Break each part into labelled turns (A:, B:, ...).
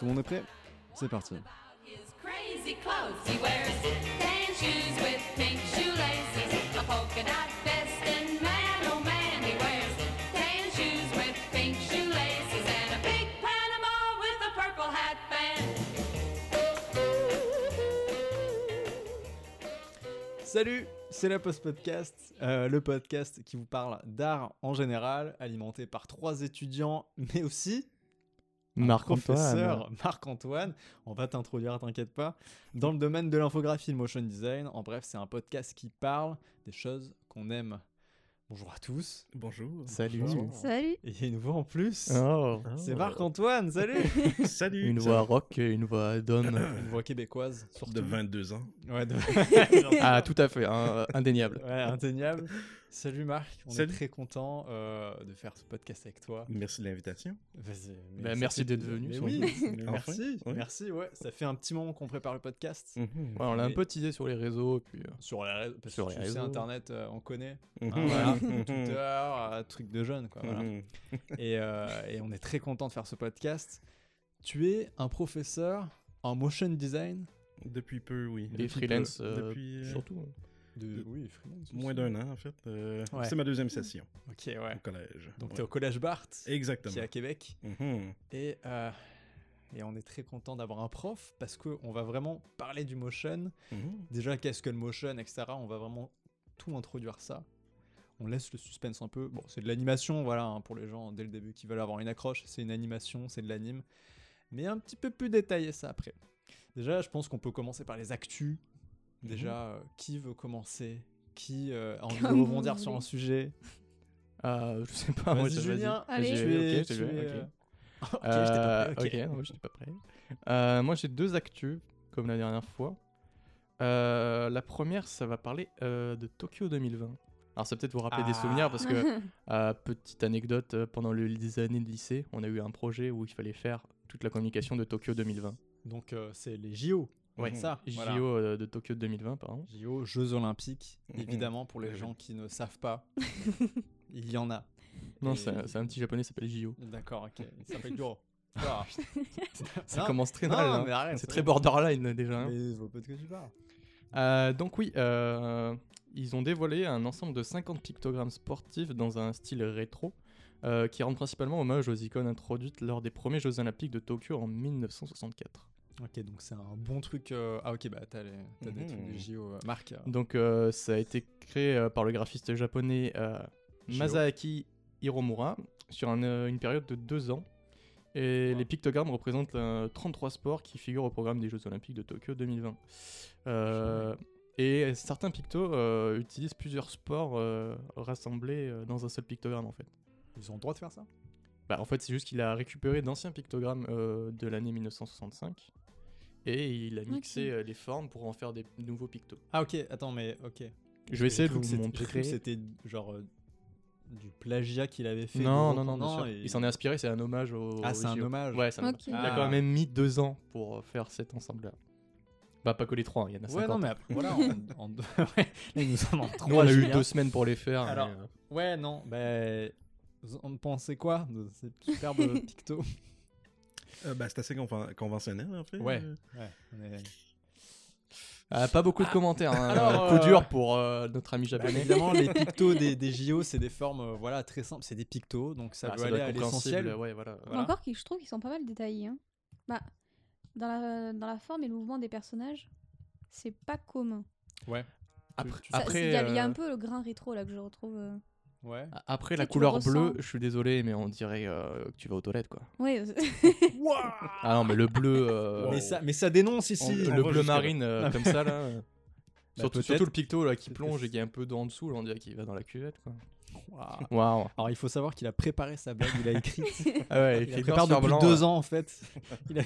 A: Tout le monde est prêt? C'est parti.
B: Oh.
A: Salut, c'est la Post Podcast, euh, le podcast qui vous parle d'art en général, alimenté par trois étudiants, mais aussi
C: Marc-Antoine.
A: Marc-Antoine. On va t'introduire, t'inquiète pas. Dans le domaine de l'infographie, le motion design. En bref, c'est un podcast qui parle des choses qu'on aime. Bonjour à tous.
D: Bonjour.
C: Salut.
D: Bonjour.
E: Salut.
A: Et il y a une voix en plus.
C: Oh,
A: C'est Marc-Antoine, salut
D: Salut.
C: une voix rock une voix d'homme.
A: Une voix québécoise, surtout.
D: de 22 ans.
A: Ouais, de-
C: ah, tout à fait, hein, indéniable.
A: ouais, indéniable. Salut Marc, on
D: Salut.
A: est très content euh, de faire ce podcast avec toi.
D: Merci de l'invitation.
A: Vas-y,
C: Bah, merci d'être venu,
A: oui, merci, merci, ouais. Ça fait un petit moment qu'on prépare le podcast.
D: Mhm.
C: Ouais, on l'a un peu teasé sur les réseaux. et Puis, euh,
A: Sur les réseaux, parce
C: Sur
A: que
C: les
A: tu sais. Internet, euh, on connaît. Hein, voilà. Twitter, euh, truc de jeune, quoi. voilà.
D: Mhm.
A: Et, euh, et on est très content de faire ce podcast. Tu es un professeur en motion design
D: Depuis peu, oui.
C: les
D: Depuis
C: freelance,
D: peu.
C: euh,
D: Depuis euh,
C: surtout.
A: de...
D: De-
A: Oui, freelance.
D: moins d'un an, en fait. Euh,
A: Ouais.
D: C'est ma deuxième session
A: Ok, ouais.
D: au collège.
A: Donc,
D: Ouais.
A: tu es au collège Barthes,
D: Exactement.
A: qui est à Québec.
D: Mhm.
A: Et, euh, et on est très content d'avoir un prof parce qu'on va vraiment parler du motion.
D: Mhm.
A: Déjà, qu'est-ce que le motion, etc. On va vraiment tout introduire ça. On laisse le suspense un peu. Bon, c'est de l'animation, voilà, hein, pour les gens dès le début qui veulent avoir une accroche. C'est une animation, c'est de l'anime. Mais un petit peu plus détaillé ça après. Déjà, je pense qu'on peut commencer par les actus. Déjà, euh, qui veut commencer? Qui euh, a envie de rebondir sur un sujet?
C: Ah, je sais pas. moi, je-
A: Julien.
E: Allez.
A: Tu es-
C: ok,
A: euh, ok,
C: Euh,
A: j'étais pas prêt,
C: moi, j'étais pas prêt. Euh, moi, j'ai deux actus, comme la dernière fois. Euh, la première, ça va parler euh, de Tokyo 2020. Alors, ça peut-être vous rappeler des
A: Ah.
C: souvenirs parce que, euh, petite anecdote, euh, pendant le- les années de lycée, on a eu un projet où il fallait faire toute la communication de Tokyo 2020.
A: Donc, euh, c'est les JO.
C: Ouais,
A: ça.
C: JO
A: voilà.
C: euh, de Tokyo 2020, pardon.
A: JO, Jeux Olympiques,
D: Mhm.
A: évidemment, pour les gens qui ne savent pas. il y en a.
C: Non,
A: Et-
C: c'est un- petit japonais, il s'appelle JO.
A: D'accord, ok. Il s'appelle Juro. Ah.
C: Ça
A: Non,
C: commence très
A: non,
C: mal. hein. c'est très borderline déjà. hein.
A: Mais je vois pas de quoi tu parles.
C: Euh, donc oui, euh, ils ont dévoilé un ensemble de 50 pictogrammes sportifs dans un style rétro, euh, qui rendent principalement hommage aux icônes introduites lors des premiers Jeux Olympiques de Tokyo en 1964.
A: Ok, donc c'est un bon truc. euh, Ah, ok, bah t'as, les... t'as des
D: Mhm.
A: trucs des JO. euh, Marc. euh,
C: Donc euh, ça a été créé par le graphiste japonais. Masaaki Hiromura sur un, une période de deux ans. Et
A: Wow.
C: les pictogrammes représentent euh, 33 sports qui figurent au programme des Jeux Olympiques de Tokyo 2020. Euh, et certains pictos euh, utilisent plusieurs sports euh, rassemblés dans un seul pictogramme en fait.
A: Ils ont le droit de faire ça?
C: Bah, en fait, c'est juste qu'il a récupéré d'anciens pictogrammes de l'année 1965 et il a mixé euh, les formes pour en faire des nouveaux pictos.
A: Ah, ok, attends, mais ok.
C: Je vais essayer de vous montrer.
A: c'était genre euh, du plagiat qu'il avait fait.
C: Non, non, non, bien sûr.
A: et-
C: Il s'en est inspiré, c'est un hommage au.
A: Ah, c'est un hommage.
C: Ouais, c'est un
E: Ok.
C: hommage. Il a quand même mis deux ans pour euh, faire cet ensemble-là. Bah, pas que les trois, il y en a 50.
A: Ouais, non, mais après, voilà. en- en deux- ouais, nous en manque
C: Nous,
A: trois.
C: on a eu deux semaines pour les faire.
A: Alors,
C: mais,
A: Ouais, non, bah. vous en pensez quoi de ces superbes pictos
D: Euh, bah, c'est assez conven- conventionnel, en fait.
A: Ouais.
D: Euh,
A: Ouais,
C: ah, pas beaucoup de commentaires. hein.
A: alors,
C: Coup
A: euh,
C: dur pour euh, notre ami
A: Bah,
C: japonais.
A: évidemment, les pictos des, des JO, c'est des formes euh, voilà, très simples. C'est des pictos, donc ça
C: Ah,
A: veut
C: doit
A: aller
C: être
A: à l'essentiel.
C: Ouais, voilà.
A: Voilà.
E: Encore je trouve qu'ils sont pas mal détaillés. hein. Bah, dans la, dans la forme et le mouvement des personnages, c'est pas commun.
A: Ouais.
C: Après,
E: Ça- Il y, y a un peu le grain rétro là que je retrouve.
A: Ouais.
C: après la couleur bleue, je suis désolé, mais on dirait euh, que tu vas aux toilettes, quoi.
E: Ouais,
C: Ah non, mais le bleu. euh,
D: Wow.
A: Mais, ça, mais ça dénonce ici.
C: on le bleu marine euh, comme ça là.
A: Bah,
C: surtout, le picto là qui plonge et qui est un peu d'en dessous, là, on dirait qu'il va dans la cuvette quoi.
A: Waouh. Alors il faut savoir qu'il a préparé sa blague, il a écrit.
C: Ah ouais,
A: il
C: écrit
A: a
C: sur
A: depuis
C: blanc,
A: deux
C: là.
A: ans en fait. Il a-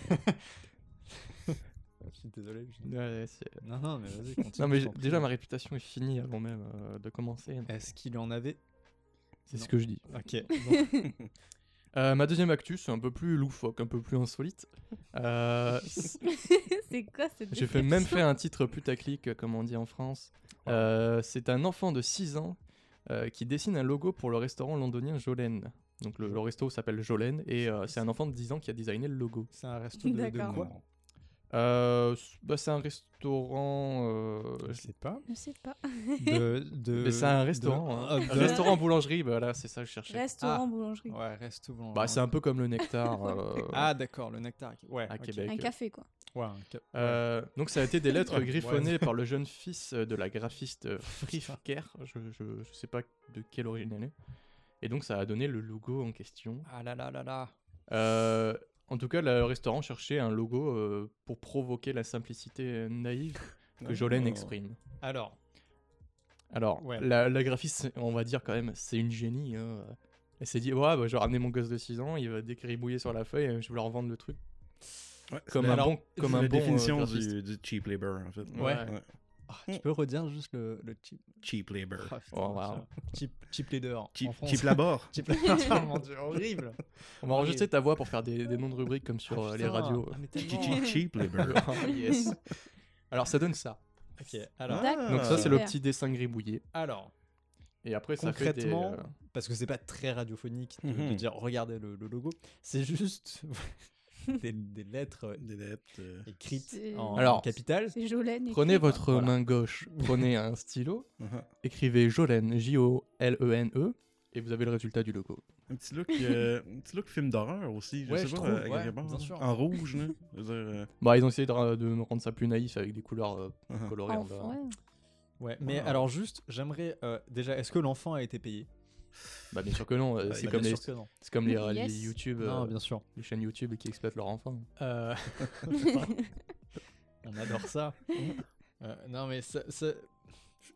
A: Je suis désolé. je-
C: Ouais,
A: Non, non, mais vas-y, continue.
C: Non mais déjà ma réputation est finie avant même euh, de commencer.
A: Est-ce qu'il en avait
C: C'est ce que je dis.
A: Ok. bon.
C: Euh, ma deuxième actu, c'est un peu plus loufoque, un peu plus insolite. Euh,
E: c'est quoi cette
C: J'ai fait même fait un titre putaclic, euh, comme on dit en France. Euh, c'est un enfant de 6 ans euh, qui dessine un logo pour le restaurant londonien Jolene. Donc le, le resto s'appelle Jolene et euh, c'est un enfant de 10 ans qui a designé le logo.
A: C'est un resto de, de quoi
C: Euh, bah, c'est un restaurant. euh,
A: Je sais pas.
E: Je sais pas.
A: De, de,
C: mais c'est un
A: de-
C: restaurant. hein.
A: ah, de-
C: restaurant boulangerie, bah, voilà, c'est ça que je cherchais.
E: Restaurant, boulangerie.
A: Ouais, resto boulangerie.
C: Bah, c'est un peu comme le nectar euh,
A: Ah, d'accord, le nectar. Ouais,
C: à
A: ok.
C: Québec.
E: Un café, quoi.
A: Ouais, un ca-
C: Euh, donc ça a été des lettres
A: Ouais.
C: griffonnées par le jeune fils de la graphiste Fricker, je, je, je sais pas de quelle origine elle est. Et donc ça a donné le logo en question.
A: Ah là là là là.
C: En tout cas, le restaurant cherchait un logo euh, pour provoquer la simplicité naïve que Jolene
D: Oh.
C: exprime.
A: Alors,
C: Alors,
A: Ouais.
C: la, la graphiste, on va dire quand même, c'est une génie. hein. Elle s'est dit, ouais, bah, je vais ramener mon gosse de 6 ans, il va décribouiller sur la feuille, je vais leur vendre le truc.
D: Ouais,
C: Comme un
A: alors,
C: bon, comme un
D: la
C: bon euh,
D: définition du, du cheap labor, en fait.
C: Ouais.
A: Ah, tu peux redire juste le, le cheap.
D: Cheap labor.
A: Putain,
C: Oh, wow.
A: ça- Cheap, cheap leader.
D: Cheap, labor.
A: Cheap dieu, horrible.
C: On va enregistrer ta voix pour faire des, des noms de rubriques comme sur
A: Ah,
C: euh, les radios.
A: Ah, mais
D: Cheap,
A: tellement.
D: cheap, cheap labor.
C: Ah, yes. Alors ça donne ça.
A: Ok, alors.
C: Donc ça c'est le petit dessin gribouillé.
A: alors,
C: Et après ça fait des...
A: concrètement,
C: euh,
A: parce que c'est pas très radiophonique de, de
D: Mhm.
A: dire regardez le, le logo, c'est juste des, des lettres
D: Des lettres. euh,
A: écrites en,
C: Alors,
A: en
E: Jolène.
C: Prenez votre
A: Voilà.
C: main gauche, prenez un stylo,
D: uh-huh.
C: écrivez Jolene, J-O-L-E-N-E, E, et vous avez le résultat du logo.
D: Un petit look, euh, un petit look film d'horreur aussi, je
A: Ouais,
D: sais
A: je
D: pas,
A: trouve,
D: euh,
A: ouais,
D: quelque part,
A: bien sûr.
D: En rouge, là. Je veux dire, euh,
C: Bah ils ont essayé de, de rendre ça plus naïf avec des couleurs euh,
D: uh-huh.
C: colorées. en bas.
E: Enfant, ouais.
A: Ouais, mais alors juste, j'aimerais euh, déjà, est-ce que l'enfant a été payé?
C: Bah bien sûr que non, euh, c'est
A: Bah,
C: comme, les,
A: sûr que non.
C: c'est comme les, les
E: Yes.
C: YouTube, euh,
A: Non, bien sûr.
C: les chaînes YouTube qui exploitent leurs enfants.
A: Euh, On adore ça. Euh, non, mais ça, ça-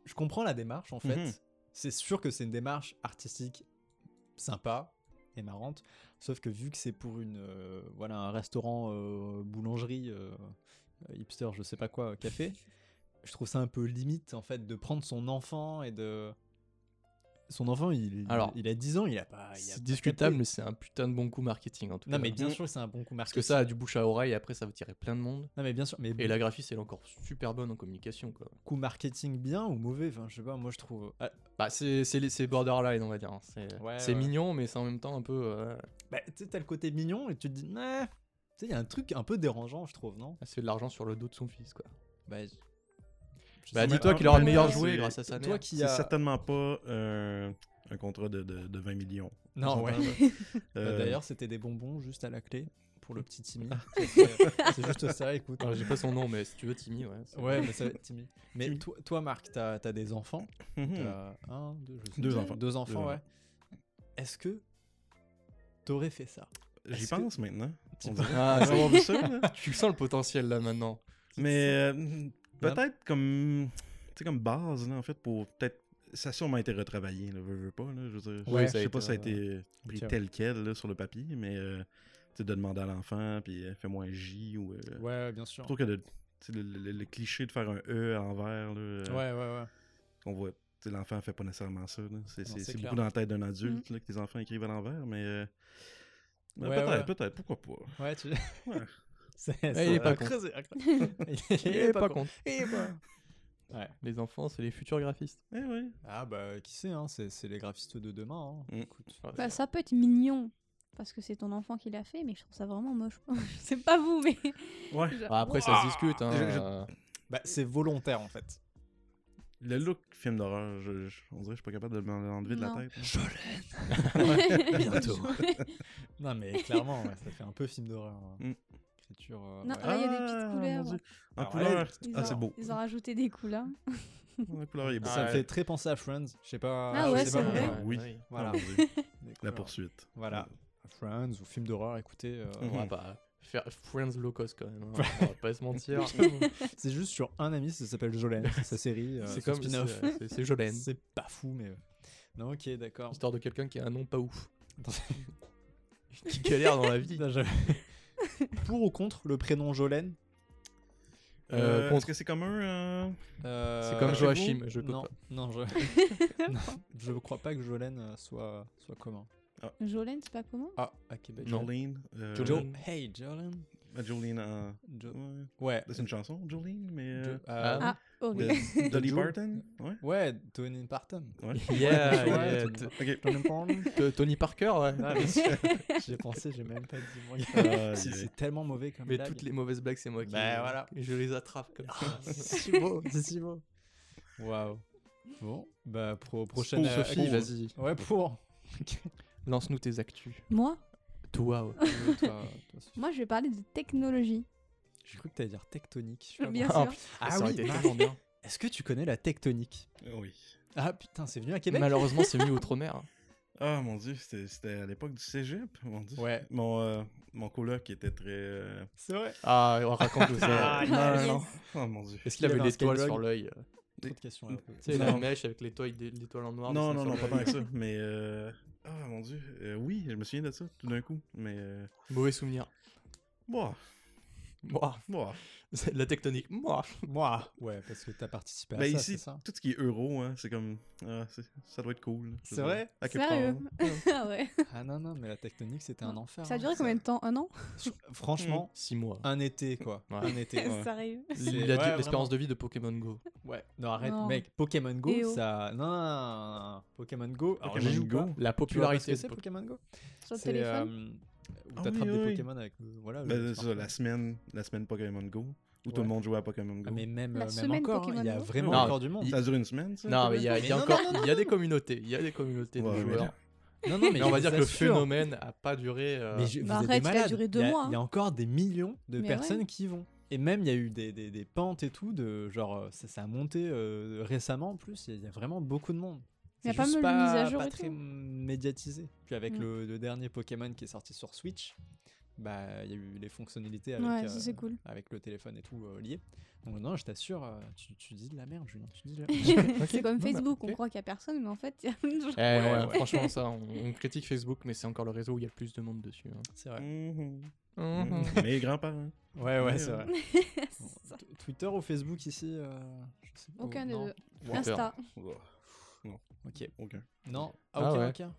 A: je- comprends la démarche en fait.
D: Mhm.
A: C'est sûr que c'est une démarche artistique sympa et marrante. Sauf que vu que c'est pour une, euh, voilà, un restaurant, euh, boulangerie, euh, hipster, je sais pas quoi, café, je trouve ça un peu limite en fait de prendre son enfant et de. Son enfant, il,
C: Alors,
A: il a 10 ans, il a pas.
C: C'est
A: pas
C: discutable, mais c'est un putain de bon coup marketing en tout
A: Non,
C: cas.
A: mais bien sûr que c'est un bon coup
C: Parce
A: marketing.
C: que ça a du bouche à oreille et après ça va tirer plein de monde.
A: Non, mais bien sûr. Mais
C: Et la graphiste elle est encore super bonne en communication quoi.
A: coup marketing bien ou mauvais Enfin, je sais pas, moi je trouve. Ah,
C: Bah c'est c'est c'est borderline on va dire. hein. C'est
A: Ouais,
C: c'est
A: ouais.
C: mignon mais c'est en même temps un peu... euh,
A: bah, tu sais, t'as le côté mignon et tu te dis, nah. Tu sais, il y a un truc un peu dérangeant, je trouve, non?
C: Fait de l'argent sur le dos de son fils quoi.
A: Bah,
C: Bah dis-toi qu'il aura le meilleur
D: c'est-
C: grâce à sa
A: Toi
C: mère.
A: qui
D: C'est
A: a.
D: certainement pas euh, un contrat de, de, de 20 millions.
A: Non, ouais.
D: Euh,
A: Bah, D'ailleurs, c'était des bonbons juste à la clé pour le petit Timmy.
C: Ah.
A: C'est juste ça, écoute.
C: Alors, J'ai pas son nom mais si tu veux Timmy ouais.
A: Ouais, mais ça va être Timmy. Mais
D: Timmy.
A: toi, toi, Marc, t'as as des enfants.
D: mhm.
A: T'as un, deux, je sais
D: Deux
A: pas.
D: enfants.
A: Deux enfants,
D: Deux
A: ouais. Est-ce que t'aurais fait ça?
D: J'y
A: Est-ce que-
D: pense maintenant.
A: Tu.
C: Ah, ça- tu sens le potentiel là maintenant.
D: Mais euh, peut-être comme, tu sais, comme base, là, en fait, pour peut-être. Ça a sûrement été retravaillé, là, veux, veux pas. Là, je veux dire,
C: Ouais,
D: je sais pas si ça a été pris tel quel là, sur le papier, mais euh, tu sais, de demander à l'enfant, puis euh, fais-moi un J ou. euh,
A: Ouais, bien sûr.
D: Plutôt que de. tu sais, Le, le- le cliché de faire un E à l'envers, là, euh,
A: Ouais, ouais, ouais.
D: qu'on voit. tu sais, L'enfant fait pas nécessairement ça. C'est beaucoup dans la tête d'un adulte là, que les enfants écrivent à l'envers, mais. euh, mais
A: Ouais,
D: peut-être,
A: ouais.
D: peut-être, pourquoi pas.
A: Ouais, tu.
D: Ouais.
C: Il est pas con. Il est pas con.
A: Il est pas. Ouais.
C: Les enfants c'est les futurs graphistes.
D: Eh ouais.
A: Ah bah qui sait, hein, c'est c'est les graphistes de demain. hein.
D: Mm.
A: Écoute.
E: Bah, ça peut être mignon. Parce que c'est ton enfant qui l'a fait, mais je trouve ça vraiment moche. c'est pas vous, mais.
D: Ouais.
E: Genre,
C: Bah, après ça se discute hein.
D: Je- je-
C: euh,
A: Bah c'est volontaire en fait.
D: Le look film d'horreur, je, je- on dirait que je suis pas capable de m'en enlever de la tête.
A: Bientôt. non mais clairement, ouais, ça fait un peu film d'horreur. hein.
D: Mm.
A: Écriture. euh,
E: Non,
A: ouais.
E: il y a des
D: Ah,
E: petites couleurs.
D: En
A: Alors,
D: couleur, ah c'est beau.
E: Ils ont rajouté des couleurs.
D: La couleur il est beau.
A: Ça me
C: Ouais.
A: fait très penser à Friends. Je sais pas.
E: Ah ouais, c'est
A: pas,
E: vrai.
A: ouais.
D: Oui.
A: Voilà.
D: Ah.
A: Des
D: La poursuite.
A: Voilà. Friends ou film d'horreur, écoutez. euh,
D: Mhm.
C: Ouais, bah, faire Friends low cost quand même. hein. On va pas se mentir.
A: C'est juste sur un ami, ça s'appelle Jolene, c'est sa série. euh,
C: c'est comme
A: spin-off.
C: c'est- c'est- c'est Jolene.
A: C'est pas fou, mais. euh, Non, ok, d'accord.
C: Histoire de quelqu'un qui a un nom pas ouf. qui galère dans la vie.
A: Non, j'avais- Pour ou contre le prénom Jolene?
C: Euh,
D: Euh,
C: contre.
D: Est-ce que c'est commun euh,
A: Euh,
C: C'est comme Joachim, je peux
A: non,
C: pas.
A: Non, je... non, je crois pas que Jolene euh, soit, soit commun.
E: Jolene, c'est pas comment
A: Ah, à Québec.
D: Jolene euh,
C: Jolene.
A: Jo- Hey, Jolene
D: Jolene en.
A: Jo-
D: Ouais.
A: Ouais.
D: C'est une chanson, Jolene, mais.
A: Jo-
D: euh,
A: euh,
E: Ah, ok.
D: de Dolly. Parton Ouais.
A: Ouais, Tony Parton.
D: Ouais.
C: Yeah,
A: Ouais,
C: yeah.
A: Tony-
D: Ok.
A: Tony Parton.
C: T- Tony Parker, ouais.
A: Mais J'ai pensé, j'ai même pas dit.
D: Ah, yeah.
A: c'est tellement mauvais comme
C: Mais
A: blague.
C: toutes les mauvaises blagues, c'est moi qui.
A: Bah, voilà.
C: Je les attrape comme ça.
A: Ah, c'est si beau, c'est si beau. Waouh. Bon, bah pro, prochaine.
D: Pour
A: euh,
C: Sophie, vas-y.
A: Ouais, pour.
C: Lance-nous tes actus.
E: Moi,
C: Toi, ouais.
A: toi, toi,
E: moi, je vais parler de technologie.
A: J'ai cru que t'allais dire tectonique. je
E: Bien sûr.
A: Ah
C: Ça aurait
A: oui,
C: tellement bien.
A: Est-ce que tu connais la tectonique?
D: Oui.
A: Ah putain, c'est venu à Québec?
C: Malheureusement, c'est mis outre-mer.
D: Ah mon dieu, c'était à l'époque du cégep, mon dieu.
A: Ouais.
D: Mon, euh, mon coloc était très. euh,
A: C'est vrai?
C: Ah, raconte-nous ça.
A: Ah,
D: non,
E: yes.
D: non. Oh mon dieu.
C: Est-ce qu'il avait l'étoile
A: Skydog.
C: sur l'œil? euh,
A: Trop de questions.
C: Tu sais, la mèche avec l'étoile l'étoile en noir.
D: Non, non, non, pas que ça. Mais. euh, Ah mon dieu. Euh, oui, je me souviens de ça tout d'un coup. Mais. euh,
C: Mauvais souvenir.
D: Moi.
C: Moi.
D: Moi.
C: La tectonique. Moi.
A: Moi Ouais, parce que t'as participé à
D: Ben
A: ça,
D: ici,
A: ça?
D: tout ce qui est euro, hein, c'est comme. Ah, ça doit être cool.
A: C'est vrai?
D: À
E: Sérieux? Ah ouais.
A: Ah non, non, mais la tectonique c'était un enfer.
E: Ça a
A: hein.
E: duré combien de temps? Un an?
A: Franchement,
C: 6 mois.
A: un été quoi.
C: Ouais.
A: Un été.
D: Ouais.
E: Sérieux
A: ouais,
C: l'espérance
A: vraiment.
C: de vie de Pokémon Go.
A: Ouais, non arrête,
E: Non.
A: mec. Pokémon Go,
E: oh.
A: ça. Non, non, non, non. Pokémon Go. Alors,
D: Pokémon Go.
C: La popularité
A: que
C: de
A: c'est
C: Pokémon.
A: Go?
E: Sur le téléphone?
A: euh, où
D: Ah
A: t'attrapes
D: oui,
A: des
D: oui.
A: Pokémon avec. le- Voilà.
D: Ben,
A: le
D: ça, la semaine, la semaine Pokémon Go, où tout le monde jouait à Pokémon Go.
A: Ah, mais même, euh, même encore, hein, il y a vraiment
C: Non,
A: encore du monde.
D: Ça a duré une semaine, ça
C: Non, mais il y a,
A: Mais
C: il y a
A: non,
C: encore,
A: non,
C: il y a des communautés, il y a des communautés de
D: Ouais,
C: joueurs.
D: là-
A: Non, non, mais,
C: on va dire que le phénomène a pas duré. euh,
A: Mais je, vous
E: Bah
A: êtes
E: arrête,
A: des
E: il a duré deux
A: il y a,
E: mois,
A: Il y a
E: hein.
A: encore des millions de
E: Mais
A: personnes
E: ouais.
A: qui y vont. Et même, il y a eu des, des, des pentes et tout, de genre, euh, ça, ça a monté euh, récemment en plus, il y a vraiment beaucoup de monde.
E: Il y a
A: C'est
E: pas mal de mises à jour
A: pas
E: et
A: très
E: tout.
A: médiatisé. Puis avec
E: Mm.
A: le, le dernier Pokémon qui est sorti sur Switch, bah il y a eu les fonctionnalités avec,
E: Ouais,
A: euh,
E: ça c'est cool.
A: avec le téléphone et tout euh, lié. Donc non, je t'assure, euh, tu, tu dis de la merde, Julien. Tu dis de la merde.
E: c'est comme
C: non, bah,
E: Facebook,
C: ok.
E: on croit qu'il y a personne, mais en fait, il y a plein de gens.
C: Eh,
A: Ouais,
C: ouais,
A: ouais.
C: Franchement, ça, on, on critique Facebook, mais c'est encore le réseau où il y a le plus de monde dessus. hein.
A: c'est vrai.
D: Mhm.
C: Mhm.
D: Mes grands-parents.
A: Ouais, ouais,
D: Ouais,
A: c'est
D: ouais.
A: vrai.
E: C'est.
A: T- Twitter ou Facebook ici euh, je sais pas.
E: Aucun des
A: Non.
E: deux.
A: Ouais,
E: Insta.
D: Oh,
A: Ok.
D: aucun.
A: Non,
C: Ah
A: ah, aucun,
C: ouais.
A: aucun.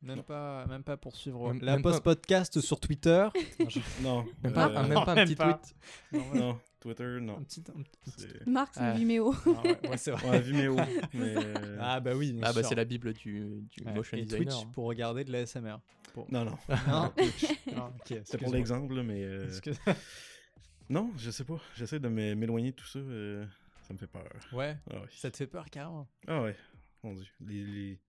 A: Même
D: Non.
A: pas, même pas pour suivre
C: Même-
A: la
C: même pas-
A: post-podcast sur Twitter. Non, je-
D: Non.
C: Même pas,
D: euh,
C: ah, même pas un
A: même
C: petit
A: pas.
C: tweet.
A: non, ouais.
D: Non, Twitter, non.
A: Un petit, un petit-
D: C'est-
E: Marc, c'est
C: Ah.
E: Vimeo.
A: Ah ouais, ouais, c'est vrai.
D: Ouais, Vimeo. mais. euh,
A: Ah bah oui, bien
C: Ah bah
A: sûr.
C: c'est la bible du, du
A: Ouais,
C: motion
A: Et
C: designer.
A: Twitch
C: hein.
A: pour regarder de la SMR. Pour-
D: Non, non.
A: Non, non, ok,
D: C'est pour
A: excuse-moi.
D: l'exemple, mais. euh,
A: Excuse-
D: Non, je sais pas. J'essaie de m'é- m'éloigner de tout ça. euh, Ça me fait peur.
A: Ouais,
D: Ah ouais.
A: ça te fait peur carrément.
D: Ah ouais. Mon dieu. Les, les-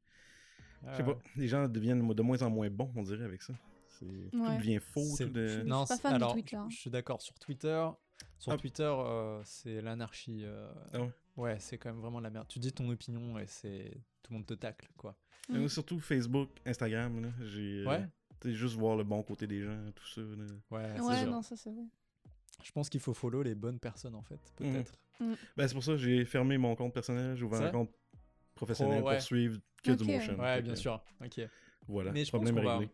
A: Ah
D: Je sais
A: ouais.
D: pas. Les gens deviennent de moins en moins bons, on dirait, avec ça. C'est- Tout
E: Ouais.
D: devient faux.
A: C'est-
D: Tout de...
A: Non,
E: suis pas fan de
A: alors,
E: Twitter.
A: Je suis d'accord sur Twitter. Sur
D: Ah.
A: Twitter, euh, c'est l'anarchie. euh,
D: Ah ouais.
A: Ouais, c'est quand même vraiment de la merde. Tu dis ton opinion et c'est tout le monde te tacle, quoi.
E: Mm.
D: surtout Facebook, Instagram, là. J'ai. euh,
A: Ouais.
D: sais, juste voir le bon côté des gens, tout ça. là.
A: Ouais, c'est
E: Ouais, non, ça c'est vrai.
A: Je pense qu'il faut follow les bonnes personnes en fait, peut-être.
D: Ben, c'est pour ça que j'ai fermé mon compte personnel, j'ai ouvert
A: C'est
D: un compte professionnel
A: Pro, ouais.
D: pour suivre que du
E: Ok.
D: motion.
A: Ouais, bien sûr. Ok.
D: Voilà,
A: Mais je pense
D: problème
A: va-
D: réglé.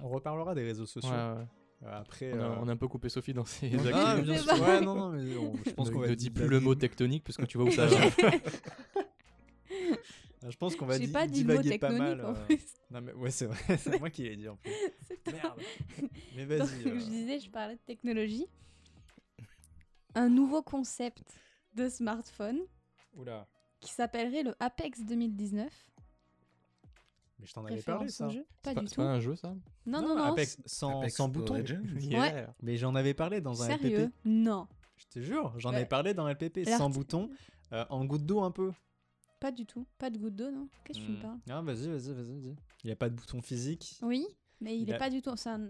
A: On reparlera des réseaux sociaux.
C: Ouais, ouais.
A: Euh, après.
C: On, a,
A: euh,
C: on a un peu coupé Sophie dans ses
A: on-
C: actus.
A: Ah, bien sûr.
E: pas-
A: Ouais, non, non, mais on- je pense qu'on va
C: ne dis plus le mot tectonique parce que tu vois où ça va.
A: Ah, Je pense qu'on va di-
E: pas dit le mot
A: divaguer pas mal.
E: en
A: euh.
E: plus.
A: Non, mais ouais, c'est vrai. c'est moi qui l'ai dit en plus. Merde. Mais vas-y. euh,
E: je disais, je parlais de technologie. Un nouveau concept de smartphone
A: Oula.
E: Qui s'appellerait le Apex 2019.
A: Mais je t'en avais parlé, ça.
E: jeu Pas du
C: c'est
E: tout.
C: pas un jeu ça?
E: Non, non, non.
A: Apex sans,
D: Apex
A: sans bouton.
C: Yeah.
A: Mais j'en avais parlé dans un
E: Sérieux?
A: LPP.
E: Non.
A: Je te jure, j'en
E: Ouais.
A: avais parlé dans LPP sans bouton, euh, en goutte d'eau un peu.
E: Pas du tout. Pas de goutte d'eau, non Qu'est-ce que tu me
A: Hmm.
E: parles?
A: Ah, vas-y, vas-y, vas-y. dis. Il n'y a pas de bouton physique.
E: Oui, mais il,
A: Il
E: est
A: a-
E: pas du tout. C'est un...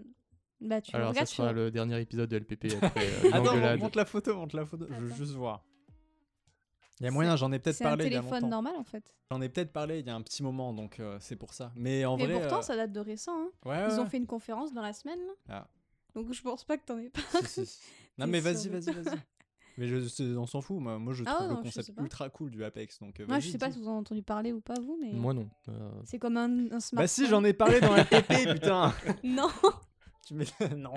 E: Bah, tu
C: Alors ça sera
E: sur...
C: le dernier épisode de LPP après euh,
A: Attends, montre la photo, montre la photo. Je veux juste voir. Il y a moyen, j'en ai peut-être
E: C'est un
A: parlé il y a
E: téléphone normal en fait.
A: J'en ai peut-être parlé il y a un petit moment, donc euh, c'est pour ça. Mais en
E: Et
A: vrai.
E: pourtant,
A: euh,
E: ça date de récent. hein.
A: ouais,
E: Ils ont
A: ouais.
E: fait une conférence dans la semaine.
A: Ah.
E: Donc je pense pas que t'en aies pas.
A: Si, si. Non, mais vas-y, vas-y, vas-y. Mais je, c'est- on s'en fout, moi, moi je
E: Ah
A: trouve
E: non,
A: le concept ultra cool du Apex. Donc, euh,
E: Moi, je sais pas si vous en avez entendu parler ou pas, vous, mais.
C: Moi non. Euh,
E: C'est comme un, un smartphone.
A: Bah si, j'en ai parlé dans LPP, putain
E: Non
A: Tu mets... Non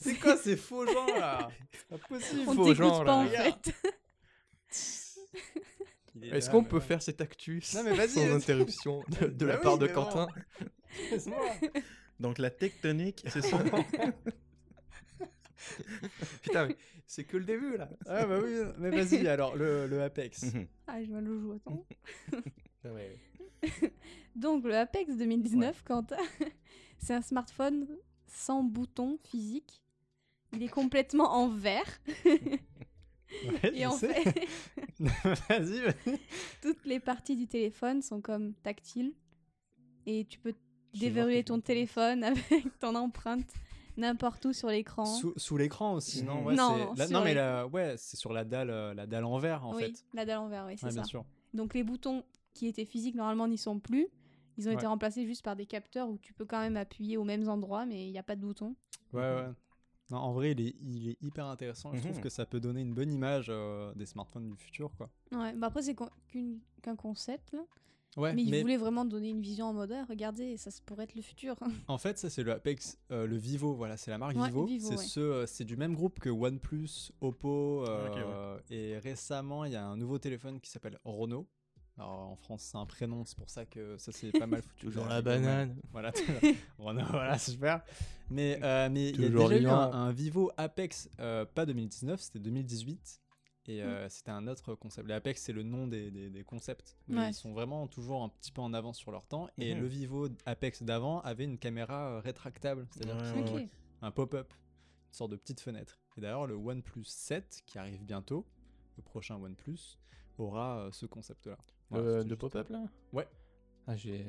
A: C'est quoi ces faux gens là? C'est pas possible
E: On
C: faux genre,
E: pas
C: là,
E: en fait.
A: Est
C: Est-ce qu'on peut faire cet actus
A: Non, mais vas-y,
C: sans interruption de, de la
A: Bah
C: part de Quentin.
D: Donc la tectonique, c'est ça
C: Putain, mais c'est que le début là.
A: Ah bah oui, mais vas-y alors, le, le Apex.
D: Mhm.
E: Ah, je me le joue, attends.
C: Ah.
E: Donc, le Apex 2019, Quentin, c'est un smartphone sans bouton physique. Il est complètement en verre.
A: Ouais,
E: Et en
A: sais.
E: fait,
A: vas-y, vas-y.
E: toutes les parties du téléphone sont comme tactiles. Et tu peux déverrouiller ton téléphone avec ton empreinte n'importe où sur l'écran.
A: Sous, sous l'écran aussi, non? Ouais,
E: Non,
A: la- non mais la, ouais, c'est sur la dalle, euh, la dalle en verre en
E: oui,
A: fait.
E: la dalle en verre, oui, c'est
A: Ouais,
E: ça.
A: bien sûr.
E: Donc les boutons qui étaient physiques normalement n'y sont plus. Ils ont été remplacés juste par des capteurs où tu peux quand même appuyer aux mêmes endroits, mais il n'y a pas de bouton.
A: Ouais, ouais. Non, en vrai, il est, il est hyper intéressant. Je trouve
D: Mhm.
A: que ça peut donner une bonne image euh, des smartphones du futur, quoi.
E: Ouais, bah après c'est qu'un concept, là.
A: Ouais,
E: mais ils voulaient vraiment donner une vision en mode Ah, regardez, ça pourrait être le futur.
A: en fait, ça c'est le Apex, euh, le Vivo, voilà, c'est la marque
E: Ouais,
A: Vivo.
E: Vivo,
A: c'est
E: ouais.
A: ce, euh, c'est du même groupe que OnePlus, Oppo, euh, et récemment il y a un nouveau téléphone qui s'appelle Renault. Alors en France c'est un prénom, c'est pour ça que ça c'est pas mal foutu.
C: Toujours
A: Là,
C: la banane.
A: Voilà, voilà, super. Mais euh, mais il y a déjà eu un, Vivo Apex, euh, pas 2019, c'était 2018. Et euh, c'était un autre concept. Les Apex, c'est le nom des, des- des concepts. Mais
E: Ouais.
A: ils sont vraiment toujours un petit peu en avance sur leur temps. Et
D: Mhm.
A: le Vivo Apex d'avant avait une caméra rétractable, c'est-à-dire
D: Ouais, ouais,
A: un pop-up, une sorte de petite fenêtre. Et d'ailleurs, le OnePlus 7, qui arrive bientôt, le prochain OnePlus, aura euh, ce concept-là.
C: Euh,
A: c'était
C: de
A: juste-
C: pop-up là?
A: Ouais.
C: Ah, j'ai.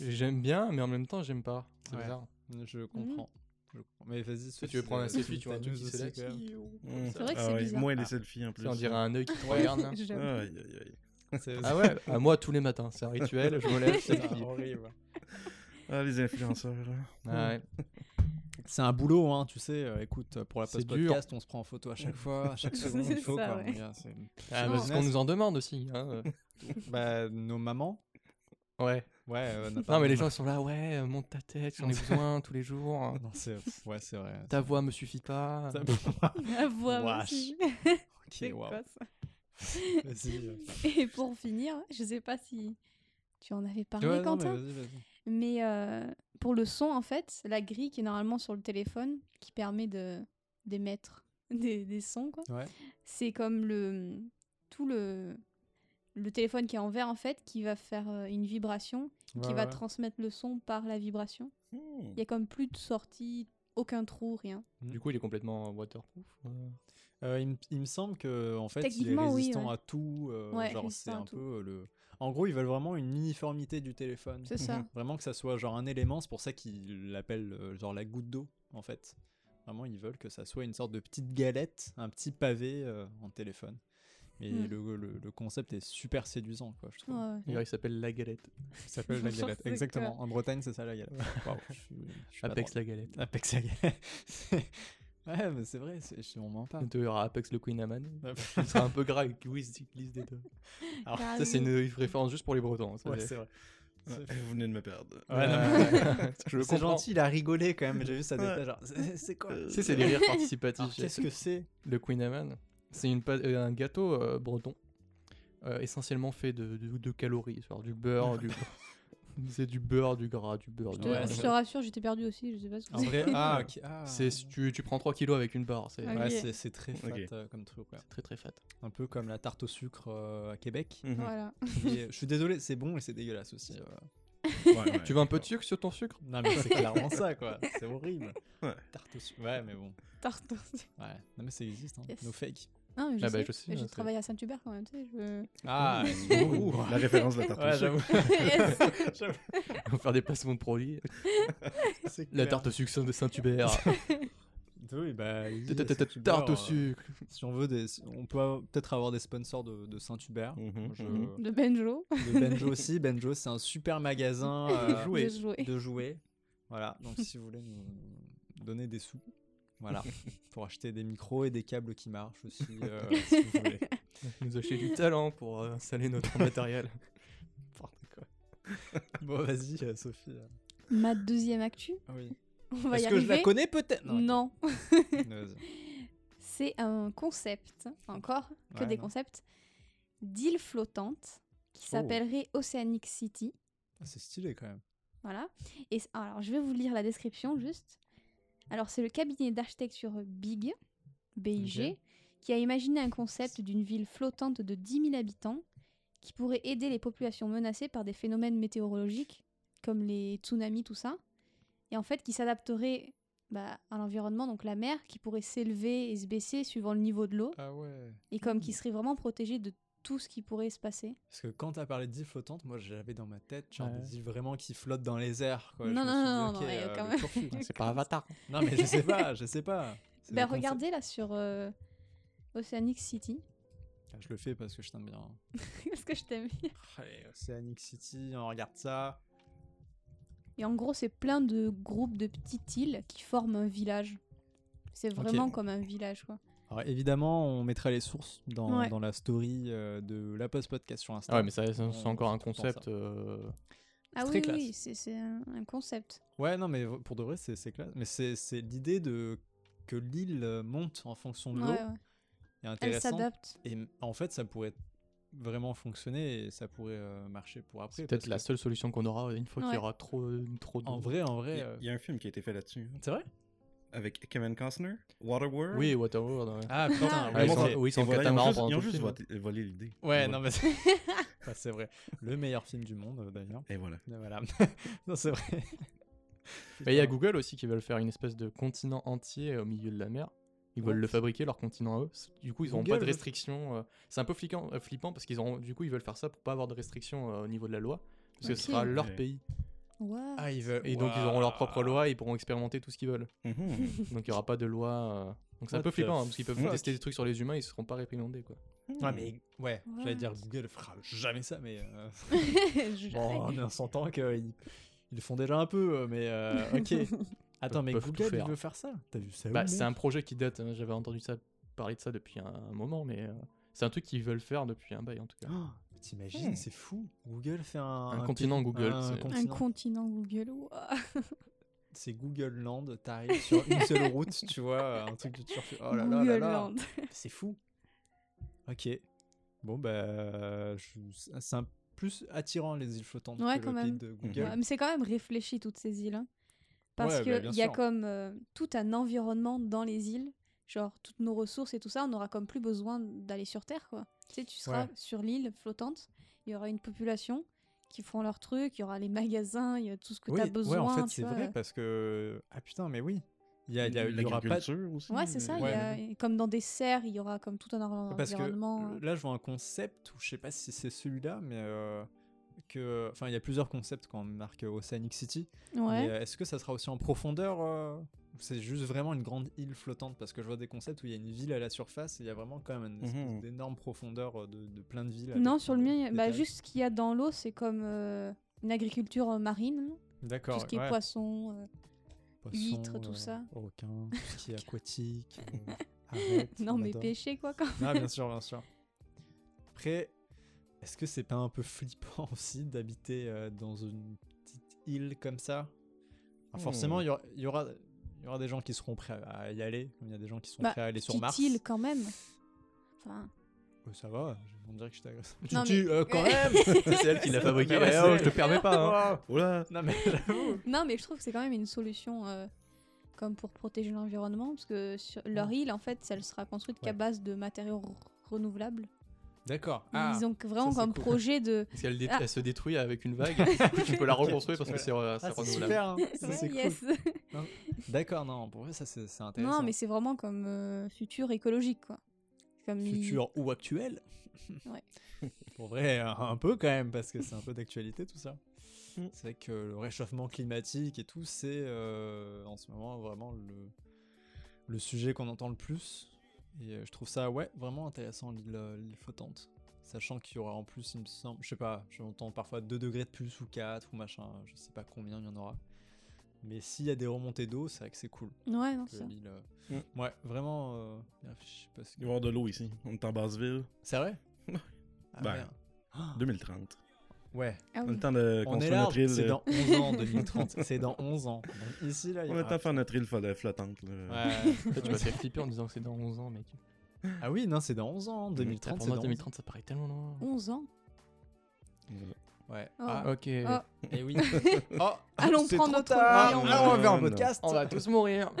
C: J'aime bien, mais en même temps, j'aime pas. C'est
A: Ouais.
C: bizarre.
A: Je comprends. Je comprends. Mais vas-y,
C: Si tu veux prendre un selfie, tu vois un truc qui
A: aussi.
D: Mhm.
E: C'est vrai que
D: Ah
E: c'est
D: ouais,
E: bizarre.
D: Moi, les
C: Ah.
D: selfies en plus.
C: On dirait un œil qui te
A: Ouais.
C: regarde.
E: J'avoue.
D: Aïe, aïe, aïe.
C: Ah ouais, à moi tous les matins, c'est un rituel, je me lève,
A: c'est
C: selfie.
A: horrible.
D: Ah, les influenceurs. hein.
C: Ah ouais.
A: C'est un boulot, hein, tu sais. euh, écoute, pour la
C: C'est
A: post-podcast, on se prend en photo à chaque fois, à chaque seconde, il
E: C'est
A: faut
E: ça,
A: quoi,
E: ouais.
C: Ah, parce qu'on nous en demande aussi. hein, euh.
A: Bah, nos mamans.
C: Ouais.
A: Ouais, euh,
C: Non, mais les gens ils sont là, ouais, euh, monte ta tête, j'en ai besoin tous les jours.
A: Non, c'est ouais, c'est vrai.
C: Ta voix me suffit pas.
A: Ça-
E: La voix
A: Wesh.
E: aussi.
A: Ok,
E: quoi, ça
A: Vas-y. euh.
E: Et pour finir, je sais pas si tu en avais parlé,
A: Ouais, non, mais
E: Quentin,
A: vas-y, vas-y.
E: mais, euh, pour le son, en fait, la grille qui est normalement sur le téléphone, qui permet de d'émettre des, des sons, quoi.
A: Ouais.
E: C'est comme le tout le le téléphone qui est en verre, en fait, qui va faire euh, une vibration, qui
A: Ouais,
E: va transmettre le son par la vibration.
D: Hmm.
E: Il y a comme plus de sortie, aucun trou, rien.
C: Du coup, il est complètement waterproof. euh.
A: Euh, il, me- il me semble que en fait, il est
E: oui,
A: résistant
E: ouais.
A: à tout. euh,
E: Ouais,
A: genre,
E: résistant
A: c'est un
E: tout.
A: peu euh, le. En gros, ils veulent vraiment une uniformité du téléphone.
E: C'est ça.
A: Vraiment que ça soit genre un élément. C'est pour ça qu'ils l'appellent euh, genre la goutte d'eau, en fait. Vraiment, ils veulent que ça soit une sorte de petite galette, un petit pavé euh, en téléphone. Et
E: Mm.
A: le, le- le concept est super séduisant, quoi, je trouve.
E: Ouais, ouais.
C: D'ailleurs, il s'appelle La Galette.
A: Ça s'appelle la galette. Exactement. En Bretagne, c'est ça la galette. Waouh, je suis- je suis pas
C: Apex. La Galette.
A: Apex la galette. ouais, mais c'est vrai, on ment pas.
C: Il y aura Apex le Queen Amman. Ce sera un peu gras avec glisse des deux.
A: Alors.
C: Ça, c'est une référence juste pour les Bretons. ça,
A: ouais,
C: c'est-
A: vrai.
D: Vous venez de me perdre.
A: Ouais,
C: Euh,
A: c'est gentil, il a rigolé quand même. J'ai vu sa
D: Ouais.
A: tête. genre, C'est c'est quoi
D: Euh,
C: Tu sais, c'est des rires participatifs.
A: Qu'est-ce que c'est?
C: Le Queen Amman, c'est euh, un gâteau euh, breton, euh, essentiellement fait de, de, de calories, genre du beurre, du... c'est du beurre, du gras, du beurre.
E: Je
C: du
E: te,
A: Ouais,
E: je
A: c'est
E: te rassure, j'étais perdue aussi, je sais pas ce que
A: En
E: c'est.
A: vrai Ah. Ah,
C: tu, tu prends 3 kilos avec une barre, c'est
E: Ok.
A: Ouais, c'est c'est très fat euh, comme truc. ouais.
C: très très fat.
A: Un peu comme la tarte au sucre euh, à Québec.
D: Mhm.
E: Voilà.
A: Et, je suis désolé, c'est bon et c'est dégueulasse aussi. euh.
D: Ouais, ouais,
C: Tu veux un peu de sucre sur ton sucre?
A: Non, mais c'est clairement ça, quoi. C'est horrible.
D: Ouais.
A: Tarte au sucre. Ouais, mais bon.
E: Tarte aussi.
A: Ouais. Non, mais ça existe. Hein.
E: Yes.
A: No fake.
E: Non, mais je
C: Ah bah, je sais,
E: travaillé à Saint-Hubert quand même, tu sais. Je...
A: Ah,
D: Ouh, La référence de la tarte au
A: Ouais,
D: sucre.
A: j'avoue.
C: On va faire des placements de produits.
A: C'est
C: La tarte au sucre de Saint-Hubert.
A: Oui, bah.
C: Tarte au
A: euh,
C: sucre.
A: Si on veut, des... on peut peut-être avoir des sponsors de, de Saint-Hubert.
D: Mhm,
A: Je-
D: mhm.
E: De Benjo.
A: De Benjo aussi. Benjo, c'est un super magasin euh,
E: De jouer.
A: de jouets. Voilà, donc si vous voulez nous donner des sous, voilà, pour acheter des micros et des câbles qui marchent aussi, euh, si vous voulez.
C: Nous acheter du talent pour euh, installer notre matériel.
A: Quoi. Bon, vas-y, euh, Sophie.
E: Ma deuxième actu,
A: Ah oui.
E: on va y
A: Est-ce que je la connais peut-être?
E: Non. C'est un concept, encore que
A: Ouais,
E: des
A: non.
E: concepts, d'île flottante qui
A: Oh.
E: s'appellerait Oceanic City.
A: Ah, c'est stylé quand même.
E: Voilà. Et alors, je vais vous lire la description juste. Alors, c'est le cabinet d'architecture BIG, BIG, qui a imaginé un concept d'une ville flottante de 10 000 habitants qui pourrait aider les populations menacées par des phénomènes météorologiques comme les tsunamis, tout ça. Et en fait, qui s'adapterait bah, à l'environnement, donc la mer, qui pourrait s'élever et se baisser suivant le niveau de l'eau,
A: Ah ouais.
E: et comme qui serait vraiment protégé de tout ce qui pourrait se passer.
A: Parce que quand t'as parlé d'îles flottantes, moi j'avais dans ma tête genre
C: Ouais.
A: des îles vraiment qui flottent dans les airs. Quoi. Je
E: Non,
A: me
E: non, non,
A: ok,
E: non,
A: euh,
E: quand même-
A: turfu.
C: C'est pas Avatar.
A: non mais je sais pas, je sais pas. Concept.
E: regardez là sur euh, Oceanic City.
A: Ah, Je le fais parce que je t'aime bien.
E: Parce que je t'aime bien.
A: Allez, Oceanic City, on regarde ça.
E: Et en gros, c'est plein de groupes de petites îles qui forment un village. C'est vraiment comme un village, quoi.
A: Alors évidemment, on mettra les sources dans,
E: Ouais.
A: dans la story euh, de la post podcast sur Insta.
C: Ah ouais, mais ça, c'est encore un concept. euh,
E: Ah oui, oui, c'est un, concept.
A: Ouais, non, mais pour de vrai, c'est classe. Mais c'est l'idée de que l'île monte en fonction de l'eau
E: Ouais, ouais.
A: est
E: Elle s'adapte.
A: Et en fait, ça pourrait vraiment fonctionner et ça pourrait euh, marcher pour après.
C: C'est peut-être la
A: que-
C: seule solution qu'on aura une fois qu'il y
E: Ouais.
C: aura trop, trop d'eau.
A: En vrai, en
D: Il
A: vrai.
D: y,
A: euh,
D: a- il y a un film qui a été fait là-dessus. hein,
A: C'est vrai?
D: Avec Kevin Costner, Waterworld.
C: Oui, Waterworld. ouais.
A: Ah putain,
E: Ah,
C: Ouais, ils sont, oui, ils sont
D: voilà, ils ont juste, ils ont voté- volé l'idée.
A: Ouais, non, mais c'est vrai. Le meilleur film du monde, euh, d'ailleurs.
D: Et voilà.
A: Voilà. non, c'est vrai.
C: Mais il y a. Google aussi qui veulent faire une espèce de continent entier au milieu de la mer. Ils veulent le fabriquer, leur continent à eux. Du coup, ils n'auront pas de restrictions. euh, C'est un peu fliquant, euh, flippant parce qu'ils auront, du coup, ils veulent faire ça pour pas avoir de restrictions euh, au niveau de la loi. Parce que ce sera leur
D: Ouais.
C: pays.
A: Ah, ils veulent.
C: Et donc, ils auront leur propre loi et ils pourront expérimenter tout ce qu'ils veulent.
D: Mhm.
C: Donc, il n'y aura pas de loi. euh, Donc, c'est un peu
A: the
C: flippant hein, parce qu'ils peuvent
A: fuck?
C: tester des trucs sur les humains, ils ne seront pas réprimandés. Quoi.
A: Ouais, mais ouais, j'allais dire Google fera jamais ça, mais. euh, Bon, on s'entend qu'ils ils le font déjà un peu, euh, mais euh, ok. Attends, mais Google, il veut faire ça? T'as vu ça
C: Bah, c'est un projet qui date. hein, J'avais entendu ça, parler de ça depuis un, un moment, mais euh, c'est un truc qu'ils veulent faire depuis un bail en tout cas.
A: Oh, T'imagines,
D: Hmm.
A: c'est fou. Google fait un.
C: Un
A: un
C: continent
A: pays-
C: Google,
A: un continent.
E: Google.
A: C'est Google Land, t'arrives sur une seule route, tu vois, un truc de. Oh là là là
E: Google
A: là.
E: Land.
A: C'est fou. Ok. Bon, bah. je- C'est un plus attirant les îles flottantes
E: Ouais,
A: que
E: quand
A: le
E: même.
A: de Google.
E: Ouais, mais c'est quand même réfléchi toutes ces îles. hein. Parce
A: Ouais, bah,
E: que
A: bien
E: il y a comme euh, tout un environnement dans les îles, genre toutes nos ressources et tout ça, on aura comme plus besoin d'aller sur Terre, quoi. Tu sais, tu seras
A: Ouais.
E: sur l'île flottante, il y aura une population qui feront leur truc, il y aura les magasins, il y a tout ce que
A: oui,
E: tu as besoin.
A: ouais, en fait, c'est vrai parce que. Ah putain, mais oui. Il y, a, il y, a- il y aura pas.
D: Aussi.
E: Ouais, c'est ça. il y
A: Ouais,
E: a- et comme dans des serres, il y aura comme tout un
A: Parce que
E: environnement.
A: euh, là, je vois un concept, ou je sais pas si c'est celui-là, mais euh, que. Enfin, il y a plusieurs concepts quand on marque Oceanic City.
E: Ouais.
A: Euh, est-ce que ça sera aussi en profondeur euh, c'est juste vraiment une grande île flottante Parce que je vois des concepts où il y a une ville à la surface et il y a vraiment quand même une espèce
D: Mhm.
A: d'énorme profondeur euh, de, de plein de villes.
E: non, sur le mien, bah, juste ce qu'il y a dans l'eau, c'est comme euh, une agriculture euh, marine,
A: D'accord.
E: tout ce qui
A: ouais.
E: est poisson. euh, huîtres, tout
A: euh,
E: ça.
A: Tout ce qui est aquatique. euh,
E: non,
A: on
E: mais
A: adore.
E: pêcher quoi quand
A: Ah, bien sûr, bien sûr. Après, est-ce que c'est pas un peu flippant aussi d'habiter euh, dans une petite île comme ça? Forcément,
D: Hmm.
A: il y aura, y, y aura des gens qui seront prêts à y aller, comme il y a des gens qui sont
E: Bah,
A: prêts à aller sur
E: Petite
A: Mars.
E: île quand même. Enfin,
A: Ouais, ça va, je- on dirait que je t'agresse. Tu-
E: mais-
A: euh, quand même
C: c'est elle qui l'a fabriqué.
A: Ouais,
C: oh, je te permets pas. hein.
D: Oh
A: Non mais j'avoue.
E: non, mais je trouve que c'est quand même une solution euh, comme pour protéger l'environnement, parce que sur leur île, en fait, elle sera construite qu'à base de matériaux renouvelables.
A: D'accord. Ah,
E: Ils ont vraiment
A: c'est
E: comme
A: cool.
E: projet de.
C: Parce qu'elle dé-
E: Ah.
C: elle se détruit avec une vague. tu peux la reconstruire parce que c'est
A: Ah, c'est
C: renouvelable.
A: super, hein. Ça,
E: Ouais,
A: c'est cool.
E: yes.
A: D'accord, non, pour vrai, ça c'est intéressant.
E: non, mais c'est vraiment comme euh, futur écologique, quoi. Comme
A: Futur ou actuel?
E: Ouais.
A: Pour vrai, un peu quand même, parce que c'est un peu d'actualité tout ça.
D: Mm.
A: C'est vrai que le réchauffement climatique et tout, c'est euh, en ce moment vraiment le, le sujet qu'on entend le plus. Et euh, je trouve ça, ouais, vraiment intéressant l'île flottante. Sachant qu'il y aura en plus, il me semble, je sais pas, j'entends parfois 2 degrés de plus ou 4 ou machin, je sais pas combien il y en aura. Mais s'il y a des remontées d'eau, c'est vrai que c'est cool.
E: Ouais, non, ça.
A: euh, Ouais, vraiment, euh, que-
D: Il va y avoir de l'eau ici. On est en Basseville.
A: C'est vrai? Ah,
D: Ben,
A: merde. Ah,
D: 2030.
A: Ouais,
E: Ah
D: On
E: oui.
D: le temps de
A: on est
D: construire
A: là,
D: notre île.
A: c'est
D: euh,
A: dans 11 ans, 2030. c'est dans 11 ans. Donc ici, là, il y
D: On a faire notre île flo- flottante. là.
A: Ouais.
C: Toi, tu vas te faire flipper en disant que c'est dans 11 ans, mec.
A: Ah oui, non, c'est dans 11 ans. 2030,
C: Pour
A: c'est
C: moi,
A: dans
C: 2030, ça paraît tellement loin.
E: 11 ans.
A: Ouais.
E: Oh.
A: Ah,
C: Ok.
E: Oh.
A: et oui. oh,
E: Allons prendre notre
A: tard.
E: en
A: Alors, on va faire un
D: Non.
A: podcast.
C: On va tous mourir.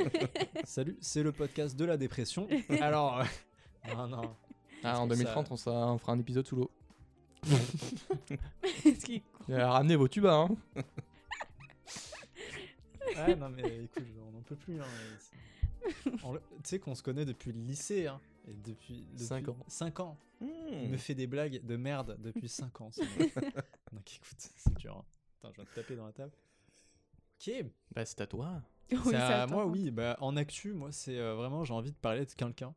A: Salut, c'est le podcast de la dépression. Alors, euh, non, non.
C: Ah, en
A: que ça-
C: 2030, on, sera- on fera un épisode sous l'eau. Ramenez vos tubas, hein.
A: Ouais, non, mais écoute, on n'en peut plus. Hein, tu sais qu'on se connaît depuis le lycée. Hein, et depuis,
C: Cinq
A: depuis
C: ans.
A: 5 ans. Il
D: Hmm.
A: me fait des blagues de merde depuis 5 ans. Donc écoute, c'est dur. hein. Attends, je vais te taper dans la table. Ok,
C: Bah, c'est à toi.
E: Oui,
A: c'est à moi, oui. Bah, en actu, moi, c'est euh, vraiment, j'ai envie de parler de quelqu'un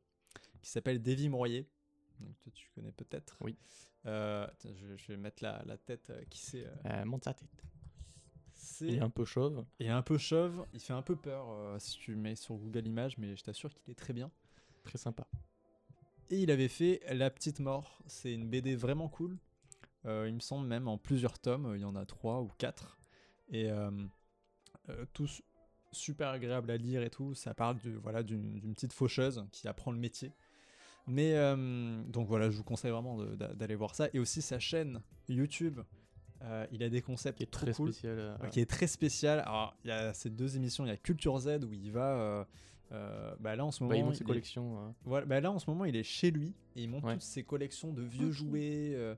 A: qui s'appelle Davy Mourier. Donc, toi, tu connais peut-être.
C: Oui.
A: Euh, attends, je, je vais mettre la, la tête euh, qui c'est. euh,
C: monte sa tête.
A: c'est
C: Il est un peu chauve.
A: il est un peu chauve, il fait un peu peur si tu mets sur Google Images, mais je t'assure qu'il est très bien.
C: Très sympa.
A: Et il avait fait La Petite Mort. C'est une BD vraiment cool. Il me semble même en plusieurs tomes. Il y en a trois ou quatre. Et tous super agréables à lire et tout. Ça parle de, voilà, d'une petite faucheuse qui apprend le métier. Mais euh, donc voilà, je vous conseille vraiment d'aller voir ça. Et aussi sa chaîne YouTube. Euh, il a des concepts
C: Qui est
A: trop
C: très
A: cool.
C: spécial. euh,
A: Ouais, qui est très spécial. Alors, il y a ces deux émissions. Il y a Culture Z où il va. euh, euh, bah là, en ce moment,
C: bah, il monte ses
A: est-
C: collections. euh.
A: voilà, bah là en ce moment il est chez lui et il monte
C: Ouais.
A: toutes ses collections de vieux
E: Ok.
A: jouets, euh,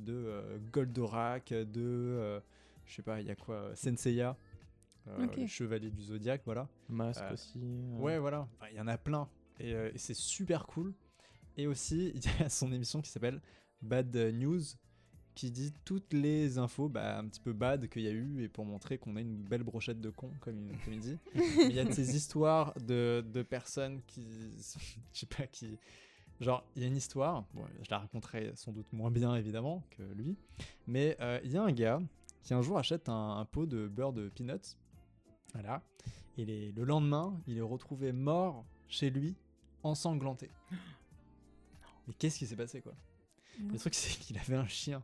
A: de euh, Goldorak, de euh, je sais pas, il y a quoi, euh, Senseiya, euh, Chevaliers du Zodiaque, voilà.
C: Masque
A: Euh,
C: aussi. euh.
A: Ouais, voilà, Enfin, il y en a plein et, euh, et c'est super cool. Et aussi il y a son émission qui s'appelle Bad News qui dit toutes les infos bah, un petit peu bad qu'il y a eu et pour montrer qu'on a une belle brochette de cons comme il, comme il dit. Il y a de ces histoires de, de personnes qui. Je sais pas qui. Genre, il y a une histoire, bon, je la raconterai sans doute moins bien évidemment que lui, mais euh, il y a un gars qui un jour achète un, un pot de beurre de peanuts. Voilà. Et les- le lendemain, il est retrouvé mort chez lui, ensanglanté. Mais qu'est-ce qui s'est passé quoi? Le truc, c'est qu'il avait un chien.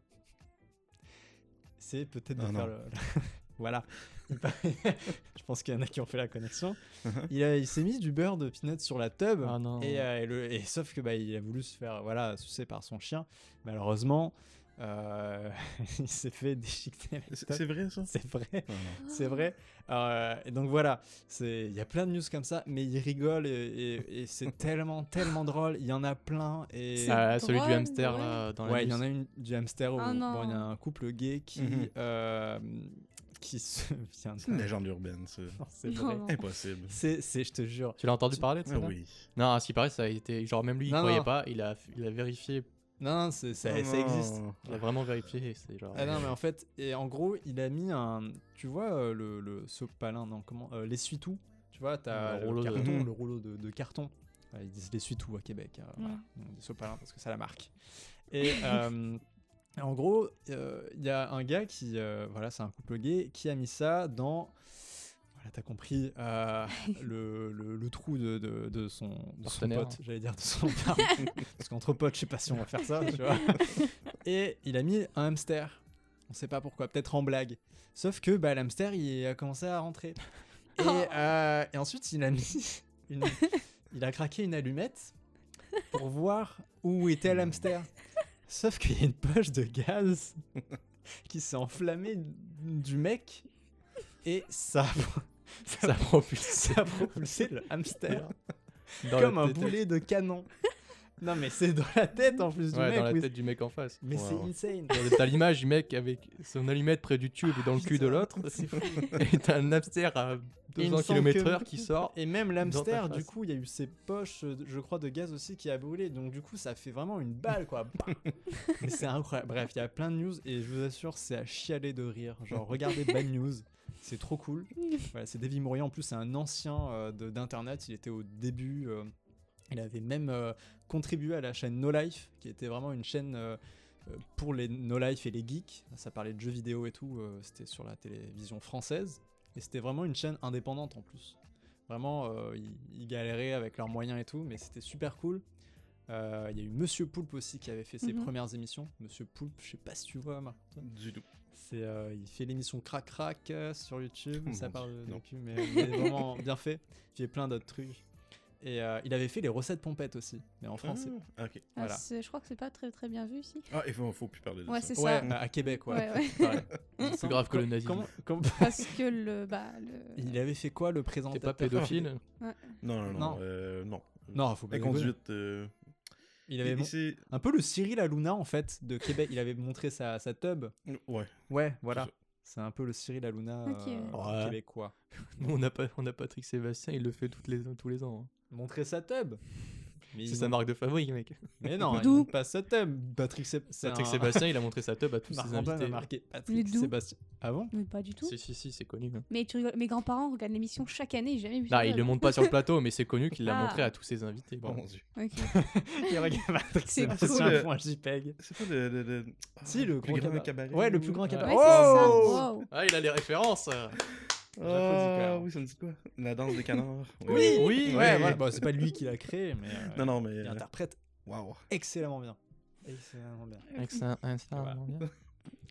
A: C'est peut-être de
D: Ah
A: faire
D: non.
A: le. voilà. Je pense qu'il y en a qui ont fait la connexion.
D: Uh-huh.
A: il a- il s'est mis du beurre de peanut sur la tub.
C: Ah non.
A: Et, euh, et le- et sauf que bah, il a voulu se faire voilà, sucer par son chien. Malheureusement, euh, il s'est fait déchiqueter
D: C'est vrai ça?
A: C'est vrai.
D: Ah, non.
A: C'est vrai. Euh, et donc voilà, c'est il y a plein de news comme ça, mais il rigole et, et- et c'est tellement tellement drôle. Il y en a plein et
C: Ah, celui du hamster
E: ouais.
C: là dans la
A: ouais, il y en a une du hamster. Où,
E: Ah
A: bon, il y a un couple gay qui euh, qui se vient.
D: C'est une légende urbaine,
A: c'est vrai.
D: Impossible.
A: C'est c'est je te jure.
C: Tu l'as entendu
A: Tu-
C: parler de ça
D: Ah oui.
C: Non, à ce qui paraît, ça a été. Genre, même lui, il
A: Non,
C: croyait
A: non.
C: pas. Il a, il a vérifié.
A: Non, non, c'est- ça,
D: Oh
A: existe.
C: Il a vraiment vérifié. et C'est genre.
A: Ah non, mais en fait, et en gros, il a mis un. Tu vois, euh, le, le sopalin, non, comment euh, L'essuie-tout. Tu vois, t'as
C: Le
A: le,
C: rouleau de-
A: carton,
D: Mhm.
A: le rouleau de, de carton. Ils disent l'essuie-tout à Québec. euh, voilà. Des sopalins parce que ça la marque. Et euh, en gros, euh, il y a un gars qui. euh, voilà, c'est un couple gay qui a mis ça dans. Voilà, t'as compris, euh, le, le, le trou de, de, de son, de son pote, j'allais dire de son père. Parce qu'entre potes, je sais pas si on va faire ça, tu vois. Et il a mis un hamster. On sait pas pourquoi, peut-être en blague. Sauf que bah, l'hamster, il a commencé à rentrer. Et,
E: Oh.
A: euh, et ensuite, il a mis une... il a craqué une allumette pour voir où était l'hamster. Sauf qu'il y a une poche de gaz qui s'est enflammée du mec et ça,
C: Ça a propulsé.
A: ça propulsé le hamster
C: dans
A: comme un boulet de canon. Non mais c'est dans la tête en plus du
C: Ouais,
A: mec.
C: dans la
A: oui.
C: tête du mec en face.
A: Mais
C: Ouais,
A: c'est
C: ouais.
A: insane.
C: T'as l'image du mec avec son allumette près du tube et dans le cul de l'autre. Et t'as un hamster à
A: Et il me
C: 200
A: semble que-
C: km/h qui sort.
A: Et même l'hamster, du coup, il y a eu ses poches, euh, je crois, de gaz aussi qui a brûlé. Donc, du coup, ça fait vraiment une balle, quoi. Bam Mais c'est incroyable. Bref, il y a plein de news et je vous assure, c'est à chialer de rire. Genre, regardez Bad News. C'est trop cool. Voilà, c'est Davy Mourier. En plus, c'est un ancien euh, de- d'Internet. Il était au début. euh, il avait même euh, contribué à la chaîne No Life, qui était vraiment une chaîne pour les No Life et les geeks. Ça parlait de jeux vidéo et tout. euh, c'était sur la télévision française. Et c'était vraiment une chaîne indépendante en plus. Vraiment, euh, ils, ils galéraient avec leurs moyens et tout, mais c'était super cool. Euh, Il y a eu Monsieur Poulpe aussi qui avait fait ses
E: Mhm.
A: premières émissions. Monsieur Poulpe, je sais pas si tu vois, Marc.
D: Du tout.
A: C'est, euh, il fait l'émission Crac Crac euh, sur YouTube.
D: Mon
A: ça parle de
D: Dieu, non.
A: cul, mais, mais vraiment bien fait. Il fait plein d'autres trucs. Et euh, il avait fait les recettes pompettes aussi, mais en français.
D: Ah, ok.
E: Ah,
A: Voilà.
E: c'est- je crois que c'est pas très très bien vu ici.
D: Ah, il faut, faut plus parler de
E: Ouais,
D: ça.
E: c'est
A: Ouais,
E: ça.
A: à Québec, ouais.
E: Ouais, ouais.
C: Plus grave que le nazisme.
A: comment- comment-
E: Parce que le. Bah, le...
A: Il avait fait quoi le
C: T'es
A: présentateur?
C: pas pédophile
D: Non, non, non.
A: Non.
D: euh, non.
A: Non, faut pas
D: La conduite. euh,
A: Il avait un peu le Cyril Hanouna en fait de Québec. Il avait montré sa, sa tub.
D: Ouais.
A: Ouais, voilà.
D: ça.
A: C'est un peu le Cyril Hanouna
E: Ok,
A: euh,
C: ouais.
A: québécois.
C: Nous, on a, pas, on a Patrick Sébastien, il le fait toutes les, tous les ans. hein.
A: Montrer sa tub. Mais
C: C'est sa marque de fabrique, mec.
A: Mais non, il
E: D'où
A: montre pas sa tub. Patrick, Sé- c'est
C: Patrick
A: un-
C: Sébastien, il a montré sa tub à tous ses
A: Marc-Antoine a
C: invités.
A: marqué
E: Mais
A: Patrick
E: d'où
A: Sébastien. Ah bon
E: Mais pas du tout.
C: Si, si, si, c'est connu. hein.
E: Mais tu rigoles, mes grands-parents regardent l'émission chaque année, j'ai jamais vu
C: Non,
E: ça.
C: il le montre pas sur le plateau, mais c'est connu qu'il l'a
E: Ah.
C: montré à tous ses invités.
D: Oh
C: Bon.
D: mon dieu.
E: Ok.
A: Il regarde Patrick
E: C'est
A: Sébastien
D: cool.
A: pour un JPEG.
D: C'est pas le. le, le-
A: Si, le
D: plus
A: grand cabaret. Ouais, le plus grand cabaret.
E: Ouais, c'est ça.
A: Oh
E: Wow.
C: Ah, il a les références
D: Ah oui, ça me dit quoi? La danse des canards.
A: Oui,
C: Oui,
A: ouais,
D: ouais.
A: voilà. Bon, c'est pas lui qui l'a créé, mais euh,
D: Non, non, mais.
A: il
D: euh,
A: interprète
D: Waouh.
A: excellemment bien. Excellemment bien.
C: Un star,
A: Voilà.
C: bien.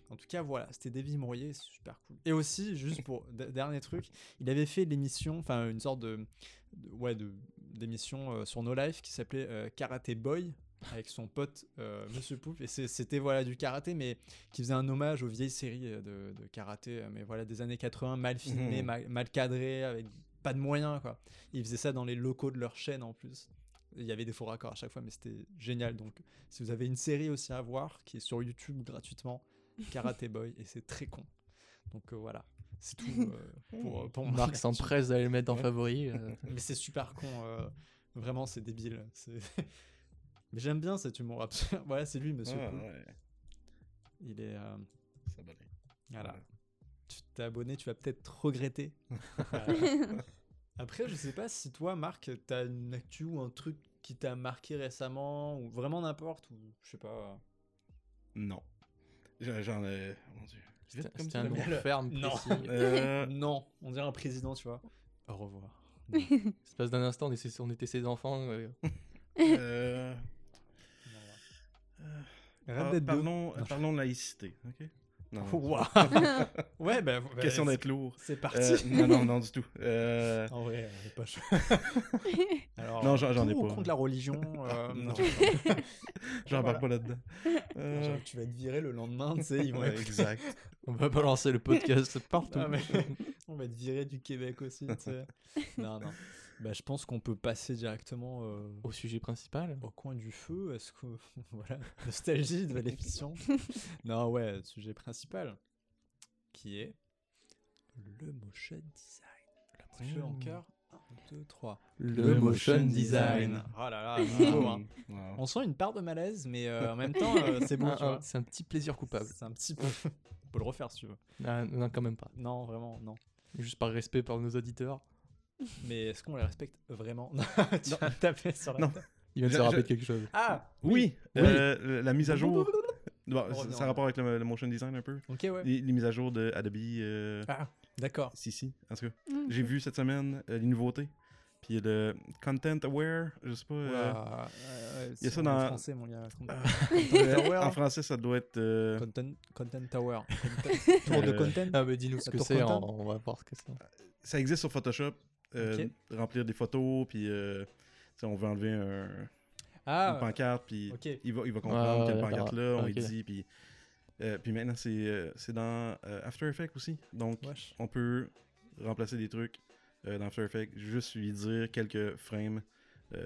A: En tout cas, voilà, c'était Davy Mourier, super cool. Et aussi, juste pour dernier truc, il avait fait l'émission, enfin une sorte de, de- ouais, de d'émission euh, sur No Life qui s'appelait euh, Karate Boy avec son pote euh, Monsieur Poulpe. Et c'était voilà du karaté, mais qui faisait un hommage aux vieilles séries euh, de, de karaté, euh, mais voilà des années 80, mal filmées,
D: Mhm.
A: mal, mal cadrées, avec pas de moyens quoi. Il faisait ça dans les locaux de leur chaîne en plus. Il y avait des faux raccords à chaque fois, mais c'était génial. Donc, si vous avez une série aussi à voir qui est sur YouTube gratuitement, Karate Boy, et c'est très con. Donc euh, voilà, c'est tout euh, pour, pour
C: Marc s'empresse d'aller le mettre en favori. euh.
A: Mais c'est super con, vraiment c'est débile. Mais j'aime bien cet humour absurde. Voilà, c'est lui, monsieur.
D: Ah, ouais.
A: Il est. euh,
D: Ça va aller.
A: voilà.
D: Ouais.
A: Tu t'es abonné, tu vas peut-être regretter. Euh, Après, je sais pas si toi, Marc, t'as une actu ou un truc qui t'a marqué récemment, ou vraiment n'importe, ou je sais pas.
D: Non. J'en ai. Mon dieu.
C: C'était un nom
A: Le-
C: ferme,
A: Non.
D: Euh,
A: Non, on dirait un président, tu vois. Au revoir.
C: L'espace d'un instant, on était, on était ses enfants. euh,
D: euh,
A: Red
D: ah,
A: 2.
D: parlons, parlons de laïcité, ok? Non.
A: ouais, bah, bah,
D: Question d'être lourd.
A: C'est parti.
D: Euh, non, non, non, du tout. Euh,
A: En vrai, on est pas chaud. Alors,
D: Non, j'en- j'en ai pas.
A: contre la religion. euh,
D: Non.
A: non.
D: J'embarque
A: Voilà.
D: pas là-dedans. Euh,
A: Genre, tu vas te virer le lendemain, tu sais, ils vont
D: ouais,
A: être-
D: exact.
C: On va balancer le podcast partout.
A: Ah, mais- on va te virer du Québec aussi, tu sais. non, non. Bah, je pense qu'on peut passer directement euh,
C: Au sujet principal.
A: au coin du feu. Est-ce que. voilà, nostalgie de l'émission? non, ouais, sujet principal. Qui est le motion design. Le motion en
C: Mmh.
A: cœur. 1, 2, 3.
C: Le, motion design.
A: Oh là là, bravo, hein.
D: Wow.
A: On sent une part de malaise, mais euh, en même temps, euh, c'est bon, vois.
C: C'est un petit plaisir coupable.
A: C'est un petit peu. On peut le refaire si tu veux.
C: Ah, non, quand même pas.
A: Non, vraiment, non.
C: Juste par respect par nos auditeurs.
A: Mais est-ce qu'on les respecte vraiment? Tu vas me taper sur la
D: Non.
C: Il vient de se rappeler
D: je-
C: quelque chose.
A: Ah
D: Oui,
C: Oui.
D: euh, la mise à jour. Bon,
A: On
D: ça- a rapport avec le, le motion design un peu.
A: Ok, ouais.
D: Les, les mises à jour de Adobe. Euh,
A: Ah, d'accord.
D: Si, si. En tout cas,
E: Mm.
D: j'ai vu cette semaine euh, les nouveautés. Puis le Content Aware, je sais pas. euh,
A: euh,
D: il y a ça
A: est en
D: dans-
A: français, mon gars.
D: euh,
A: Tower.
D: en français, ça doit être. euh,
A: Content, content Tower. Content- Tour de content.
C: Ah, mais dis-nous ce que c'est, on va voir ce que c'est.
D: ça existe sur Photoshop. Euh,
A: Ok.
D: Remplir des photos, puis euh, on veut enlever un, une
A: Ah,
D: pancarte, puis
A: ok.
D: il, va, il va comprendre
C: Ouais,
D: quelle
C: ouais,
D: pancarte là,
C: d'accord.
D: on lui
C: Ok.
D: dit, puis, euh, puis maintenant c'est euh, c'est dans euh, After Effects aussi. Donc
A: wesh.
D: on peut remplacer des trucs euh, dans After Effects, juste lui dire quelques frames euh,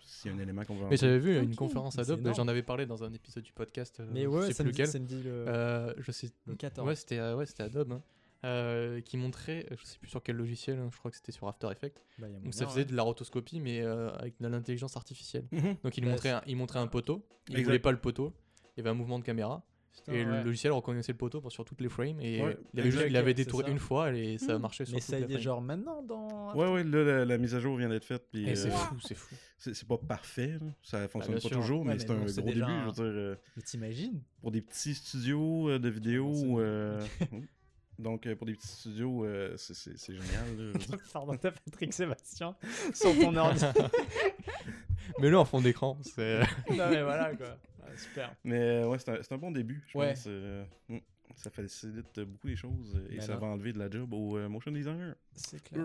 D: s'il y a un élément qu'on veut
C: Mais j'avais vu
E: Ok.
C: une conférence Adobe, j'en avais parlé dans un épisode du podcast.
A: Mais
C: je
A: ouais,
C: sais plus lequel.
A: le,
C: Euh, je sais.
A: le 14.
C: Ouais, c'était ouais, c'était Adobe. hein. Euh, qui montrait, je sais plus sur quel logiciel, hein, je crois que c'était sur After Effects.
A: Bah,
C: Donc ça faisait
A: ouais.
C: de la rotoscopie, mais euh, avec de l'intelligence artificielle.
D: Mhm.
C: Donc il
A: Bah,
C: montrait, un, il montrait un poteau, il
D: Exact.
C: voulait pas le poteau, il y avait un mouvement de caméra,
A: Putain,
C: et
A: ouais.
C: le logiciel reconnaissait le poteau pour sur toutes les frames, et
D: Ouais,
C: il avait, il avait
A: ça.
C: une fois, et ça
E: Mm.
C: marchait sur
A: Mais ça y est,
C: frames.
A: genre maintenant dans.
D: Ouais, ouais, là, la, la mise à jour vient d'être faite. Puis,
C: Et c'est
D: euh,
C: fou, c'est fou.
D: c'est pas parfait, là. ça fonctionne
C: bien
D: pas
C: sûr.
D: toujours, mais c'est un gros début.
A: un-
D: Je veux dire,
A: Mais t'imagines
D: pour des petits studios de vidéo. Euh, donc, euh, pour des petits studios, euh, c'est- c'est c'est génial.
A: Pardon, t'as Patrick Sébastien sur ton ordi.
C: Mais là, en fond d'écran, c'est.
A: non, mais voilà quoi. Ah, super.
D: Mais euh, ouais, c'est un, c'est un bon début, je
A: Ouais.
D: pense. euh, mm, ça facilite beaucoup les choses euh, et
A: Ben
D: ça
A: non.
D: va enlever de la job au euh, motion designer.
A: C'est clair.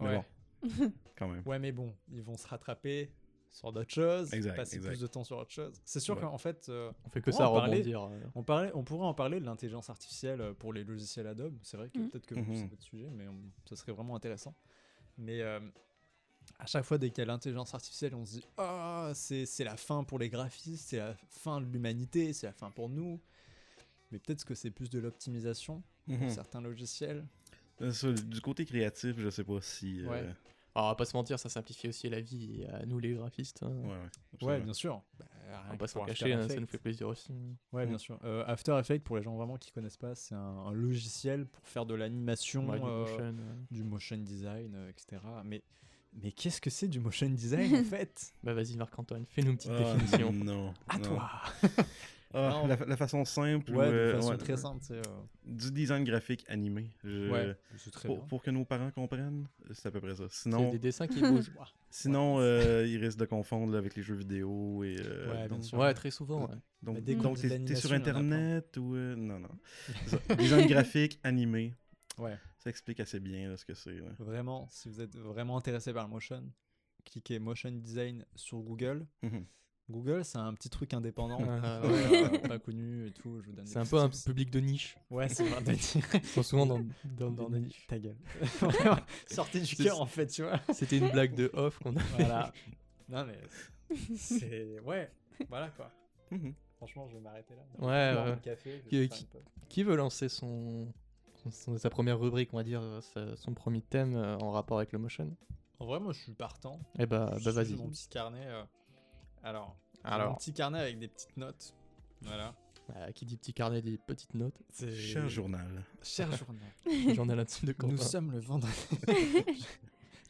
D: Mais
A: Ouais.
D: bon, Quand même.
A: Ouais, mais bon, ils vont se rattraper sur d'autres choses,
D: Exact,
A: passer
D: exact.
A: plus de temps sur autre chose. C'est sûr
D: Ouais.
A: qu'en fait, euh,
C: On fait que ça
A: en parler.
C: rebondir. euh.
A: on, parlait, on pourrait en parler de l'intelligence artificielle euh, pour les logiciels Adobe. C'est vrai que
E: Mhm.
A: peut-être que
D: Mhm.
A: c'est votre sujet, mais on- ça serait vraiment intéressant. Mais euh, à chaque fois, dès qu'il y a l'intelligence artificielle, on se dit Ah, c'est c'est la fin pour les graphistes, c'est la fin de l'humanité, c'est la fin pour nous. Mais peut-être que c'est plus de l'optimisation pour
D: Mhm.
A: certains logiciels.
D: Euh, du côté créatif, je sais pas si. euh,
A: Ouais.
C: Alors, on va pas se mentir, ça simplifie aussi la vie à nous les graphistes. hein.
D: ouais, ouais,
A: Ouais,
D: absolument.
A: bien sûr. Bah,
C: On va pas s'en
A: pour
C: cacher,
A: After
C: hein, ça
A: Effects.
C: nous fait plaisir aussi.
A: Ouais,
D: Mm.
A: bien sûr. Euh, After Effects, pour les gens vraiment qui connaissent pas, c'est un, un logiciel pour faire de l'animation,
C: Ouais, du
A: euh,
C: motion,
A: du motion design, euh, etc. Mais, mais qu'est-ce que c'est du motion design en fait?
C: Bah vas-y Marc-Antoine, fais-nous une petite
D: Ah,
C: définition.
D: Non.
A: À
D: non.
A: toi
D: Ah, la, la façon simple.
A: Ouais,
D: ou,
A: de
D: euh,
A: façon
D: ouais,
A: très simple, c'est. euh,
D: Du design graphique animé. Je-
A: Ouais, c'est très
D: pour, pour que nos parents comprennent, c'est à peu près ça. Sinon,
C: des dessins qui bougent.
D: sinon euh, ils risquent de confondre avec les jeux vidéo. Et, euh,
A: Ouais, bien
D: donc,
A: sûr.
C: Ouais, très souvent.
D: donc, t'es, sur. Internet ou... non, non. Ça. design graphique animé.
A: Ouais.
D: Ça explique assez bien là, ce que c'est.
A: Vraiment, si vous êtes vraiment intéressé par le motion, cliquez motion design sur Google.
D: Mhm.
A: Google, c'est un petit truc indépendant,
C: Ah,
A: euh, pas connu et tout. Je vous donne
C: C'est un peu un public de niche.
A: Ouais, c'est vrai.
C: Ils sont souvent dans, dans,
A: Dans des-
C: niches.
A: Ta gueule. Sortez du cœur en fait, tu vois.
C: C'était une blague de off qu'on a.
A: Voilà. Non mais c'est ouais, voilà quoi.
D: Mhm.
A: Franchement, je vais m'arrêter là.
C: Ouais, ouais.
A: café,
C: Qui- veut lancer son, sa première rubrique, on va dire, sa- son premier thème euh, en rapport avec le motion?
A: En vrai, moi, je suis partant.
C: Eh bah, bah vas-y.
A: Mon petit carnet. euh, Alors, mon petit carnet avec des petites notes. Voilà.
C: Euh, qui dit petit carnet dit petite note.
A: C'est
D: Cher journal.
A: Cher journal.
C: Journal intime de
A: Nous
C: Quentin.
A: sommes le vendredi.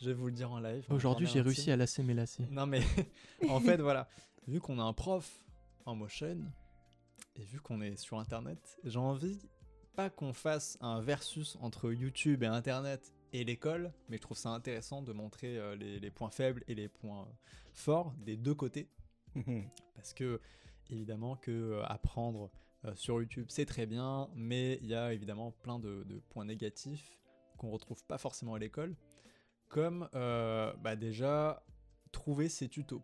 A: je vais vous le dire en live.
C: Aujourd'hui, j'ai réussi à lasser mes lacets.
A: Non mais en fait voilà, vu qu'on a un prof en motion et vu qu'on est sur internet, j'ai envie pas qu'on fasse un versus entre YouTube et internet et l'école, mais je trouve ça intéressant de montrer euh, les, les points faibles et les points euh, forts des deux côtés. parce que évidemment que euh, apprendre euh, sur YouTube c'est très bien, mais il y a évidemment plein de, de points négatifs qu'on retrouve pas forcément à l'école, comme euh, bah déjà trouver ses tutos.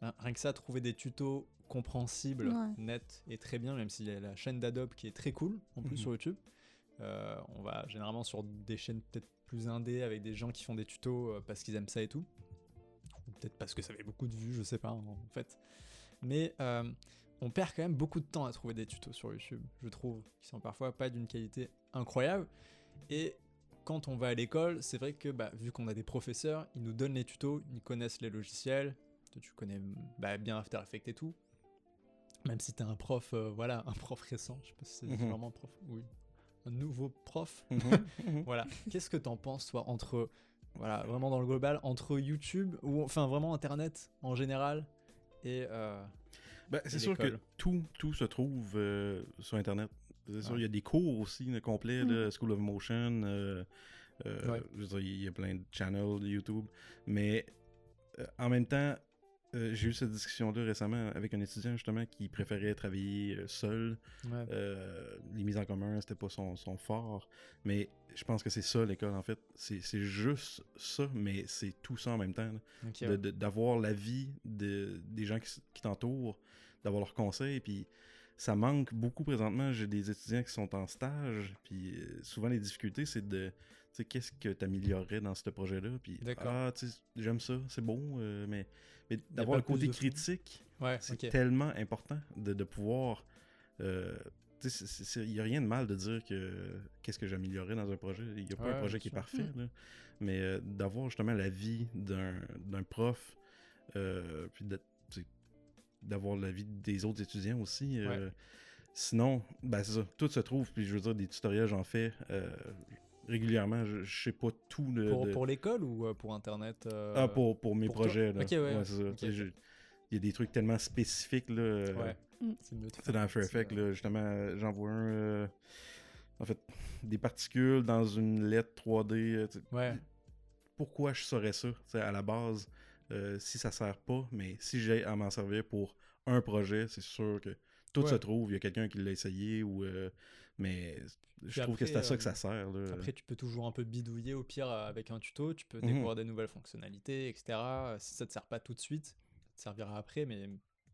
A: Hein, rien que ça, trouver des tutos compréhensibles,
E: Ouais.
A: nets et très bien, même s'il y a la chaîne d'Adobe qui est très cool en plus
D: Mhm.
A: sur YouTube. Euh, on va généralement sur des chaînes peut-être plus indées avec des gens qui font des tutos parce qu'ils aiment ça et tout. Peut-être parce que ça fait beaucoup de vues, je sais pas en fait. Mais euh, on perd quand même beaucoup de temps à trouver des tutos sur YouTube, je trouve, qui sont parfois pas d'une qualité incroyable. Et quand on va à l'école, c'est vrai que bah, vu qu'on a des professeurs, ils nous donnent les tutos, ils connaissent les logiciels, tu connais bah, bien After Effects et tout. Même si t'es un prof, euh, voilà, un prof récent, je sais pas si c'est
D: Mhm.
A: vraiment un prof, oui, un nouveau prof.
D: Mhm. Mhm.
A: voilà, qu'est-ce que t'en penses toi entre, voilà, vraiment dans le global, entre YouTube ou enfin vraiment Internet en général et euh,
D: Ben, c'est sûr que tout, tout se trouve euh, sur Internet. C'est sûr,
A: Ouais.
D: il y a des cours aussi complets,
E: Mm.
D: là, School of Motion. euh, euh,
A: Ouais.
D: je veux dire, il y a plein de channels de YouTube. Mais euh, en même temps, euh, j'ai eu cette discussion-là récemment avec un étudiant justement qui préférait travailler euh, seul.
A: ouais,
D: Euh, les mises en commun, c'était pas son, son fort. Mais je pense que c'est ça l'école en fait. C'est juste ça, mais c'est tout ça en même temps.
A: ok,
D: de-
A: ouais.
D: de- d'avoir des gens qui, t'entourent, d'avoir leurs conseils, puis ça manque beaucoup présentement. J'ai des étudiants qui sont en stage, puis souvent les difficultés, c'est de, tu sais, qu'est-ce que tu améliorerais dans ce projet-là, puis
A: D'accord.
D: ah, j'aime ça, c'est beau, euh, mais, mais d'avoir le côté critique,
A: ouais,
D: c'est tellement important de, de pouvoir... euh, il n'y a rien de mal de dire que qu'est-ce que j'améliorerais dans un projet. Il n'y a pas
A: Ouais,
D: un projet qui est parfait. là. Mais euh, d'avoir justement l'avis d'un prof, euh, puis d'avoir l'avis des autres étudiants aussi. Sinon, ben c'est ça, tout se trouve. Puis je veux dire, des tutoriels, j'en fais euh, régulièrement. Je, je sais pas tout le.
A: Pour,
D: de-
A: pour l'école ou euh, pour Internet euh,
D: ah, pour, pour mes
A: pour
D: projets. Là.
A: Ok, ouais,
D: ça. je- Il y a des trucs tellement spécifiques. Là, euh,
A: Ouais,
E: Mm.
A: c'est
D: dans
A: un
D: After Effects, là, justement, j'en vois un. euh, en fait, des particules dans une lettre 3D. euh, tu sais,
A: Ouais,
D: pourquoi je saurais ça? À la base euh, si ça sert pas, mais si j'ai à m'en servir pour un projet, c'est sûr que tout
A: Ouais.
D: se trouve, il y a quelqu'un qui l'a essayé ou. euh, mais je
A: Puis
D: trouve que c'est à ça
A: euh,
D: que ça sert. Là.
A: Après, tu peux toujours un peu bidouiller au pire euh, avec un tuto, tu peux
D: Mhm.
A: découvrir des nouvelles fonctionnalités, etc. Euh, Si ça te sert pas tout de suite, ça te servira après, mais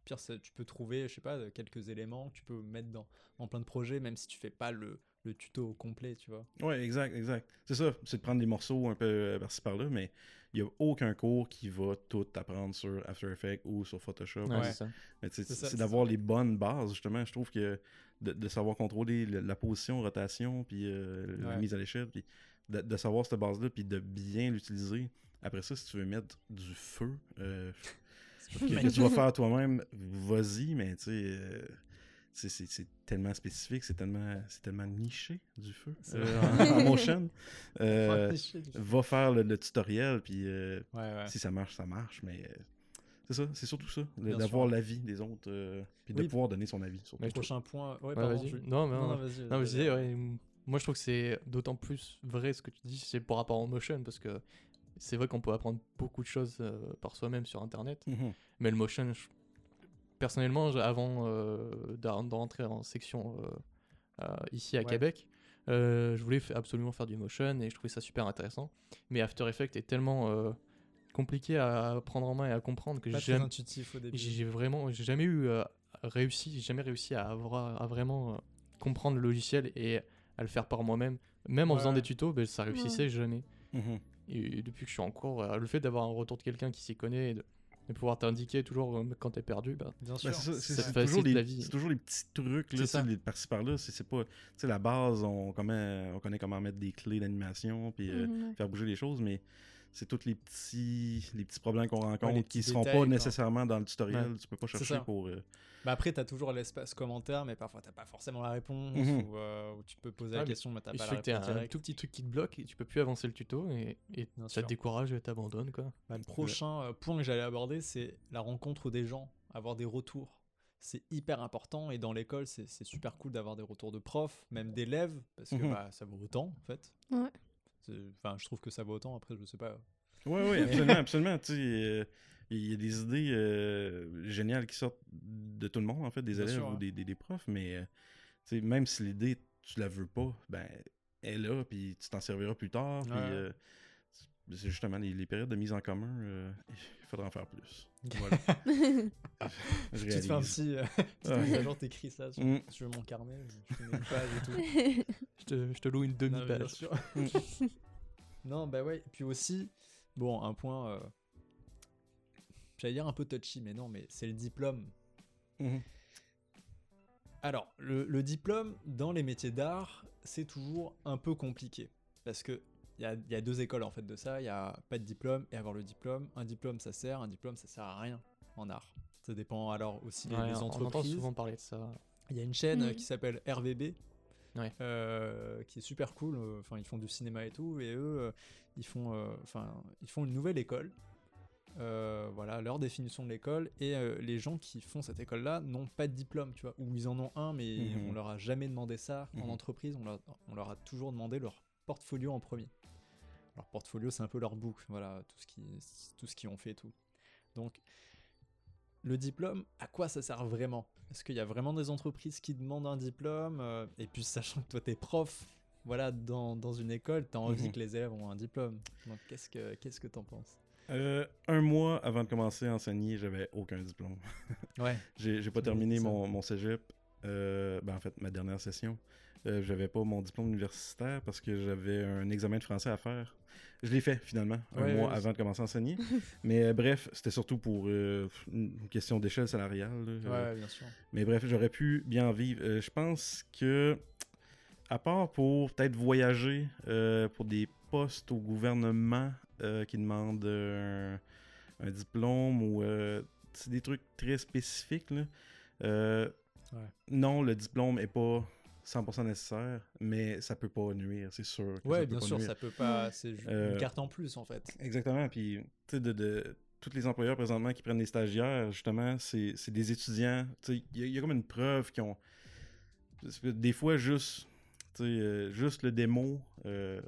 A: pire, ça- tu peux trouver, je sais pas, euh, quelques éléments que tu peux mettre dans, dans plein de projets, même si tu fais pas le, le tuto au complet, tu vois.
D: Ouais, exact, exact. C'est ça, c'est de prendre des morceaux un peu euh, par-ci par-là, mais il n'y a aucun cours qui va tout apprendre sur After Effects ou sur Photoshop.
C: Ouais,
A: Ouais.
C: c'est ça.
D: Mais
A: C'est
D: d'avoir les bonnes bases, justement. Je trouve que de, de savoir contrôler le- la position, rotation, puis euh, la mise à l'échelle, puis de, de savoir cette base-là, puis de bien l'utiliser. Après ça, si tu veux mettre du feu, euh, que, que tu vas faire toi-même, vas-y, mais tu sais, euh, c'est- c'est c'est tellement spécifique, c'est tellement, c'est tellement niché du feu euh, en, en motion. Euh, va faire le, le tutoriel, puis euh,
A: ouais.
D: si ça marche, ça marche, mais euh, c'est ça, c'est surtout ça, d'avoir
A: sûr.
D: l'avis des autres, euh, puis de pouvoir donner son avis. surtout.
C: Mais trouve-
A: Prochain point. Ouais,
C: Ouais,
A: pardon,
C: vas-y.
A: je-
C: Non, mais
A: Non,
C: non,
A: non, vas-y.
C: Moi je trouve que c'est d'autant plus vrai ce que tu dis, c'est par rapport au motion, parce que c'est vrai qu'on peut apprendre beaucoup de choses euh, par soi-même sur internet,
D: Mhm.
C: mais le motion, je- personnellement, avant euh, d'en- d'entrer en section euh, euh, ici à
A: Ouais.
C: Québec, euh, je voulais absolument faire du motion et je trouvais ça super intéressant. Mais After Effects est tellement euh, compliqué à prendre en main et à comprendre que j'ai
A: très
C: jamais,
A: intuitif au début.
C: j'ai j'ai vraiment, j'ai jamais eu euh, réussi, j'ai jamais réussi à avoir, à vraiment euh, comprendre le logiciel et à le faire par moi-même. Même en faisant
A: Ouais.
C: des tutos, ben, ça réussissait jamais.
D: Mhm.
C: Et depuis que je suis en cours, euh, le fait d'avoir un retour de quelqu'un qui s'y connaît et de, de pouvoir t'indiquer toujours euh, quand t'es perdu, bah,
A: Bien
D: Ben,
A: sûr.
D: c'est toujours, les,
C: la vie.
D: c'est toujours les petits trucs, là,
C: ça.
D: les par-ci par-là. C'est, c'est pas, tu sais, la base, on, comment, on connaît comment mettre des clés d'animation, puis euh,
E: Mhm.
D: faire bouger les choses, mais c'est tous les petits, les petits problèmes qu'on rencontre qui
A: petits
D: seront pas
A: quoi.
D: nécessairement dans le tutoriel.
C: Ouais.
D: Tu peux pas chercher
A: ça.
D: pour. euh,
A: après, t'as toujours l'espace commentaire, mais parfois t'as pas forcément la réponse,
D: Mhm.
A: ou, euh, ou tu peux poser
C: Ouais,
A: la question, mais t'as
C: il
A: pas la
C: que t'aies
A: réponse
C: un tout petit truc qui te bloque et tu peux plus avancer le tuto et, et
A: Bien
C: ça
A: sûr.
C: te décourage et t'abandonnes quoi.
A: Bah, le prochain euh, point que j'allais aborder, c'est la rencontre des gens, avoir des retours. C'est hyper important et dans l'école, c'est c'est super cool d'avoir des retours de profs, même d'élèves, parce que
D: Mhm.
A: bah, ça vaut autant en fait.
E: Ouais.
A: Enfin, je trouve que ça vaut autant, après, je sais pas.
D: Ouais, ouais, absolument, absolument. Tu sais, il y a des idées euh, géniales qui sortent de tout le monde, en fait, des
A: Bien
D: élèves
A: sûr,
D: ou
A: hein.
D: des, des- des profs, mais euh, tu sais, même si l'idée, tu la veux pas, ben, elle est là, puis tu t'en serviras plus tard.
A: Ouais.
D: euh, c'est justement les, les périodes de mise en commun, euh, il faudra en faire plus. Voilà. Je
A: Tu te fais un petit. euh, tu
D: Ouais.
A: te mets, genre, t'écris ça sur,
D: Mm.
A: sur mon carnet, je fais une page et tout.
C: Je te, je te loue une
A: Non,
C: demi-page.
A: sûr. non, bah ouais. Et puis aussi, bon, un point. euh, J'allais dire un peu touchy, mais non, mais c'est le diplôme.
D: Mhm.
A: Alors, le, le diplôme dans les métiers d'art, c'est toujours un peu compliqué. Parce que il y a, il y a deux écoles en fait de ça. Il y a pas de diplôme et avoir le diplôme. Un diplôme, ça sert. Un diplôme, ça sert à rien en art. Ça dépend alors aussi des-
C: Ouais,
A: des
C: on entend
A: entreprises.
C: souvent parler de ça.
A: Il y a une chaîne euh,
E: Mm.
A: qui s'appelle RVB,
C: Ouais.
A: euh, qui est super cool. euh, Enfin, ils font du cinéma et tout, et eux, euh, ils font, enfin, ils font une nouvelle école. Euh, voilà leur définition de l'école et euh, les gens qui font cette école là n'ont pas de diplôme tu vois ou ils en ont un mais
D: Mhm.
A: on leur a jamais demandé ça en
D: Mhm.
A: entreprise on leur, on leur a toujours demandé leur portfolio en premier leur portfolio c'est un peu leur book voilà tout ce qui tout ce qu'ils ont fait et tout donc le diplôme, à quoi ça sert vraiment? Est-ce qu'il y a vraiment des entreprises qui demandent un diplôme euh, Et puis, sachant que toi, t'es prof, voilà, dans, dans une école, t'as envie
D: Mhm.
A: que les élèves ont un diplôme. Donc, qu'est-ce que qu'est-ce que t'en penses?
D: Euh, un mois avant de commencer à enseigner, j'avais aucun diplôme.
A: Ouais.
D: J'ai pas terminé mon, mon cégep. Euh, ben, en fait, ma dernière session. Euh, j'avais pas mon diplôme universitaire parce que j'avais un examen de français à faire. Je l'ai fait finalement, un
A: Ouais,
D: mois
A: ouais,
D: avant de commencer à enseigner. Mais euh, bref, c'était surtout pour euh, une question d'échelle salariale. là.
A: Ouais, bien sûr.
D: mais bref, j'aurais pu bien vivre. Je pense que, à part pour peut-être voyager pour des postes au gouvernement qui demandent un, un diplôme ou des trucs très spécifiques, là,
A: Ouais.
D: non, le diplôme est pas 100% nécessaire, mais ça peut pas nuire, c'est sûr.
A: Ouais, bien sûr,
D: nuire.
A: ça peut pas. C'est
D: Euh,
A: une carte en plus, en fait.
D: Exactement. Puis, tu sais, de, de- tous les employeurs présentement qui prennent des stagiaires, justement, c'est c'est des étudiants. Tu sais, il y, a- il y a comme une preuve qu'ils ont. parce que Des fois, juste, tu sais, euh, juste le démo, euh,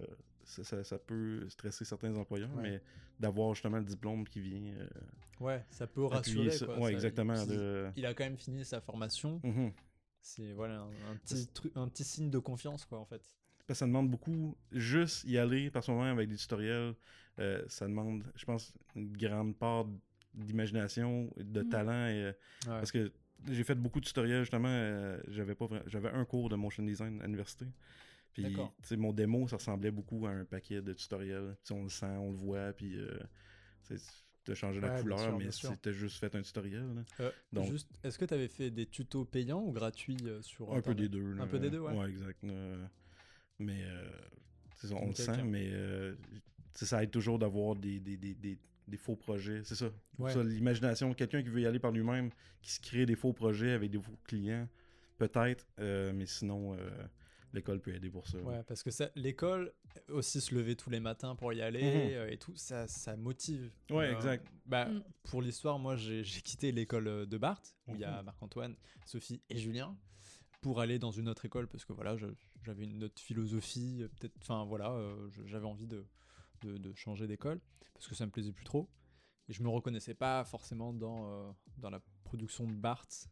D: ça, ça- ça peut stresser certains employeurs,
A: Ouais.
D: mais d'avoir justement le diplôme qui vient euh,
A: Ouais, ça peut rassurer.
D: ça.
A: quoi,
D: Ouais,
A: ça-
D: exactement. de-
A: Il a quand même fini sa formation.
D: Mhm.
A: C'est voilà un, un petit truc, un petit signe de confiance quoi en fait.
D: Parce que ça demande beaucoup, juste y aller par soi-même avec des tutoriels, euh, ça demande, je pense, une grande part d'imagination, de
E: Mm.
D: talent. Et, euh,
A: Ouais.
D: Parce que j'ai fait beaucoup de tutoriels, justement, euh, j'avais pas j'avais un cours de motion design à l'université. Puis,
A: D'accord.
D: tu sais, mon démo, ça ressemblait beaucoup à un paquet de tutoriels. On le sent, on le voit, puis euh, tu as changé la couleur,
A: sûr,
D: mais c'était juste fait un tutoriel. là.
A: Euh,
D: Donc-
A: juste, est-ce que tu avais fait des tutos payants ou gratuits euh, sur
D: Un peu des deux. là.
A: Un peu des deux, ouais.
D: Ouais, exact. euh, mais on le sent,
A: ok.
D: mais euh, ça aide toujours d'avoir des, des, des, des, des faux projets. C'est ça. Pour
A: Ouais.
D: ça, l'imagination, quelqu'un qui veut y aller par lui-même, qui se crée des faux projets avec des faux clients, peut-être, euh, mais sinon, euh, l'école peut aider pour ça.
A: Ouais, parce que l'école, aussi se lever tous les matins pour y aller
D: Mhm.
A: euh, et tout, ça, ça motive.
D: Ouais,
A: Euh,
D: exact.
A: Bah,
E: Mm.
A: Pour l'histoire, moi, j'ai quitté l'école euh, de Barthes, où il y a. Marc-Antoine, Sophie et Julien, pour aller dans une autre école, parce que voilà, j'avais une autre philosophie, euh, peut-être, enfin voilà, euh, j'avais envie de, de, de changer d'école, parce que ça me plaisait plus trop. Et je me reconnaissais pas forcément dans, euh, dans la production de Barthes.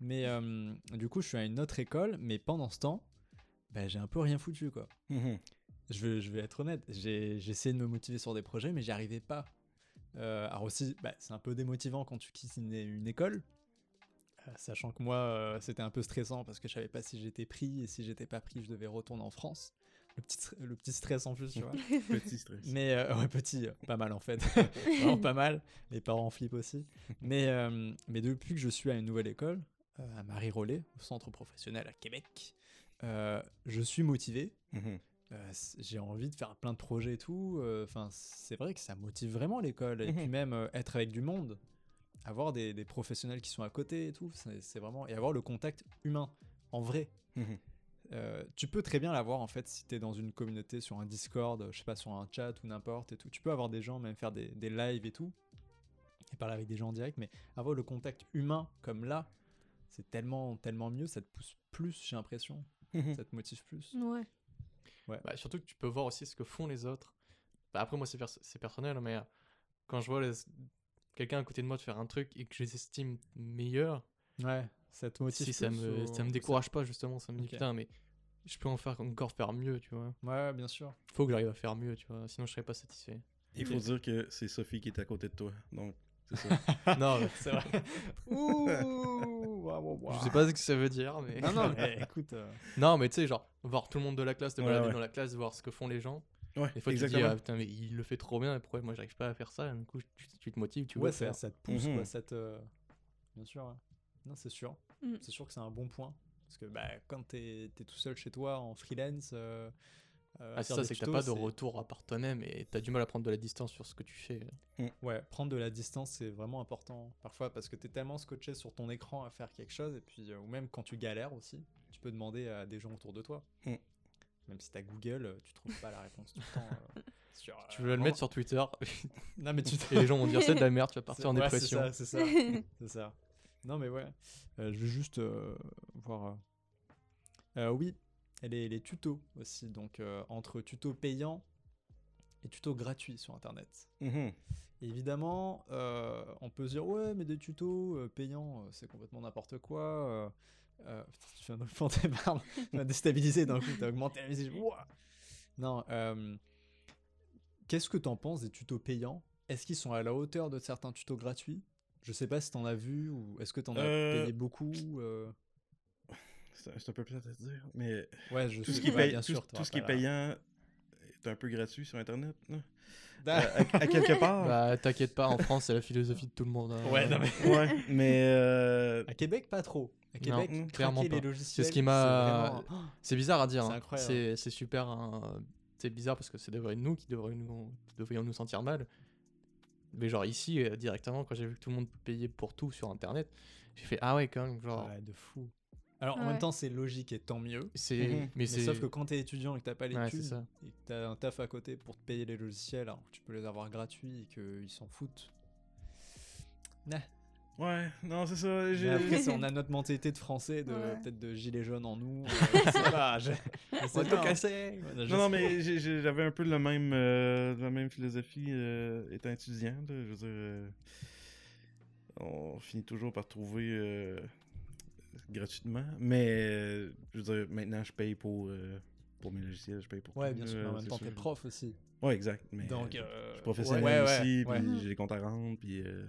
A: Mais euh, du coup, je suis à une autre école, mais pendant ce temps, bah, j'ai un peu rien foutu, quoi.
D: Mhm.
A: Je vais, je vais être honnête, j'ai j'ai essayé de me motiver sur des projets, mais j'y arrivais pas. Euh, alors aussi, bah, c'est un peu démotivant quand tu quittes une, une école, euh, sachant que moi, euh, c'était un peu stressant parce que je savais pas si j'étais pris, et si j'étais pas pris, je devais retourner en France. Le petit, le petit stress en plus, tu vois.
D: Petit stress.
A: Mais euh, ouais, petit, pas mal en fait. Vraiment pas mal. Les parents flippent aussi. Mais, euh, mais depuis que je suis à une nouvelle école, à Marie-Rollet, au centre professionnel à Québec, euh, je suis motivé.
D: Mhm.
A: Euh, j'ai envie de faire plein de projets et tout. euh, Enfin, c'est vrai que ça motive vraiment l'école. Et
D: Mhm.
A: puis même être avec du monde, avoir des, des professionnels qui sont à côté et tout, c'est vraiment. Et avoir le contact humain, en vrai.
D: Mhm.
A: Tu peux très bien l'avoir en fait si tu es dans une communauté sur un Discord, je sais pas, sur un chat ou n'importe et tout. Tu peux avoir des gens, même faire des, des lives et tout, et parler avec des gens en direct, mais avoir le contact humain comme là, c'est tellement, tellement mieux, ça te pousse plus, j'ai l'impression,
D: Mhm.
A: ça te motive plus.
E: Ouais.
C: Bah, surtout que tu peux voir aussi ce que font les autres. Bah, après, moi, c'est pers- c'est personnel, mais euh, quand je vois les- quelqu'un à côté de moi de faire un truc et que je les estime meilleurs,
A: Ouais, ça te motive
C: si ça me,
A: ou-
C: ça me décourage pas, justement, ça me dit putain, mais je peux en faire encore faire mieux, tu vois.
A: Ouais, bien sûr.
C: Faut que j'arrive à faire mieux, tu vois, sinon je serais pas satisfait.
D: Il faut dire que c'est Sophie qui est à côté de toi. Donc, c'est ça.
C: non,
A: C'est vrai. Ouh, waouh, waouh, waouh.
C: je sais pas ce que ça veut dire, mais.
A: Non, non, mais écoute. euh,
C: Non, mais tu sais, genre, voir tout le monde de la classe, te
D: Ouais,
C: balader
D: ouais.
C: dans la classe, voir ce que font les gens.
D: Ouais,
C: Des fois, tu te dis, ah, putain, mais il le fait trop bien, et pourquoi moi j'arrive pas à faire ça Du coup, tu, tu te motives, tu
A: ouais,
C: veux
A: ça, te pousse,
D: Mhm.
A: quoi, ça te... Bien sûr, ouais. Non, c'est sûr.
E: Mm.
A: C'est sûr que c'est un bon point. Parce que bah, quand t'es es tout seul chez toi, en freelance... euh, euh, à
C: Ah, ça, c'est que t'as pas de retour à part toi-même et t'as du mal à prendre de la distance sur ce que tu fais.
A: Ouais, prendre de la distance, c'est vraiment important. Parfois, parce que t'es tellement scotché sur ton écran à faire quelque chose, et puis, euh, ou même quand tu galères aussi, tu peux demander à des gens autour de toi.
D: Mm.
A: Même si t'as Google, tu trouves pas la réponse tout le temps. euh, sur,
C: Tu
A: euh,
C: veux le mettre sur Twitter
A: Non, mais tu
C: et les gens vont dire c'est de la merde, tu vas partir en
A: Ouais,
C: dépression.
A: C'est ça, c'est ça. c'est ça. Non, mais ouais. Euh, je vais juste euh, voir. oui, les, les tutos aussi. Donc, euh, entre tutos payants et tutos gratuits sur Internet.
D: Mhm.
A: Évidemment, euh, on peut se dire ouais, mais des tutos euh, payants, c'est complètement n'importe quoi. euh, putain, tu viens d'augmenter, pardon, tu m'as déstabilisé d'un coup, t'as augmenté la musique. Ouah. Non, qu'est-ce que t'en penses des tutos payants? Est-ce qu'ils sont à la hauteur de certains tutos gratuits? Je sais pas si t'en as vu ou est-ce que t'en as payé beaucoup
D: C'est un peu plate à dire, mais
A: Ouais, je
D: tout ce qui est,
A: ouais,
D: pay-
A: bien
D: tout,
A: sûr,
D: tout
A: t'auras
D: ce qui est payant est un peu gratuit sur Internet.
A: Da-
D: Euh, à, à quelque part.
C: Bah, t'inquiète pas, en France, c'est la philosophie de tout le monde. hein.
A: Ouais, non, mais-
D: ouais, mais euh,
A: À Québec, pas trop. À
C: Non,
A: Québec,
C: clairement pas. C'est ce qui m'a-
A: vraiment-
C: C'est bizarre à dire.
A: C'est
C: hein. super. hein, C'est bizarre parce que c'est devrait nous qui devrions nous, devrions nous sentir mal. Mais genre ici, euh, directement, quand j'ai vu que tout le monde payait pour tout sur Internet, j'ai fait ah ouais quand même. Genre,
A: Ouais, de fou. Alors en même temps, c'est logique et tant mieux.
C: c'est.
D: Mhm.
C: Mais
A: sauf que quand t'es étudiant et que t'as pas les
C: Ouais,
A: thunes et que t'as un taf à côté pour te payer les logiciels, alors que tu peux les avoir gratuits et qu'ils s'en foutent. Nah.
D: Ouais, non, c'est ça.
A: Mais
D: j'ai-
A: après, on a notre mentalité de français, de
E: Ouais.
A: peut-être de gilet jaune en nous. euh, ça va, je- c'est
C: tout casser.
D: Non, non, mais j'ai- j'ai- j'avais un peu le même, euh, la même philosophie euh, étant étudiant. là. Je veux dire, euh, on finit toujours par trouver euh, gratuitement. Mais euh, je veux dire, maintenant, je paye pour, euh, pour mes logiciels, je paye pour
A: Ouais,
D: tout,
A: bien sûr, en même temps, t'es prof aussi.
D: Ouais, exact. Mais,
A: Donc,
D: euh,
A: euh,
D: je suis professionnel
A: ouais, ouais,
D: aussi,
A: ouais.
D: puis j'ai des comptes à rendre, puis de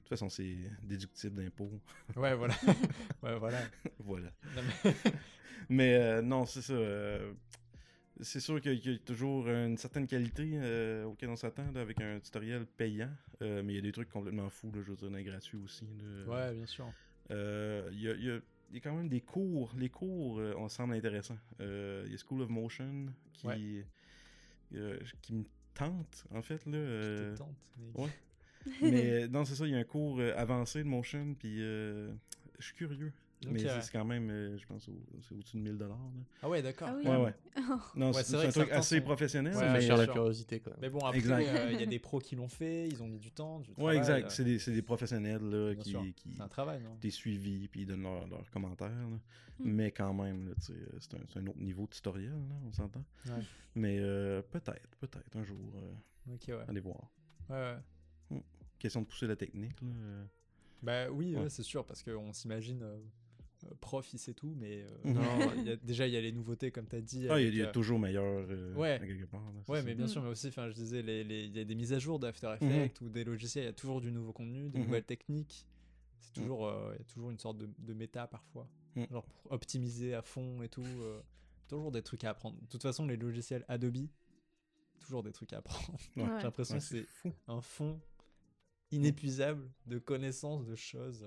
D: toute façon, c'est déductible d'impôts.
A: Ouais, voilà. ouais, voilà.
D: voilà.
A: Non, mais-
D: Mais euh, non, c'est ça. euh, c'est sûr qu'il y, a- toujours une certaine qualité euh, auquel on s'attend avec un tutoriel payant. mais il y a des trucs complètement fous, là, je veux dire, gratuits aussi. là.
A: Ouais, bien sûr.
D: Euh, Il y, a, il y a- il y a quand même des cours. Les cours, euh, on semble intéressants. Euh, Il y a School of Motion qui,
A: Ouais.
D: euh, qui me tente, en fait. Là, euh,
A: te tente, mais-
D: ouais. mais non, c'est ça, il y a un cours euh, avancé de motion, puis euh, je suis curieux. Mais c'est-
A: ouais.
D: c'est quand même, euh, je pense, au- c'est au-dessus de 1000 dollars.
A: Ah ouais, d'accord.
E: Ah oui.
D: Ouais, ouais. Non,
A: Ouais,
D: c'est un truc assez
A: sont-
D: professionnel.
A: Ouais, mais
C: la
A: sûr.
C: curiosité quand même.
A: Mais bon, après, euh, il y a des pros qui l'ont fait, ils ont mis du temps. Du
D: Ouais, exact.
A: euh,
D: C'est des, c'est des professionnels là, qui, qui
A: C'est un travail, non?
D: t'es suivi puis ils donnent leurs leurs commentaires. là.
E: Mm.
D: Mais quand même, euh, c'est un, c'est un autre niveau de tutoriel, là, on s'entend.
A: Ouais.
D: Mais euh, peut-être, peut-être un jour, euh,
A: Ok, ouais.
D: allez voir.
A: ouais, ouais.
D: Question de pousser la technique. Là. euh.
A: Bah oui,
D: Ouais.
A: ouais, c'est sûr, parce qu'on s'imagine euh, euh, prof, il sait tout, mais euh, non, il y a- déjà il y a les nouveautés, comme tu as dit.
D: Ah, il y a- y,
A: euh,
D: toujours meilleur euh,
A: ouais.
D: à quelque part. là, c'est
A: Ouais, mais bien
E: Mm.
A: sûr, mais aussi, enfin, je disais, les- les- il y a des mises à jour d'After
D: Mhm.
A: Effects ou des logiciels, il y a toujours du nouveau contenu, des
D: Mhm.
A: nouvelles techniques. C'est
D: Mm.
A: toujours, euh, il y a toujours une sorte de, de méta parfois,
D: Mm.
A: genre pour optimiser à fond et tout. euh, toujours des trucs à apprendre. De toute façon, les logiciels Adobe, toujours des trucs à apprendre.
D: Ouais.
A: J'ai l'impression
D: Ouais,
A: que c'est un fond inépuisable de connaissances, de choses.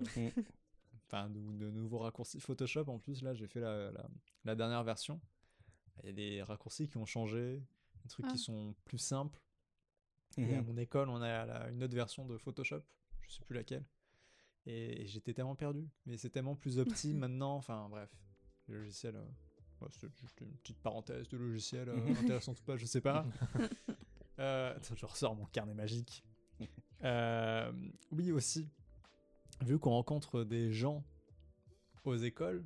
A: Enfin, de, de nouveaux raccourcis. Photoshop, en plus, là, j'ai fait la, la- la dernière version. Il y a des raccourcis qui ont changé, des trucs
E: Ah.
A: qui sont plus simples. Et à
D: Mhm.
A: mon école, on a la- une autre version de Photoshop, je sais plus laquelle. Et, j'étais tellement perdu. Mais c'est tellement plus opti maintenant. Enfin, bref. Le logiciel. euh, bah, c'est juste une petite parenthèse de logiciel euh, intéressant ou pas, je sais pas. Euh, je ressors mon carnet magique. Euh, oui, aussi. Vu qu'on rencontre des gens aux écoles,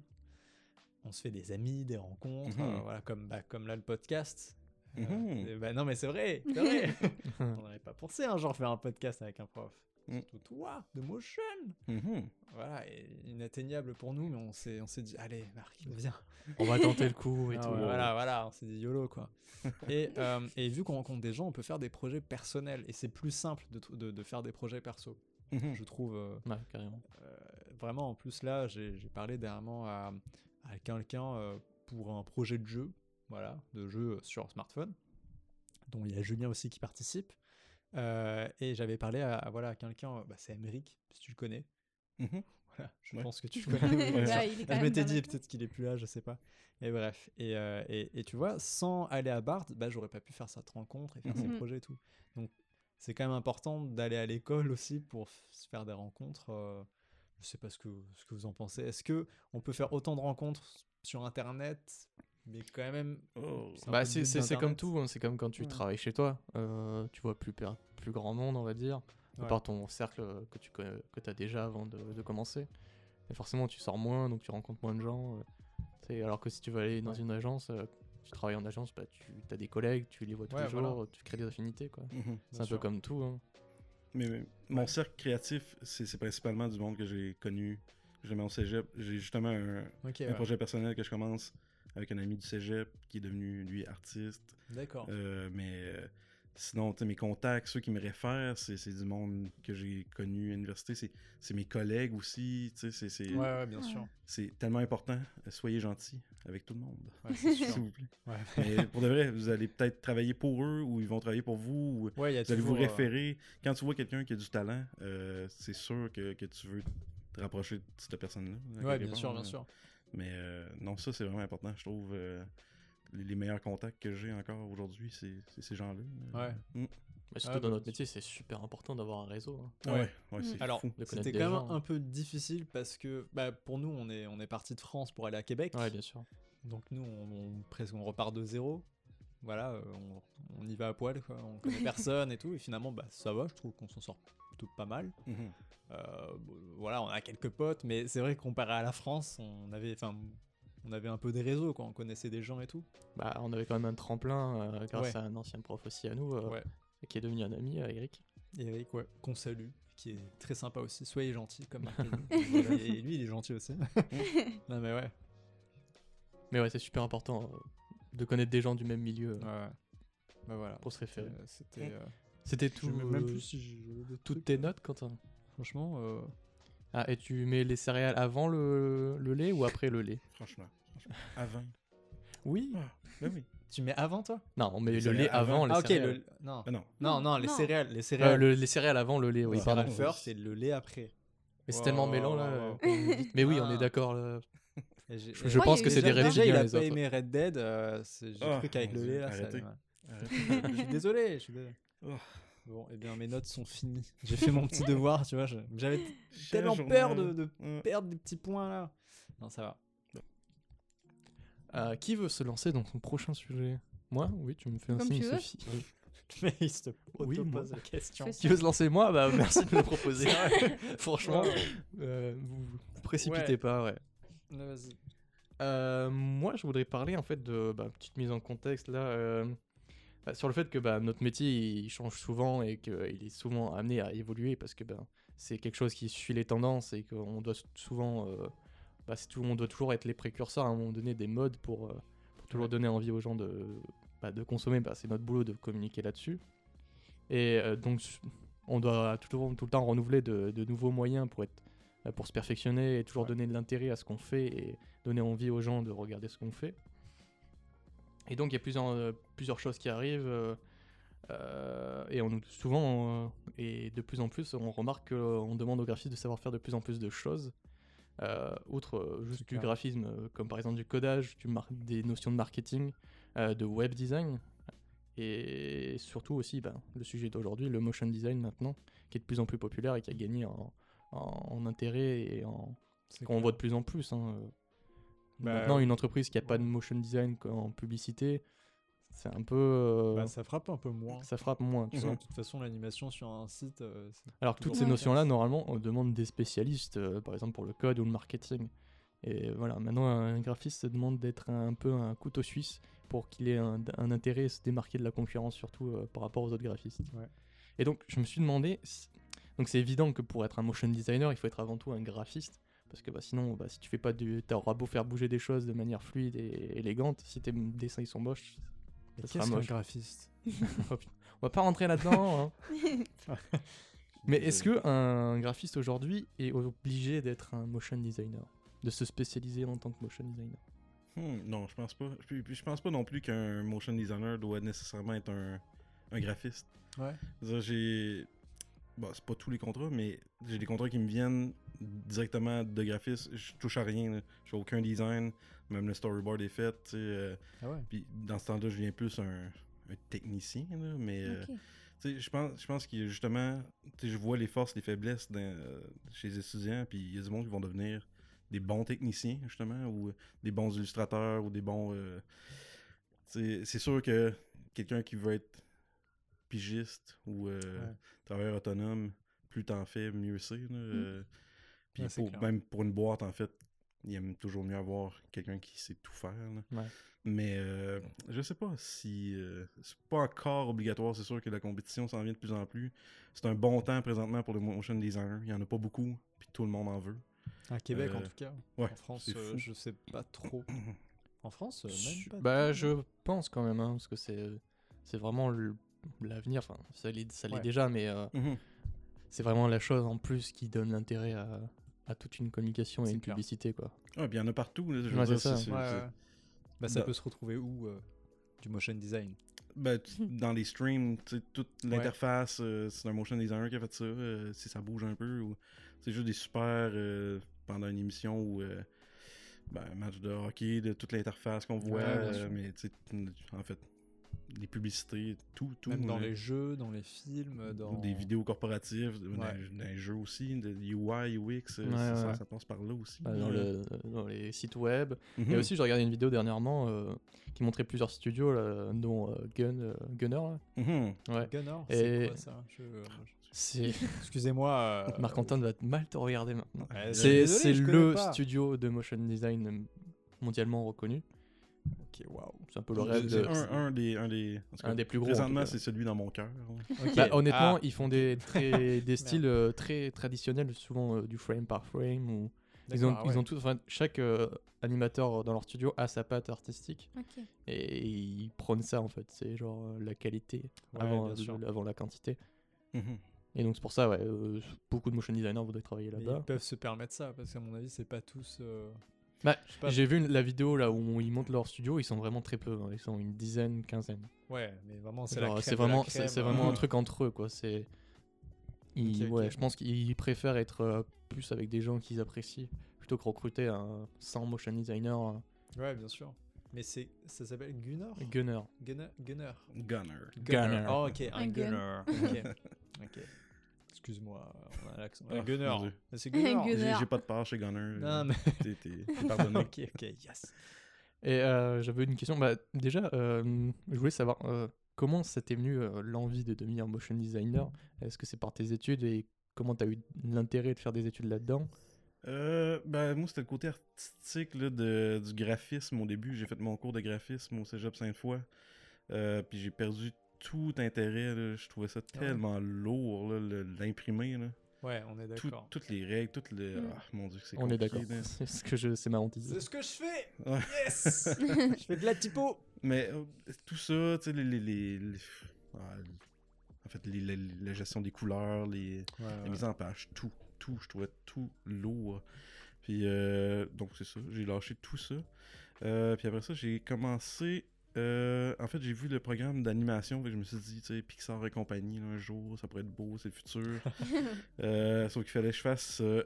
A: on se fait des amis, des rencontres,
D: Mhm.
A: euh, voilà, comme, bah, comme là le podcast. Euh,
D: Mhm.
A: bah, non, mais c'est vrai, c'est vrai. on n'aurait pas pensé un jour faire un podcast avec un prof.
D: Mm.
A: Surtout toi, de Motion.
D: Mhm.
A: Voilà, et inatteignable pour nous, mais on s'est, on s'est dit, allez, Marc, viens.
C: On va tenter le coup et
A: Ah
C: tout.
A: ouais, voilà, voilà, on s'est dit YOLO quoi. et, euh, et vu qu'on rencontre des gens, on peut faire des projets personnels et c'est plus simple de, de, de faire des projets perso,
D: Mhm.
A: je trouve. euh,
C: Ouais, carrément.
A: euh, vraiment, en plus là, j'ai parlé dernièrement à, à quelqu'un euh, pour un projet de jeu, voilà, de jeu sur smartphone, dont il y a Julien aussi qui participe. Euh, et j'avais parlé à, à, voilà, à quelqu'un, bah, c'est Emeric, si tu le connais.
D: Mhm.
A: Voilà, je
D: Ouais.
A: pense que tu le connais.
D: Ouais.
E: Là, il
A: je m'étais dit peut-être qu'il est plus là, je sais pas. Et bref, et, euh, et, et tu vois, sans aller à Bard, bah, j'aurais pas pu faire cette rencontre et faire ces
E: Mhm.
A: projets et tout. Donc c'est quand même important d'aller à l'école aussi pour se faire des rencontres. euh, je sais pas ce que, ce que vous en pensez. Est-ce que on peut faire autant de rencontres sur Internet, mais quand même.
D: Oh.
C: Bah, c'est comme tout, hein, c'est comme quand tu
A: Ouais.
C: travailles chez toi. euh, tu vois plus, plus grand monde, on va dire.
A: Ouais.
C: À part ton cercle que tu connais- que as déjà avant de, de commencer. Et forcément, tu sors moins, donc tu rencontres moins de gens. euh, alors que si tu veux aller dans
A: Ouais.
C: une agence, euh, tu travailles en agence, bah, tu as des collègues, tu les vois tous
A: Ouais,
C: les jours,
A: voilà.
C: tu crées des affinités. quoi.
D: Mhm.
C: C'est un
A: sûr.
C: peu comme tout. hein.
D: Mais, mais mon cercle créatif, c'est principalement du monde que j'ai connu. J'ai mon cégep. J'ai justement un,
A: Ok,
D: un
A: ouais.
D: projet personnel que je commence avec un ami du cégep qui est devenu, lui, artiste.
A: D'accord.
D: Euh, mais euh, sinon, tu sais, mes contacts, ceux qui me réfèrent, c'est c'est du monde que j'ai connu à l'université. C'est- C'est mes collègues aussi. tu sais, C'est c'est-
A: Ouais, ouais, bien sûr.
D: c'est tellement important. Euh, Soyez gentils avec tout le monde,
A: Ouais, c'est sûr.
D: s'il vous plaît.
A: Ouais.
D: Mais pour de vrai, vous allez peut-être travailler pour eux ou ils vont travailler pour vous. ou
A: y a
D: vous allez vous
A: euh,
D: référer. Quand tu vois quelqu'un qui a du talent, euh, c'est sûr que, que tu veux te rapprocher de cette personne-là. quelque
A: bien
D: part,
A: sûr, bien sûr.
D: Mais euh, non, ça, c'est vraiment important. Je trouve euh, les, les meilleurs contacts que j'ai encore aujourd'hui, c'est ces gens-là.
A: Ouais.
D: Mm.
C: Mais surtout
A: Ah,
C: dans
A: bah,
C: notre métier, c'est super important d'avoir un réseau. hein.
D: Ah
A: Ouais.
D: ouais, ouais, c'est
E: Mm.
A: Alors, C'était quand même
C: gens.
A: un peu difficile parce que bah, pour nous, on est, on est parti de France pour aller à Québec.
C: Ouais, bien sûr.
A: Donc nous, on, on- presque on repart de zéro. voilà, euh, on, on y va à poil, quoi. On connaît personne et tout. Et finalement, bah, ça va, je trouve qu'on s'en sort plutôt pas mal.
D: Mhm.
A: Euh, voilà, on a quelques potes, mais c'est vrai que comparé à la France, on avait, enfin, on avait un peu des réseaux, quoi. On connaissait des gens et tout.
C: Bah, on avait quand même un tremplin euh, grâce
A: Ouais.
C: à un ancien prof aussi à nous, euh,
A: Ouais.
C: qui est devenu un ami, euh, Eric.
A: Et Eric, ouais, qu'on salue, qui est très sympa aussi. Soyez gentil, comme et lui, il est gentil aussi. non, mais ouais.
C: Mais ouais, c'est super important euh, de connaître des gens du même milieu euh,
A: ouais, ouais. Bah voilà.
C: pour se référer.
A: C'était. euh,
C: C'était
A: je
C: tout.
A: sais même plus si des
C: toutes
A: trucs,
C: tes
A: euh,
C: notes, Quentin?
A: Franchement, euh,
C: Ah, et tu mets les céréales avant le, le lait ou après le lait
D: Franchement, franchement. Avant.
C: Oui.
D: Ben oui.
A: tu mets avant toi?
C: Non, on met
D: Les
C: le lait
D: avant.
C: avant les
A: Ah, ok,
C: céréales.
A: le... non.
D: Ah non.
A: Non, non, les
E: Non.
A: céréales. Les
C: Euh,
A: céréales.
C: le- les céréales avant le lait, oui, pardon.
A: céréales first, c'est le lait après.
C: Mais c'est tellement
A: wow,
C: mêlant
A: wow,
C: là. euh. Mais oui, on
A: Ah.
C: est d'accord. là. Je, pense que c'est des
E: déjà-
A: Déjà, il
C: reptiliens
A: a
C: les
A: pas
C: autres.
A: aimé Red Dead. euh, J'ai
D: Ah,
A: cru qu'avec le lait, là,
D: arrêtez.
A: Je suis désolé, je suis désolé.
D: Oh.
A: Bon, et bien mes notes sont finies. J'ai fait mon petit devoir, tu vois. J'avais tellement peur de, de
D: Ouais.
A: perdre des petits points là. Non, ça va.
C: Euh, qui veut se lancer dans son prochain sujet? Moi? Oui, tu me fais un
E: Comme
C: signe,
E: tu veux.
C: Sophie.
A: Mais il se
C: Oui,
A: pose la question.
C: Qui veut se lancer? Moi? Bah merci de me le proposer. Franchement, euh, vous vous précipitez
A: Ouais.
C: pas, ouais.
A: Vas-y.
C: Euh, moi, je voudrais parler en fait de bah, petite mise en contexte là euh, sur le fait que bah, notre métier il change souvent et qu'il est souvent amené à évoluer parce que bah, c'est quelque chose qui suit les tendances et qu'on doit souvent, euh, bah, tout- on doit toujours être les précurseurs à un moment donné des modes pour, euh, pour toujours
A: Ouais.
C: donner envie aux gens de, bah, de consommer. Bah, c'est notre boulot de communiquer là-dessus et euh, donc on doit toujours tout le temps renouveler de, de nouveaux moyens pour être pour se perfectionner et toujours
A: Ouais.
C: donner de l'intérêt à ce qu'on fait et donner envie aux gens de regarder ce qu'on fait. Et donc il y a plusieurs, euh, plusieurs choses qui arrivent euh, euh, et on nous souvent et de plus en plus on remarque qu'on demande aux graphistes de savoir faire de plus en plus de choses. euh, outre juste du
A: clair.
C: graphisme, comme par exemple du codage, du des notions de marketing, euh, de web design, et surtout aussi ben, le sujet d'aujourd'hui, le motion design maintenant, qui est de plus en plus populaire et qui a gagné en, en- en intérêt et en, qu'on voit de plus en plus. hein.
A: Bah,
C: Maintenant, une entreprise qui a pas de motion design en publicité, c'est un peu. euh,
A: Bah, ça frappe un peu moins.
C: ça frappe moins. tu vois.
A: De toute façon, l'animation sur un site, euh,
C: Alors que toutes ces notions-là, normalement, on demande des spécialistes, euh, par exemple pour le code ou le marketing. Et voilà, maintenant, un graphiste se demande d'être un peu un couteau suisse pour qu'il ait un, un intérêt à se démarquer de la concurrence, surtout euh, par rapport aux autres graphistes.
A: Ouais.
C: Et donc, je me suis demandé. Donc, c'est évident que pour être un motion designer, il faut être avant tout un graphiste. Parce que bah, sinon, bah, si tu fais pas du. T'auras beau faire bouger des choses de manière fluide et élégante, si tes dessins ils sont moches, sera
A: Qu'est-ce qu'un
C: moche.
A: graphiste?
C: Oh. On va pas rentrer là-dedans. hein. Mais est-ce que un graphiste aujourd'hui est obligé d'être un motion designer? De se spécialiser en tant que motion designer?
D: Hmm, non, je pense pas. Puis, puis je pense pas non plus qu'un motion designer doit nécessairement être un, un graphiste.
A: Ouais.
D: Je J'ai. Bon, c'est pas tous les contrats, mais j'ai des contrats qui me viennent directement de graphiste. Je touche à rien. Je fais aucun design. Même le storyboard est fait. tu sais, euh,
A: Ah ouais.
D: Puis dans ce temps-là, je viens plus un, un technicien. là, mais euh,
E: Ok.
D: tu sais, je pense, je pense a justement. tu sais, Je vois les forces, les faiblesses dans- euh, chez les étudiants. Puis il y a du monde qui vont devenir des bons techniciens, justement, ou des bons illustrateurs, ou des bons. euh, c'est sûr que quelqu'un qui veut être pigiste ou euh,
A: Ouais.
D: travailleur autonome, plus t'en fais, mieux c'est. euh, Puis
A: Ouais,
D: pour- même pour une boîte, en fait, il aime toujours mieux avoir quelqu'un qui sait tout faire. là.
C: Ouais.
D: Mais euh, je sais pas si. euh, c'est pas encore obligatoire, c'est sûr que la compétition s'en vient de plus en plus. C'est un bon temps présentement pour le motion designer. Il y en a pas beaucoup, puis tout le monde en veut.
A: À Québec, en
D: Euh,
A: tout cas.
D: ouais,
A: en France, euh, je sais pas trop. En France, même
C: Je-
A: pas.
C: Bah, je pense quand même, hein, parce que c'est c'est vraiment l'avenir. Enfin, ça l'est ça l'est
A: Ouais.
C: déjà, mais euh,
D: Mhm.
C: c'est vraiment la chose en plus qui donne l'intérêt à, à toute une communication et une
A: clair.
C: publicité, quoi.
D: Ah, puis il y en a partout. là, je
C: Ouais, ça.
A: Ouais, ouais. Bah, ça
D: Dans-
A: peut se retrouver où euh, Du motion design?
D: Ben, tu- dans les streams, toute l'interface, euh, c'est un motion designer qui a fait ça. euh, si ça bouge un peu, ou c'est juste des super euh, pendant une émission ou euh, ben, un match de hockey, de toute l'interface qu'on voit.
A: Ouais, bien
D: euh, mais en fait, les publicités, tout, tout.
A: Même dans les jeux, dans les films, dans
D: Des vidéos corporatives, dans,
A: Ouais.
D: dans les jeux aussi, de UI, UX,
C: Ouais,
D: ça, ça- passe par là aussi.
C: Bah, dans, le- dans les sites web.
D: mhm.
C: Et aussi, j'ai regardé une vidéo dernièrement euh, qui montrait plusieurs studios, là, dont euh, Gun, euh, Gunner. là.
D: Mhm.
C: Ouais.
A: Gunner,
C: Et-
A: c'est quoi ça? Je-
C: C'est
A: Excusez-moi. euh,
C: Marc-Antoine va mal te regarder maintenant.
A: ouais,
C: C'est
A: désolé,
C: c'est
A: je connais
C: le
A: pas.
C: studio de motion design mondialement reconnu.
A: Ok, waouh.
C: C'est un peu le rêve de.
D: un, un des, un des, cas,
C: Un des plus gros,
D: Présentement, c'est celui dans mon cœur. ouais.
A: Ok.
C: Bah, honnêtement,
A: Ah,
C: ils font des, très, des styles euh, très traditionnels, souvent euh, du frame par frame. Ou... Ils, ont,
A: d'accord,
C: ils ont tout, enfin, chaque euh, animateur dans leur studio a sa patte artistique et ils prônent ça en fait. C'est genre euh, la qualité
A: Ouais,
C: avant, avant la quantité.
D: Mhm.
C: Et donc c'est pour ça, ouais, euh, beaucoup de motion designers voudraient travailler là-bas.
A: ils peuvent se permettre ça parce qu'à mon avis, c'est pas tous. euh,
C: Bah. J'ai vu la vidéo là où ils montent leur studio, ils sont vraiment très peu, hein. ils sont une dizaine, quinzaine.
A: Ouais, mais vraiment, c'est
C: vraiment,
A: crème,
C: c'est vraiment un
D: Mhm.
C: truc entre eux quoi. C'est, ils- ouais, je pense qu'ils préfèrent être euh, plus avec des gens qu'ils apprécient plutôt que recruter un 100 motion designer euh,
A: Ouais, bien sûr. Mais c'est, ça s'appelle Gunner?
C: Gunner.
A: Gunner Gunner.
D: Gunner.
C: Gunner.
A: Oh, ok, un,
E: Un gun.
A: gunner. Ok. Excuse-moi, on a l'accent. Un
D: Ah,
A: gunner.
D: mon Dieu.
A: Mais c'est
E: Un
A: Gunner.
E: gunner.
D: J'ai j'ai pas de part chez Gunner.
A: Non, mais.
D: T'es- T'es t'es pardonné.
A: ok, ok, yes.
C: Et euh, j'avais une question. Bah, déjà, euh, je voulais savoir euh, comment ça t'est venu euh, l'envie de devenir motion designer? Est-ce que c'est par tes études et comment t'as eu l'intérêt de faire des études là-dedans?
D: Euh, ben, moi, c'était le côté artistique là, de, du graphisme au début. J'ai fait mon cours de graphisme au cégep Sainte-Foy. Euh, puis j'ai perdu tout intérêt. là. Je trouvais ça
A: Ah ouais?
D: tellement lourd, l'imprimer. là.
A: Ouais, on est
D: Tout-
A: d'accord.
D: toutes les règles, toutes les.
E: Mm.
D: Ah, mon dieu, c'est
C: On est
D: compliqué,
C: d'accord. C'est ce que je, c'est ma hantise.
A: C'est ce que je fais
D: Ouais.
A: Yes Je fais de la typo
D: Mais euh, tout ça, tu sais, les. les, les- les- ah, en fait, les- les- la gestion des couleurs, les, la mise en page, tout, tout, je trouvais tout lourd. Puis, euh, donc, c'est ça, j'ai lâché tout ça. Euh, puis après ça, j'ai commencé. Euh, en fait, j'ai vu le programme d'animation, je me suis dit, tu sais, Pixar et compagnie, là, un jour, ça pourrait être beau, c'est le futur. Euh, sauf qu'il fallait que je fasse euh,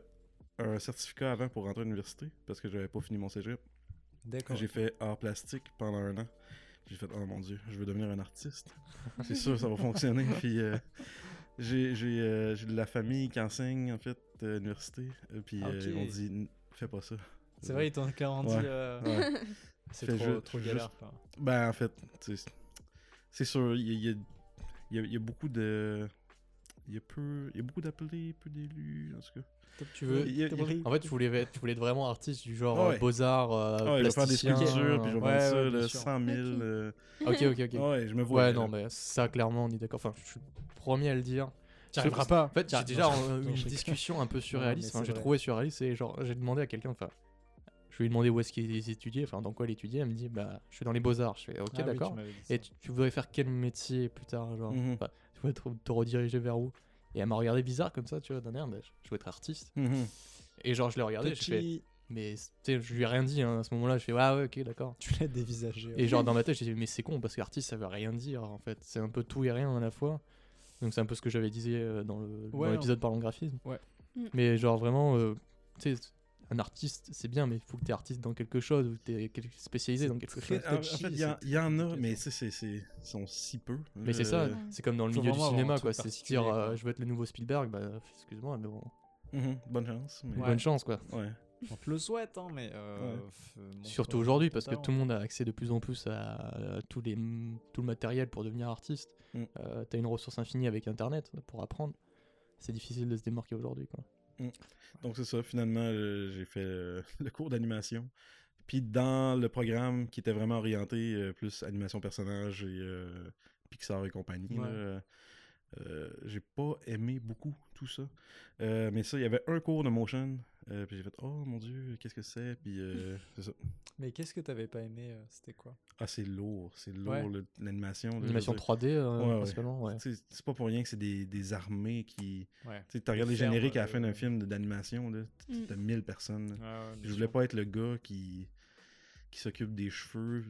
D: un certificat avant pour rentrer à l'université, parce que j'avais pas fini mon cégep.
A: D'accord.
D: J'ai fait art plastique pendant un an. J'ai fait, oh mon dieu, je veux devenir un artiste. C'est sûr, ça va fonctionner. Puis euh, j'ai de la famille qui enseigne, en fait, à l'université. Puis
A: ok.
D: ils m'ont dit, fais pas ça.
A: C'est vrai, ils t'ont clairement dit.
D: Ouais. Ouais.
A: C'est trop,
D: ju-
A: trop
D: juste-
A: galère. quoi.
D: Ben, en fait, tu sais, c'est sûr, il y a, il y a- il y a- il y a beaucoup de. Il y a peu. Il y a beaucoup d'appelés, peu d'élus, en tout cas.
C: Tu veux
D: Il y a- il y a-
C: En fait, tu voulais, être- tu voulais être vraiment artiste du genre
D: Ah ouais.
C: euh, beaux-arts, euh,
D: Ah ouais, je vais faire des
C: plasticien,
D: sculptures, puis je vais
C: euh,
A: ouais,
D: ça,
A: ouais, bien
D: là,
A: sûr.
D: 100 000.
E: Ok.
D: euh,
C: Ok, ok, ok.
D: Ouais, je me vois.
C: Ouais,
D: là.
C: non, mais ça, clairement, on est d'accord. Enfin, je suis le premier à le dire.
A: Tu arriveras pas.
C: En fait, j'ai
A: Ah,
C: déjà euh, eu une discussion un peu surréaliste. Enfin, j'ai trouvé surréaliste et genre, j'ai demandé à quelqu'un, enfin, je lui ai demandé où est-ce qu'il étudiait, enfin, dans quoi il étudiait. Elle me dit, bah, je suis dans les beaux-arts. Je fais, ok,
A: Ah oui, tu
C: d'accord. et tu, tu voudrais faire quel métier plus tard genre,
D: Mhm.
C: enfin, Tu voudrais te, te rediriger vers où? Et elle m'a regardé bizarre comme ça, tu vois, d'un air, bah, je veux être artiste.
D: Mhm.
C: Et genre, je l'ai regardé, je fais,
A: Petit,
C: mais tu sais, je lui ai rien dit hein, à ce moment-là. Je fais, ah ouais, ok, d'accord.
A: tu l'as dévisagé.
C: Et genre dans ma tête, j'ai dit mais c'est con parce qu'artiste ça veut rien dire en fait. C'est un peu tout et rien à la fois. Donc c'est un peu ce que j'avais dit euh, dans dans
A: Ouais,
C: l'épisode parlant graphisme.
A: Ouais.
E: Mm.
C: Mais genre vraiment, euh, tu sais, un artiste c'est bien, mais il faut que tu es artiste dans quelque chose ou que tu es spécialisé dans quelque chose.
D: En, fait, il y, en- a, mais c'est- sont si peu.
C: Mais c'est ça,
D: Euh,
C: c'est comme dans le milieu du cinéma quoi. C'est se dire euh, je veux être le nouveau Spielberg, bah excuse-moi, mais bon,
D: mhm, bonne chance. mais-
A: Ouais.
C: bonne chance quoi.
D: Ouais.
A: On te le souhaite, hein, mais. euh,
D: Ouais.
C: Surtout aujourd'hui parce que tout le monde a accès de plus en plus à, à tous les, tout le matériel pour devenir artiste.
D: Mm.
C: Euh, T'as une ressource infinie avec internet pour apprendre. C'est difficile de se démarquer aujourd'hui quoi.
D: Donc c'est ça, finalement, euh, j'ai fait euh, le cours d'animation. Puis dans le programme qui était vraiment orienté euh, plus animation personnage et euh, Pixar et compagnie,
A: Ouais.
D: euh, j'ai pas aimé beaucoup tout ça. Mais ça, il y avait un cours de motion. Euh, puis j'ai fait, oh mon dieu, qu'est-ce que c'est? Puis euh, c'est ça.
A: Mais qu'est-ce que t'avais pas aimé euh, C'était quoi?
D: Ah, c'est lourd, c'est lourd
A: Ouais.
D: l'animation. là, je veux
C: Animation
D: dire.
C: 3D euh,
D: Ouais,
C: principalement, ouais.
D: C'est pas pour rien que c'est des, des armées qui.
A: Ouais.
D: Tu regardes les génériques à la fin d'un film de- d'animation, là,
E: Mm.
D: t'as 1000 personnes.
A: Ah
D: Je voulais pas être le gars qui, qui s'occupe des cheveux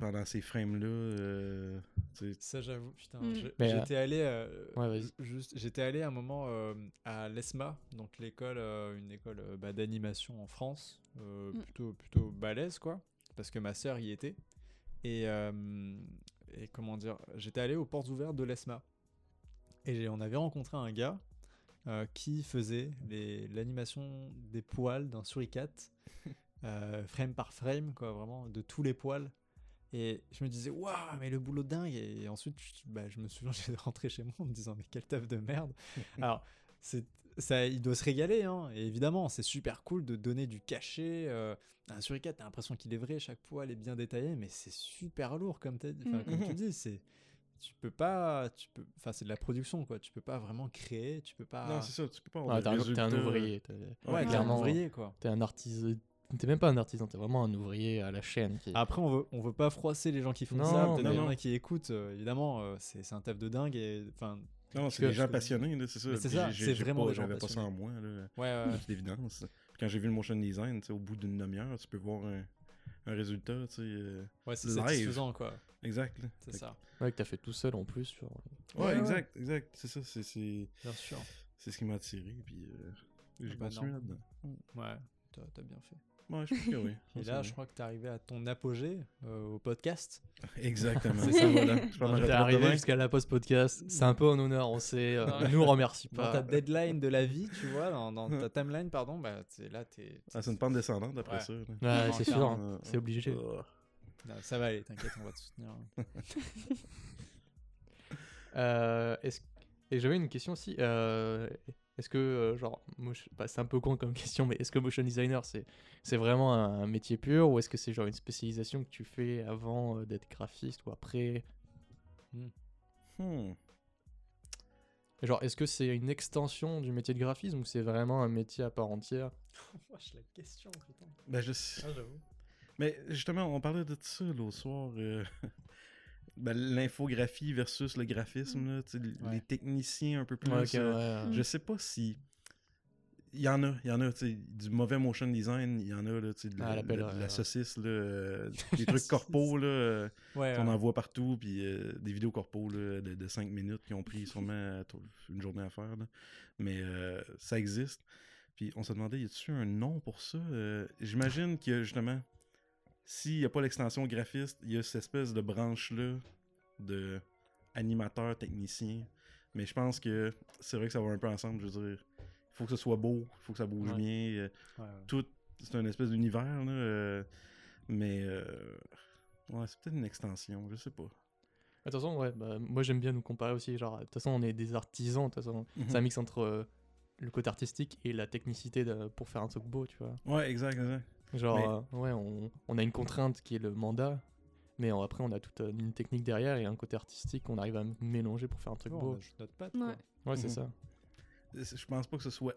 D: pendant ces frames-là. euh, tu sais.
A: Ça, j'avoue, putain.
E: Mm.
C: Mais, euh,
A: J'étais allé. euh,
C: Ouais,
A: juste, j'étais allé à un moment euh, à l'ESMA, donc l'école, euh, une école bah, d'animation en France, euh,
E: Mm.
A: plutôt, plutôt balèze, quoi, parce que ma sœur y était. Et, euh, et comment dire, j'étais allé aux portes ouvertes de l'ESMA. Et j'ai- on avait rencontré un gars euh, qui faisait les- l'animation des poils d'un suricate, euh, frame par frame, quoi, vraiment, de tous les poils. Et je me disais, waouh, mais le boulot dingue. Et ensuite, je, bah, je me souviens, j'ai rentré chez moi en me disant, mais quel taf de merde. Alors, c'est, ça, il doit se régaler, hein. Et évidemment, c'est super cool de donner du cachet. euh, un suricate, t'as l'impression qu'il est vrai, chaque poil est bien détaillé, mais c'est super lourd, comme,
E: Mm.
A: comme tu dis. C'est, tu peux pas, tu peux, enfin, c'est de la production, quoi. Tu peux pas vraiment créer, tu peux pas.
D: Non, c'est ça, tu peux pas de
C: t'es un, ouvrier. t'es-
A: ouais, un
C: clairement.
A: ouvrier, quoi.
C: T'es un artisan. T'es même pas un artisan, t'es vraiment un ouvrier à la chaîne. Qui...
A: Après, on veut, on veut pas froisser les gens qui font
C: Non,
A: ça. Peut-être
D: non,
A: qu'il y en
D: non.
A: a qui écoutent. euh, évidemment, euh, c'est c'est un taf de dingue. Et enfin,
D: Non, c'est
C: que-
D: des gens
A: que-
D: passionnés, là, c'est ça.
A: Mais c'est ça,
D: j'ai-
A: c'est
D: j'ai
A: vraiment
D: pas-
A: des gens
D: J'avais pas ça en
A: passionnés.
D: moi, là.
A: ouais, ouais.
D: C'est évidence. Quand j'ai vu le motion design, au bout d'une demi-heure, tu peux voir un, un résultat, tu sais. euh,
A: ouais c'est
D: Live.
A: satisfaisant, quoi.
D: Exact. là.
A: C'est
D: Fait
A: ça,
C: Ouais, que t'as fait tout seul en plus.
D: Que- Ouais,
A: Ouais, ouais.
D: exact, exact. C'est ça, c'est c'est-
A: bien sûr.
D: c'est ce qui m'a attiré. Puis euh, j'ai
A: bah
D: continué là-dedans.
A: Ouais, t'as bien fait.
D: Ouais, je pense que oui.
A: Et là, je crois que t'es arrivé à ton apogée euh, au podcast.
D: Exactement.
A: C'est ça.
D: voilà. Je
C: T'es arrivé jusqu'à la post-podcast. C'est un peu en honneur, on sait. euh, nous remercie
A: Dans
C: pas.
A: ta deadline de la vie, tu vois, dans, dans ta timeline, pardon, bah t'es là, t'es.
D: Ah, c'est une pente descendante après
A: Ouais.
D: ça.
C: Ouais, c'est sûr, hein. c'est obligé.
D: Oh.
A: Non, ça va aller, t'inquiète, on va te soutenir.
C: Euh, est-ce- Et j'avais une question aussi. Est-ce que, euh, genre, motion- bah, c'est un peu con comme question, mais est-ce que motion designer, c'est c'est vraiment un, un métier pur ou est-ce que c'est genre une spécialisation que tu fais avant euh, d'être graphiste ou après?
D: Hmm.
C: Genre, est-ce que c'est une extension du métier de graphisme ou c'est vraiment un métier à part entière?
A: Wesh, la question, putain.
D: Ben, je sais.
A: Ah, j'avoue.
D: Mais justement, on parlait de ça l'autre soir. euh, ben, L'infographie versus le graphisme, là,
A: Ouais.
D: les techniciens un peu plus.
C: Ouais, ok,
D: euh,
C: ouais.
D: Je sais pas si. Il y en a, il y en a, tu sais, du mauvais motion design, il y en a, là, tu sais, de,
C: Ah,
D: la- de
C: ouais,
D: la saucisse, là, euh, des trucs corpos, là,
A: Ouais,
D: on
A: ouais.
D: en voit partout, puis euh, des vidéos corpos là, de, 5 minutes qui ont pris sûrement une journée à faire, là. mais euh, ça existe. Puis on se demandait, y a-t-il un nom pour ça? Euh, J'imagine que justement, s'il n'y a pas l'extension graphiste, il y a cette espèce de branche-là de animateur, technicien. Mais je pense que c'est vrai que ça va un peu ensemble. Je veux dire, il faut que ce soit beau, il faut que ça bouge
C: Ouais.
D: bien. euh,
A: Ouais, ouais.
D: tout, c'est un espèce d'univers, là. euh, mais euh, ouais, c'est peut-être une extension, je sais pas.
C: De toute façon, ouais, bah, moi j'aime bien nous comparer aussi. Genre, de toute façon, on est des artisans. De toute façon,
D: Mhm.
C: c'est un mix entre euh, le côté artistique et la technicité de- pour faire un truc beau, tu vois.
D: Ouais, exact, exact.
C: Genre, euh, ouais, on, on a une contrainte qui est le mandat, mais après on a toute euh, une technique derrière et un côté artistique qu'on arrive à mélanger pour faire un truc
A: on
C: beau.
A: notre patte,
E: Ouais.
C: Ouais, c'est
D: Mhm.
C: ça.
D: Je pense pas que ce soit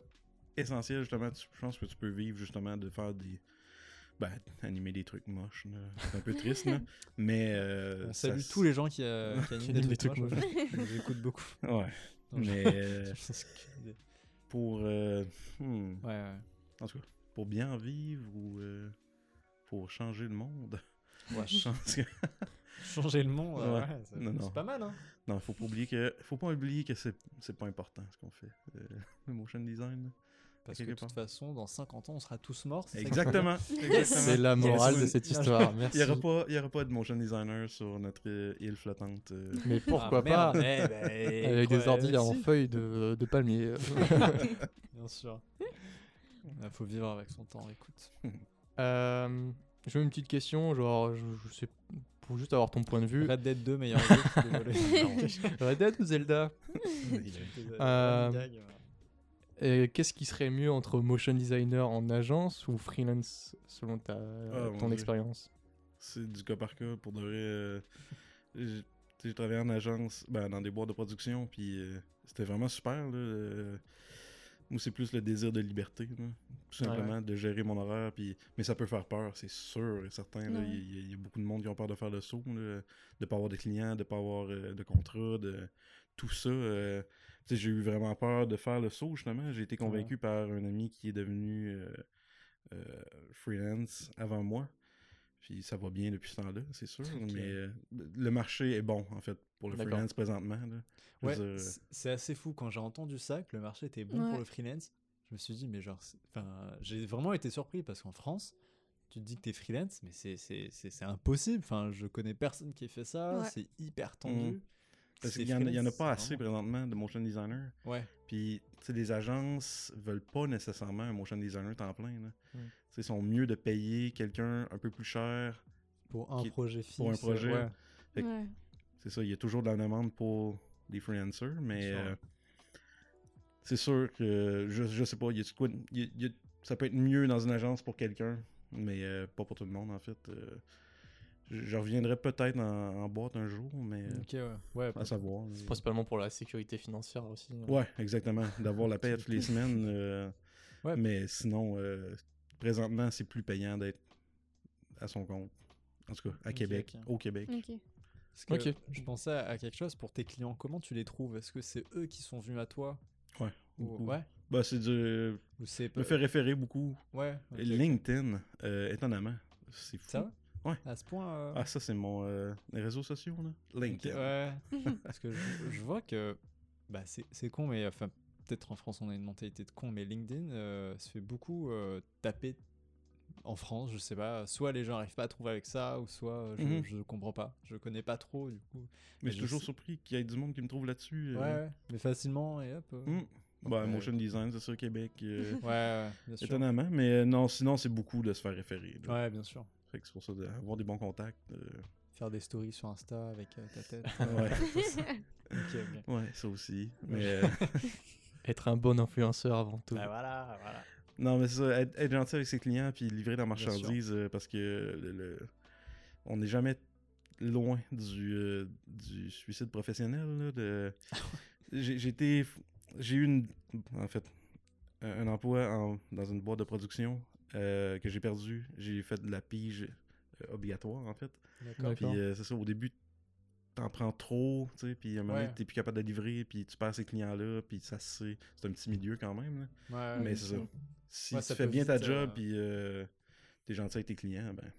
D: essentiel, justement. Je pense que tu peux vivre, justement, de faire des. Ben, animer des trucs moches. là. C'est un peu triste, là. Mais. euh,
A: On salue tous les gens qui, euh, qui animent des
C: des
A: trucs
C: trucs
A: moches. J'écoute beaucoup.
D: Ouais. Mais. pour. euh, hmm,
A: Ouais, ouais.
D: En tout cas, pour bien vivre ou. euh, pour changer le monde?
A: Ouais. Changer le monde, euh,
D: Ouais.
A: ouais, c'est pas mal, hein.
D: Non, faut pas oublier que. Faut pas oublier que c'est c'est pas important ce qu'on fait. euh, le motion design.
A: Parce que de toute façon, dans 50 ans, on sera tous morts.
D: Exactement. exactement.
C: C'est la morale de cette histoire. Merci.
D: Il n'y aura, pas- il y aura pas de motion designer sur notre euh, île flottante.
C: Mais
A: Ah,
C: pourquoi
A: merde,
C: pas?
A: ben,
C: Avec des ordi en feuilles de, de palmier.
A: Bien sûr. Il faut vivre avec son temps, écoute.
C: Euh, J'ai une petite question, genre, je, je sais, pour juste avoir ton point de vue.
A: Red Dead 2, meilleur jeu, désolé.
C: Red Dead ou Zelda? Euh. Et Qu'est-ce qui serait mieux entre motion designer en agence ou freelance selon ta,
D: mon
C: ton expérience?
D: C'est du cas par cas. Pour de vrai, euh, j'ai j'ai travaillé en agence, ben, dans des boîtes de production, puis euh, c'était vraiment super. Là, euh, moi, c'est plus le désir de liberté, là, tout
C: Ouais.
D: simplement, de gérer mon horaire. Puis, mais ça peut faire peur, c'est sûr et certain.
E: Ouais.
D: Il y, a- il y a beaucoup de monde qui ont peur de faire le saut, là, de pas avoir de clients, de pas avoir euh, de contrat, de tout ça. euh, j'ai eu vraiment peur de faire le saut, justement. J'ai été convaincu par un ami qui est devenu euh, freelance avant moi. Puis ça va bien depuis ce temps-là, c'est sûr. Mais euh, le marché est bon, en fait, pour le freelance présentement. Là.
A: Ouais,
D: dire,
A: c'est assez fou. Quand j'ai entendu ça, que le marché était bon
E: Ouais.
A: pour le freelance, je me suis dit, mais genre, enfin, j'ai vraiment été surpris parce qu'en France, tu te dis que t'es freelance, mais c'est- c'est c'est- c'est impossible. Enfin, je connais personne qui ait fait ça.
E: Ouais.
A: C'est hyper tendu.
D: Parce qu'il y, en a- en pas assez
A: vraiment-
D: présentement de motion designer.
A: Ouais.
D: Puis, tu sais, les agences veulent pas nécessairement un motion designer temps plein. Là.
C: Mm.
D: Ils sont mieux de payer quelqu'un un peu plus cher.
A: Pour un
D: Qui-
A: projet fixe.
D: pour un projet.
A: ouais.
E: Ouais.
D: C'est ça, il y a toujours de la demande pour des freelancers, mais
A: Bien sûr.
D: euh, c'est sûr que je, je sais pas, il y a de quoi- il y a- il y a- ça peut être mieux dans une agence pour quelqu'un, mais euh, pas pour tout le monde en fait. Euh, je, je reviendrai peut-être en, en boîte un jour, mais euh,
A: Ok, ouais. Ouais,
D: à savoir.
C: C'est principalement pour la sécurité financière aussi. hein.
D: Ouais, exactement. D'avoir la paix à toutes les semaines. euh,
A: Ouais.
D: Mais sinon, euh, présentement, c'est plus payant d'être à son compte. En tout cas, à Québec, au Québec.
E: Ok.
A: Parce que
C: Ok.
A: Je pensais à quelque chose pour tes clients. Comment tu les trouves? Est-ce que c'est eux qui sont venus à toi?
D: Ouais,
A: Ou-. Ouais?
D: Bah, c'est du.
A: Ou c'est
D: Je me fais référer beaucoup.
A: Ouais.
D: LinkedIn, euh, étonnamment. C'est fou.
A: Ça va?
D: Ouais.
A: À ce point. euh,
D: Ah, ça, c'est mon. euh, les réseaux sociaux, là. LinkedIn.
A: ouais. Parce que je, je vois que. Bah, c'est c'est con, mais enfin, peut-être en France on a une mentalité de con, mais LinkedIn euh, se fait beaucoup euh, taper en France, je sais pas. Soit les gens arrivent pas à trouver avec ça, ou soit euh, je, je comprends pas. Je connais pas trop, du coup.
D: Mais je suis toujours
A: sais-
D: surpris qu'il y ait du monde qui me trouve là-dessus.
A: Ouais,
D: euh.
A: ouais. Mais facilement, et hop. euh,
D: Hmm. Bah,
A: Ouais.
D: motion design, c'est ça, Québec. euh,
A: Ouais, ouais, bien sûr.
D: étonnamment. Mais euh, non, sinon, c'est beaucoup de se faire référer. là.
A: Ouais, bien sûr.
D: Fait que c'est pour ça d'avoir des bons contacts. euh,
A: Faire des stories sur Insta avec euh, ta tête.
D: Ouais. Ouais, ça aussi. Mais euh,
C: Être un bon influenceur avant tout.
A: Bah voilà, voilà.
D: non, mais c'est ça, être, être gentil avec ses clients puis livrer la
A: Bien sûr.
D: marchandise euh, parce que le, le- on n'est jamais loin du, euh, du suicide professionnel. là, de... j'ai j'ai été. J'ai eu une. En fait, un, emploi en- dans une boîte de production euh, que j'ai perdu. J'ai fait de la pige euh, obligatoire, en fait.
A: D'accord.
D: Puis euh, c'est ça, au début, t'en prends trop, tu sais, puis à un moment donné,
A: Ouais.
D: t'es plus capable de livrer, puis tu perds ces clients-là, puis ça c'est c'est un petit milieu quand même. là.
A: Ouais,
D: Mais c'est ça. Si
A: Ouais,
D: tu
A: ça
D: fais bien ta job,
A: euh,
D: puis euh, t'es gentil avec tes clients, ben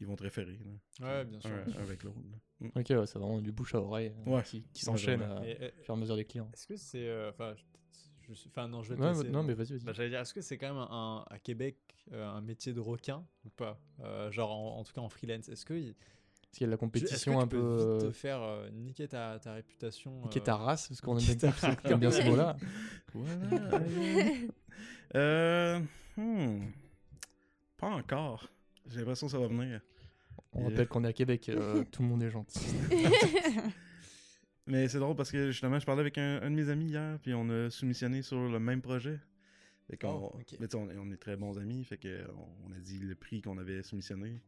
D: ils vont te référer. là.
A: Ouais, bien sûr.
D: Un, un avec l'autre. Mm.
C: Ok, ouais, c'est vraiment du bouche à oreille
D: Ouais.
C: qui, qui s'enchaîne à-
A: euh,
C: au fur et à mesure des clients.
A: Est-ce que c'est. euh, Enfin, je, je suis- enfin, non, je vais te
C: Ouais,
A: laisser,
C: non, mais vas-y, vas-y.
A: bah, J'allais dire, est-ce que c'est quand même un, à Québec euh, un métier de requin ou pas? Euh, Genre, en, en tout cas en freelance. Est-ce que,
C: Parce qu'il y a de la
A: que
C: compétition
A: tu
C: un
A: peux
C: peu.
A: vite
C: euh,
A: te faire euh, niquer ta, ta réputation
C: Niquer
A: euh,
C: ta race, parce qu'on aime bien,
A: ta
C: on aime bien ce mot-là.
D: Voilà. euh, hmm, Pas encore. J'ai l'impression que ça va venir.
C: On
D: Et-
C: rappelle qu'on est à Québec, euh, tout le monde est gentil.
D: Mais c'est drôle parce que justement, je parlais avec un, un de mes amis hier, puis on a soumissionné sur le même projet. Fait qu'on-
A: Oh,
D: mais on, est- on est très bons amis, fait que on, a dit le prix qu'on avait soumissionné.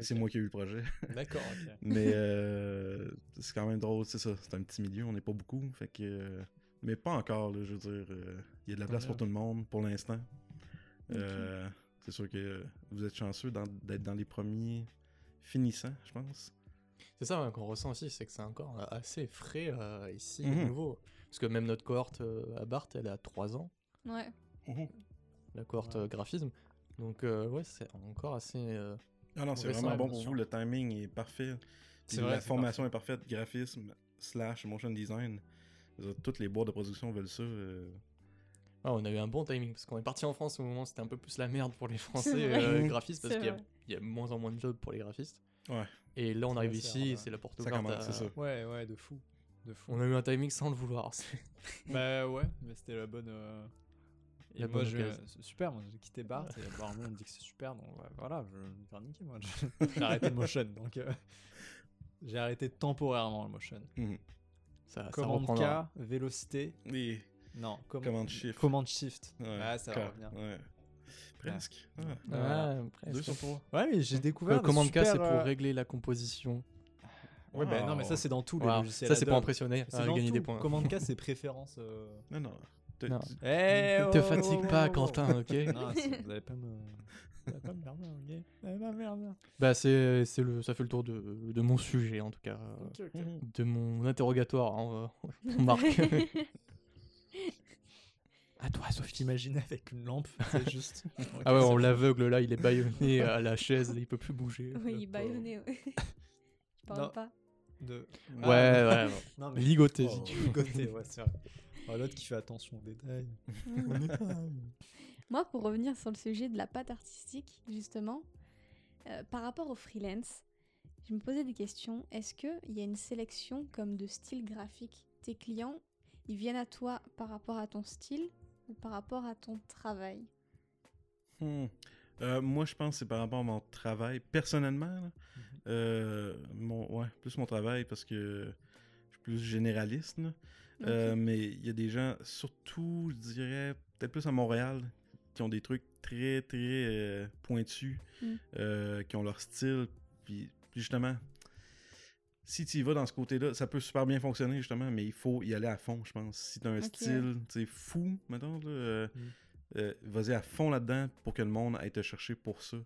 D: C'est moi qui ai eu le projet.
A: D'accord, ok.
D: Mais euh, c'est quand même drôle, c'est ça. C'est un petit milieu, on n'est pas beaucoup, fait que. euh, mais pas encore, là, je veux dire. euh, Il y a de la place
A: Ouais.
D: pour tout le monde pour l'instant. Euh, c'est sûr que vous êtes chanceux dans- d'être dans les premiers finissants, je pense.
C: C'est ça qu'on ressent aussi, c'est que c'est encore euh, assez frais euh, ici,
D: Mhm.
C: nouveau. Parce que même notre cohorte euh, à Barthes, elle a 3 ans,
E: ouais.
C: La cohorte
A: Ouais.
C: euh, graphisme. Donc, euh, ouais, c'est encore assez. euh,
D: Ah non, c'est vraiment bon pour vous. Le timing est parfait.
A: C'est vrai,
D: la formation est parfaite. Graphisme slash motion design. Toutes les boîtes de production veulent ça. euh.
C: ah, on a eu un bon timing, parce qu'on est parti en France au moment où c'était un peu plus la merde pour les Français euh, graphistes, parce qu'il y a, y moins en moins de jobs pour les graphistes.
D: Ouais.
C: Et là, on arrive ici, et c'est la porte ouverte. à-
D: c'est ça.
A: Ouais, ouais, de fou. De fou.
C: On a eu un timing sans le vouloir.
A: Bah ouais, mais c'était la bonne. euh, Et moi, je... super, moi j'ai quitté Bart et apparemment on me dit que c'est super, donc ouais, voilà, je vais me faire niquer moi. J'ai arrêté le motion, donc euh, j'ai arrêté temporairement le motion.
D: Mhm.
C: Ça, ça
A: Commande. K, vélocité,
D: Et
A: non, com-
D: Commande shift.
A: Commande shift.
D: Ouais,
A: Ah, ça va revenir.
D: ouais. Presque. Ah.
A: Voilà.
C: Ouais, presque.
D: Deux sur trois.
A: Ouais, mais j'ai
C: Euh,
A: découvert. des
C: commande K, c'est pour
A: euh,
C: régler la composition.
A: Ouais, bah non, mais ça
D: Wow.
A: c'est dans tous les logiciels.
C: Ça, c'est pour impressionner,
A: C'est
C: à
A: dans
C: gagner
A: tout.
C: des points.
A: Commande K, c'est préférence. euh,
D: Non, non. T'as-
C: Non.
D: tu-
A: Eh,
C: Ne
A: oh,
C: te
A: oh,
C: fatigue
A: oh,
C: pas,
A: oh, oh.
C: Quentin, ok
A: Non, c'est- vous allez pas me. Vous allez pas me merder, ok Vous allez pas me merder.
C: Bah, c'est, c'est le, ça fait le tour de, de mon sujet, en tout cas. euh,
A: Ok, ok.
D: Mhm.
C: De mon interrogatoire, hein, euh, on marque. à toi, Sophie.
A: t'imaginais avec une lampe, c'est juste.
C: Ah ouais, on l'aveugle là, il est bâillonné à la chaise, il peut plus bouger.
E: Oui,
A: Le
E: baïonné, ouais. Je parle
A: Non.
E: pas.
A: De...
C: Ouais, ouais, ouais.
A: Non, mais.
C: Ligoté,
D: Oh.
C: si tu veux.
A: Ligoté, ouais, c'est vrai. Oh, L'autre qui fait attention aux détails.
E: Moi, pour revenir sur le sujet de la pâte artistique, justement, Euh, par rapport au freelance, je me posais des questions. Est-ce qu'il y a une sélection comme de style graphique? Tes clients, ils viennent à toi par rapport à ton style ou par rapport à ton travail?
D: Hmm. Euh, moi, je pense que c'est par rapport à mon travail. Personnellement, là,
A: Mhm.
D: euh, mon, ouais, plus mon travail parce que je suis plus généraliste. là. Euh, mais il y a des gens, surtout, je dirais, peut-être plus à Montréal, qui ont des trucs très, très euh, pointus,
E: Mm.
D: euh, qui ont leur style. Puis, justement, si tu y vas dans ce côté-là, ça peut super bien fonctionner, justement, mais il faut y aller à fond, je pense. Si tu as un
E: Ok.
D: style, fou, mettons, là, euh,
A: Mm.
D: euh, vas-y à fond là-dedans pour que le monde aille te chercher pour ça.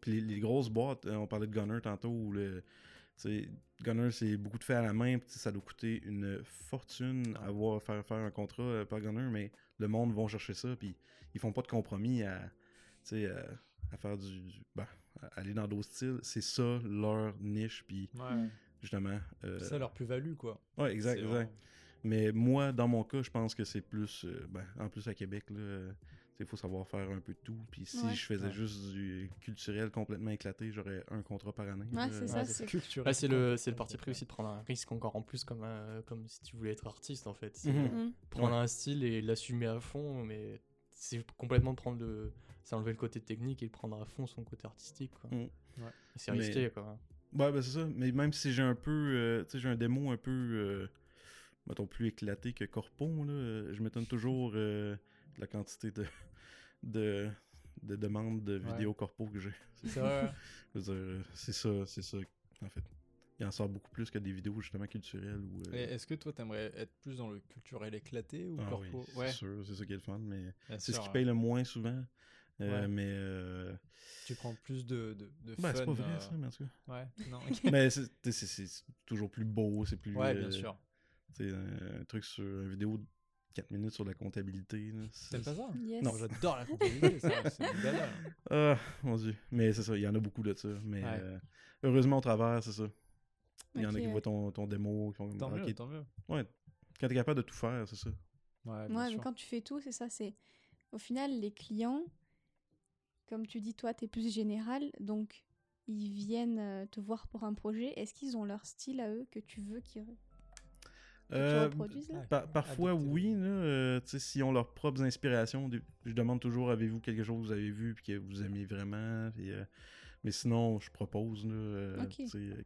D: Puis les, les grosses boîtes, on parlait de Gunner tantôt, où le, Gunner, c'est beaucoup de fait à la main, puis ça doit coûter une fortune à avoir, faire, faire un contrat euh, par Gunner, mais le monde vont chercher ça, puis ils font pas de compromis à, sais, à, à faire du, du- ben, à aller dans d'autres styles. C'est ça leur niche, puis
A: Ouais.
D: justement. euh,
A: C'est ça leur plus-value, quoi.
D: ouais, exact, exact.
A: vraiment-
D: Mais moi, dans mon cas, je pense que c'est plus. euh, ben, en plus à Québec, là. Il faut savoir faire un peu de tout. Puis si
E: Ouais.
D: je faisais
A: Ouais.
D: juste du culturel complètement éclaté, j'aurais un contrat par année.
E: Ouais, c'est ça,
C: Ouais,
E: c'est
A: culturel.
C: Ouais, c'est le, c'est le parti pris aussi de prendre un risque encore en plus comme, un- comme si tu voulais être artiste en fait.
D: Mhm.
E: Mm.
C: prendre un style et l'assumer à fond, mais c'est complètement de prendre le. C'est enlever le côté technique et de prendre à fond son côté artistique. Quoi. Et C'est
D: Mais-
C: risqué quoi.
D: Ouais, ben c'est ça. Mais même si j'ai un peu. euh, tu sais, j'ai un démo un peu. euh, mettons, plus éclaté que Corpo, là, euh, je m'étonne toujours euh, de la quantité de. De de demandes de
A: Ouais.
D: vidéos corpo que j'ai.
A: C'est
D: dire, euh, c'est ça, c'est ça, en fait. Il en sort beaucoup plus que des vidéos justement culturelles ou. euh,
A: Est-ce que toi, t'aimerais être plus dans le culturel éclaté ou
D: ah
A: corpo?
D: oui, c'est
A: Ouais,
D: sûr, c'est ça qui est le fun, mais c'est ce qui
A: ouais.
D: paye le moins souvent. Euh,
A: Ouais.
D: Mais euh,
A: Tu prends plus de, de, de
D: ben, c'est
A: fun,
D: pas vrai ça, mais en tout cas.
A: Ouais, non, ok.
D: mais c'est- c'est c'est toujours plus beau, c'est plus.
A: Ouais, bien sûr.
D: tu sais, un, un truc sur une vidéo 4 minutes sur la comptabilité. c'est-
A: T'aimes pas ça
E: Yes.
A: Non, j'adore la comptabilité, c'est une galère.
D: Ah, mon dieu. Mais c'est ça, il y en a beaucoup de ça. Mais
A: Ouais.
D: euh, heureusement, au travers, c'est ça. Il y en a qui voient ton, ton démo. Qui ont,
A: Tant
D: ah,
A: mieux,
D: ok.
A: tant mieux.
D: Ouais, quand t'es capable de tout faire, c'est ça.
A: Ouais,
E: mais quand tu fais tout, c'est ça, c'est... Au final, les clients, comme tu dis, toi, t'es plus général, donc ils viennent euh, te voir pour un projet. Est-ce qu'ils ont leur style à eux que tu veux qu'ils
D: Euh,
E: là?
D: parfois, oui. Là, euh, s'ils ont leurs propres inspirations, je demande toujours avez-vous quelque chose que vous avez vu puis que vous aimez vraiment. euh, mais sinon, je propose là, euh,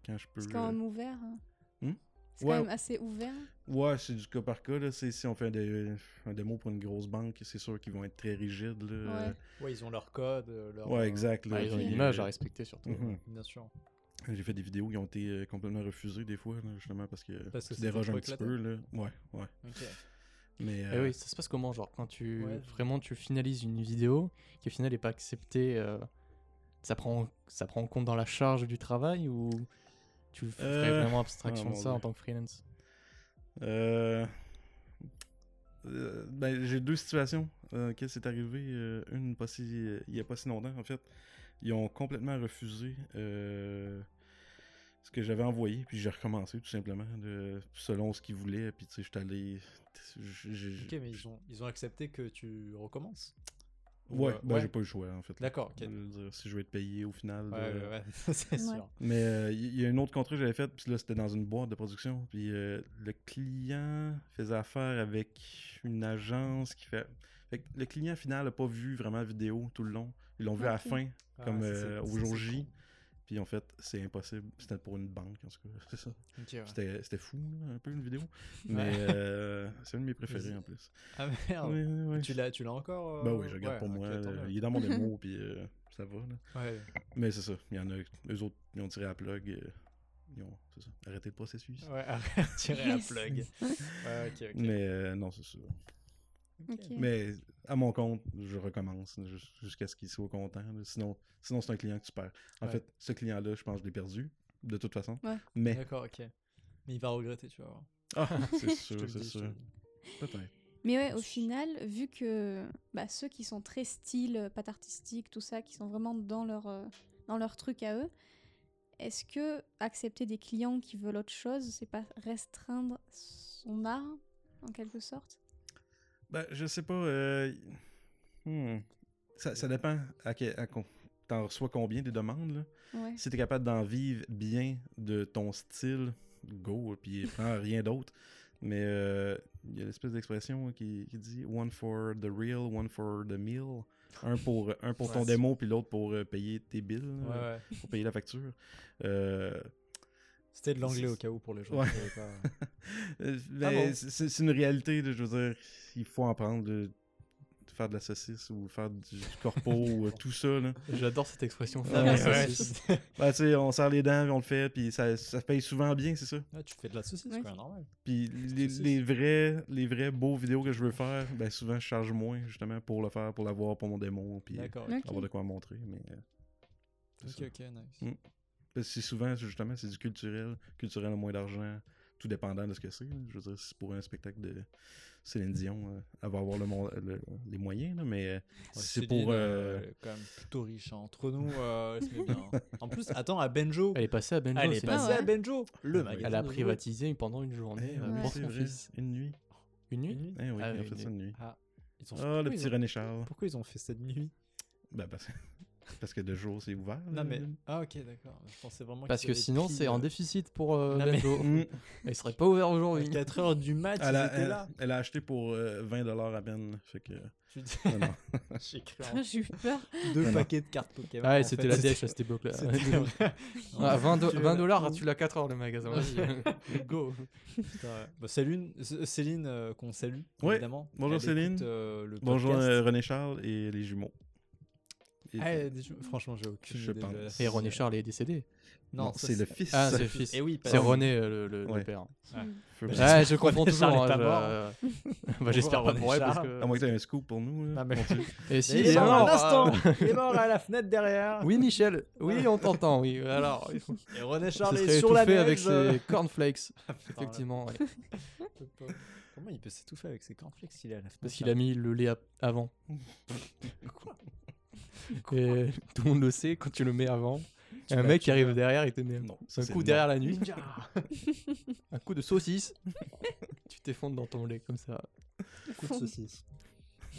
D: quand je peux.
E: C'est quand même ouvert. hein?
D: Hmm?
E: C'est
D: Ouais.
E: quand même assez ouvert?
D: Ouais, c'est du cas par cas. Là. Si on fait un, dé- un démo pour une grosse banque, c'est sûr qu'ils vont être très rigides. Là.
E: Ouais.
A: Ouais, ils ont leur code, leur...
D: Ouais, exact. là,
C: Ouais, ils ont une image à respecter surtout.
D: mhm.
A: Bien sûr.
D: J'ai fait des vidéos qui ont été euh, complètement refusées des fois, là, justement parce que,
A: Parce que
D: tu déroges un petit peu. Là. Ouais, ouais. Mais
C: Et
D: euh,
C: oui, ça se passe comment Genre quand tu
A: Ouais.
C: vraiment tu finalises une vidéo qui au final n'est pas acceptée, euh, ça, prend, ça prend en compte dans la charge du travail ou tu ferais
D: Euh,
C: vraiment abstraction
D: oh
C: de ça en tant que freelance?
D: Euh, euh, ben, j'ai deux situations euh, auxquelles c'est arrivé. euh, une pas si, euh, il n'y a pas si longtemps, en fait. Ils ont complètement refusé euh, ce que j'avais envoyé, puis j'ai recommencé tout simplement, de- selon ce qu'ils voulaient. Puis tu sais, je suis allé.
A: Ok, mais ils ont, ils ont accepté que tu recommences? Ou,
D: Ouais,
A: euh,
D: ben
A: ouais.
D: j'ai pas eu le choix, en fait.
A: D'accord, ok.
D: Je veux dire, si je vais être payé au final.
A: Ouais,
D: euh,
A: ouais, ouais, c'est
E: Ouais.
A: sûr.
D: Mais euh, il y, y a un autre contrat que j'avais fait, puis là c'était dans une boîte de production, puis euh, le client faisait affaire avec une agence qui fait. fait que le client final n'a pas vu vraiment la vidéo tout le long. Ils l'ont vu à la fin, comme
A: Ah, ça,
D: euh, au jour J. Puis en fait, c'est impossible. C'était pour une banque, en tout cas. C'est ça.
A: Ouais.
D: C'était fou, là, un peu, une vidéo. Mais euh, c'est un de mes préférés en plus.
A: Ah merde
D: ouais.
A: Tu l'as, encore euh,
D: Ben oui, je le garde
A: ouais,
D: pour moi.
A: mieux.
D: il est dans mon démo, puis euh, ça va. Là. Mais c'est ça. Il y en a. Eux autres, ils ont tiré la plug. euh, ils ont, c'est ça, arrêté le processus.
A: Ouais, arrête, tirer la
E: Yes.
A: plug. Ouais, ok, ok.
D: Mais euh, non, c'est ça. Mais à mon compte, je recommence jus- jusqu'à ce qu'il soit content. Sinon, sinon c'est un client que tu perds. En
A: Ouais.
D: fait, ce client-là, je pense que je l'ai perdu, de toute façon.
E: Ouais.
D: Mais,
A: D'accord, ok. Mais il va regretter, tu vas voir.
D: ah, c'est sûr, c'est sûr. Peut-être.
E: Mais ouais, au final, vu que bah, ceux qui sont très style, euh, patte artistique, tout ça, qui sont vraiment dans leur, euh, dans leur truc à eux, est-ce que accepter des clients qui veulent autre chose, c'est pas restreindre son art, en quelque sorte?
D: Ben, je sais pas. euh, hmm. ça, ça dépend à, quel- à t'en reçois combien des demandes, là?
E: Ouais.
D: Si t'es capable d'en vivre bien de ton style, go, puis prends rien d'autre. Mais euh, il y a l'espèce d'expression qui, qui dit one for the real, one for the meal. Un pour, un pour ton
A: Ouais,
D: démo, puis l'autre pour euh, payer tes bills,
A: Ouais,
D: là,
A: ouais.
D: pour payer la facture. Euh,
A: C'était de l'anglais au cas où pour les gens
D: Ouais.
A: pas.
D: euh,
A: Ah
D: ben,
A: bon?
D: c'est c'est une réalité, je veux dire, il faut en prendre, de, de faire de la saucisse ou faire du corpo ou euh, tout ça. Là.
C: J'adore cette expression.
D: Ah,
C: faire la
D: ouais.
C: saucisse.
D: Ben, tu sais, on serre les dents, on le fait, puis ça, ça paye souvent bien, c'est ça?
A: Ah, tu fais de la saucisse,
E: Ouais.
A: quoi, normal.
D: Puis les, vrais, les vrais beaux vidéos que je veux faire, ben souvent je charge moins justement pour le faire, pour l'avoir pour mon démon, puis euh, avoir de quoi montrer. Mais euh, c'est
A: Ok,
D: ça.
A: ok, nice.
D: Mm. Parce que c'est souvent justement c'est du culturel, culturel à moins d'argent, tout dépendant de ce que c'est. Je veux dire, si c'est pour un spectacle de Céline Dion, euh, elle va avoir le, les moyens, là, mais euh,
A: Ouais,
D: c'est pour.
A: euh,
D: euh,
A: elle est quand même plutôt riche. hein. Entre nous, euh, elle bien. hein. En plus, attends, à Benjo.
C: Elle est passée à Benjo.
A: Elle est passée
E: Ah
A: à
E: ouais.
A: Benjo. Le
D: Ah
A: magasin.
C: Elle a privatisé pendant une journée
D: eh
C: euh, pour son fils.
D: Une nuit.
C: Une
A: Une
C: nuit?
D: Eh oui,
C: Ah
D: il a fait
C: une
D: ça une nuit.
A: Ah, ils ont
D: Ah,
A: pourquoi
D: le
A: ils
D: petit
A: ont-
D: René Charles.
A: Pourquoi ils ont fait cette nuit?
D: Ben, parce, parce que de jour c'est ouvert.
A: Non mais ah ok d'accord. Je pensais vraiment
C: Parce que sinon, c'est
A: euh,
C: en déficit pour euh,
A: Non, mais-.
D: Mm.
C: Il serait pas ouvert aujourd'hui.
A: 4 heures du match.
D: Elle, a, elle-
A: là.
D: elle a acheté pour euh, 20$ à peine. Fait que.
A: Tu dis-
D: non, non.
A: J'ai cru en
E: J'ai eu peur.
A: deux
D: Non, non.
A: paquets de cartes Pokémon.
C: Ah,
A: en
C: c'était
A: fait.
C: la dèche à cette époque-là.
A: C'était vrai.
C: Ah, 20, do-
A: Tu
C: 20
A: l'as-
C: dollars, tu l'as 4 heures le magasin. Vas-y, go.
A: Putain, ouais. Bah, Céline, Céline euh, qu'on salue
D: Ouais.
A: évidemment.
D: Bonjour, Céline.
A: euh,
D: Bonjour euh, René Charles et les jumeaux. Et-
A: Ah, jeux- Franchement, j'ai aucune
D: Je
A: idée. la-
C: Et René Charles est décédé.
A: Non,
D: c'est le fils.
C: Ah, c'est le fils.
A: Et oui,
C: C'est. René euh, le, le- le
D: Ouais.
C: père.
A: Ouais.
D: Feu-
A: Mais
C: Ah, je
A: J'espère
C: confonds
A: que
C: toujours. Hein, je-
A: pas
C: bah, J'espère pas pour elle parce que.
D: À moins que t'aies un scoop pour nous.
A: Non, mais-.
C: Et si,
A: il
C: il
A: est mort
C: mort,
A: un instant
C: euh,
A: Il est mort à la fenêtre derrière
C: Oui, Michel. Oui, on t'entend. Oui. Alors,
A: Et René Charles est sur la neige
C: avec
A: euh.
C: ses cornflakes.
A: Putain,
C: Effectivement.
A: Comment il peut s'étouffer avec ses cornflakes s'il est à la fenêtre
C: Parce qu'il a mis le lait à- avant. Et tout le monde le sait quand tu le mets avant.
A: Tu
C: un mec qui arrive derrière, il te met
D: Non,
C: un coup derrière la nuit, un coup de saucisse. tu t'effondres dans ton lait comme ça.
A: Coup de saucisse.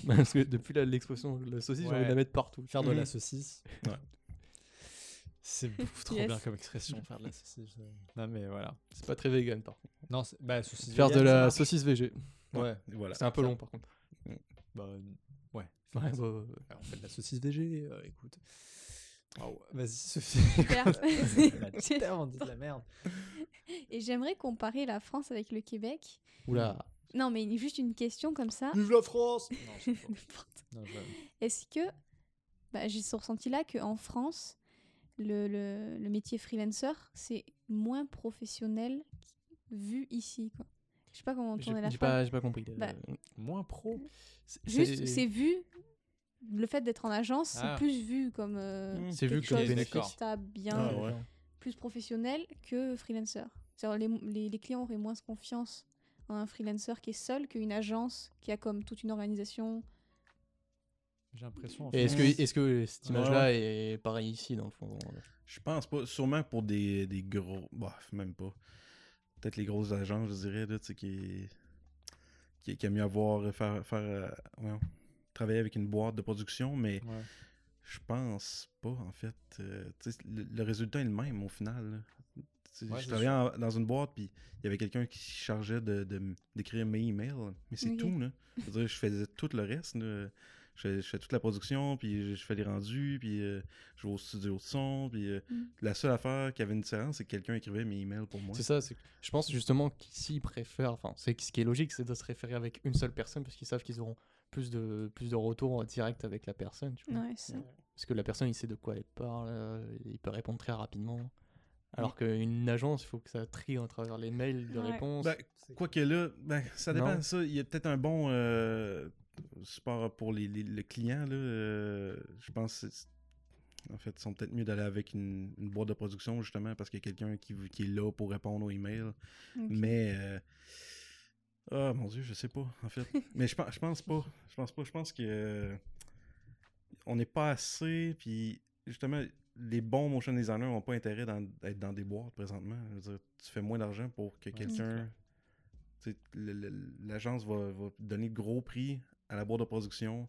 C: Parce que depuis l'expression la saucisse, j'ai envie de
A: Ouais.
C: la mettre partout.
A: Faire de la saucisse.
D: Ouais.
A: C'est trop
E: Yes.
A: bien comme expression, faire de la saucisse. Non mais voilà.
C: C'est pas très vegan par contre.
A: Non, bah saucisse
C: Faire de
A: vegan,
C: la saucisse végé.
A: Ouais.
D: Et voilà.
C: C'est un peu long par contre.
A: Bah
C: bah, ouais.
A: On fait de la saucisse végé, euh, écoute. Ah Vas-y, Sophie. De la merde.
E: Et j'aimerais comparer la France avec le Québec.
C: Oula.
E: Non, mais juste une question comme ça.
A: Vive la France Non,
E: Est-ce que bah, j'ai ce ressenti-là qu'en France, le, le- le métier freelancer, c'est moins professionnel vu ici. Quoi. Je sais pas comment tourner la phrase.
C: pas, j'ai pas compris.
E: Bah,
C: Euh,
A: Moins pro.
E: Juste, c'est vu. Le fait d'être en agence,
A: Ah.
E: c'est plus vu comme euh,
D: Mm.
C: C'est vu comme
E: chose stable, bien,
D: Ah ouais.
E: plus professionnel que freelancer. C'est-à-dire les, les, les clients auraient moins confiance en un freelancer qui est seul qu'une agence qui a comme toute une organisation.
A: J'ai l'impression. en
C: est-ce
A: France-
C: que, est-ce que cette
D: Ouais,
C: image-là est pareille ici dans le fond?
D: Je pense pas. Sûrement pour des, des gros. Bah, même pas. Peut-être les grosses agences, je dirais, là, tu sais, qui, qui, qui aiment mieux avoir. Faire, faire euh, ouais, travailler avec une boîte de production, mais
A: Ouais.
D: je pense pas, en fait. Euh, le, le résultat est le même au final.
A: Ouais,
D: je travaillais en- dans une boîte, puis il y avait quelqu'un qui chargeait de, de m- d'écrire mes emails, mais c'est tout, là. Je veux dire, je faisais tout le reste, là. Je fais, je fais toute la production, puis je, fais les rendus, puis euh, je vais au studio de son, puis euh,
E: Mm.
D: la seule affaire qui avait une différence, c'est que quelqu'un écrivait mes emails pour moi.
C: C'est ça, c'est que je pense justement qu'ici ils préfèrent, enfin c'est ce qui est logique, c'est de se référer avec une seule personne parce qu'ils savent qu'ils auront plus de plus de retours direct avec la personne, tu vois.
E: Ouais, ça.
C: Parce que la personne il sait de quoi elle parle, euh, il peut répondre très rapidement. Alors qu'une agence, il faut que ça trie à travers les mails de
E: Ouais.
C: réponse.
D: Ben, Quoique là, ben, ça dépend
C: Non.
D: de ça. Il y a peut-être un bon euh, support pour les, les- le client. Là, euh, je pense que en fait, ils sont peut-être mieux d'aller avec une, une boîte de production, justement, parce qu'il y a quelqu'un qui, qui est là pour répondre aux emails. Mais. euh, Ah mon dieu, je sais pas, en fait. Mais je pense, je pense pas. Je pense pas. Je pense que. euh, on n'est pas assez. Puis, justement, les bons motion designers n'ont pas intérêt dans- d'être dans des boîtes présentement. Je veux dire, tu fais moins d'argent pour que quelqu'un. L'agence va, va donner de gros prix à la boîte de production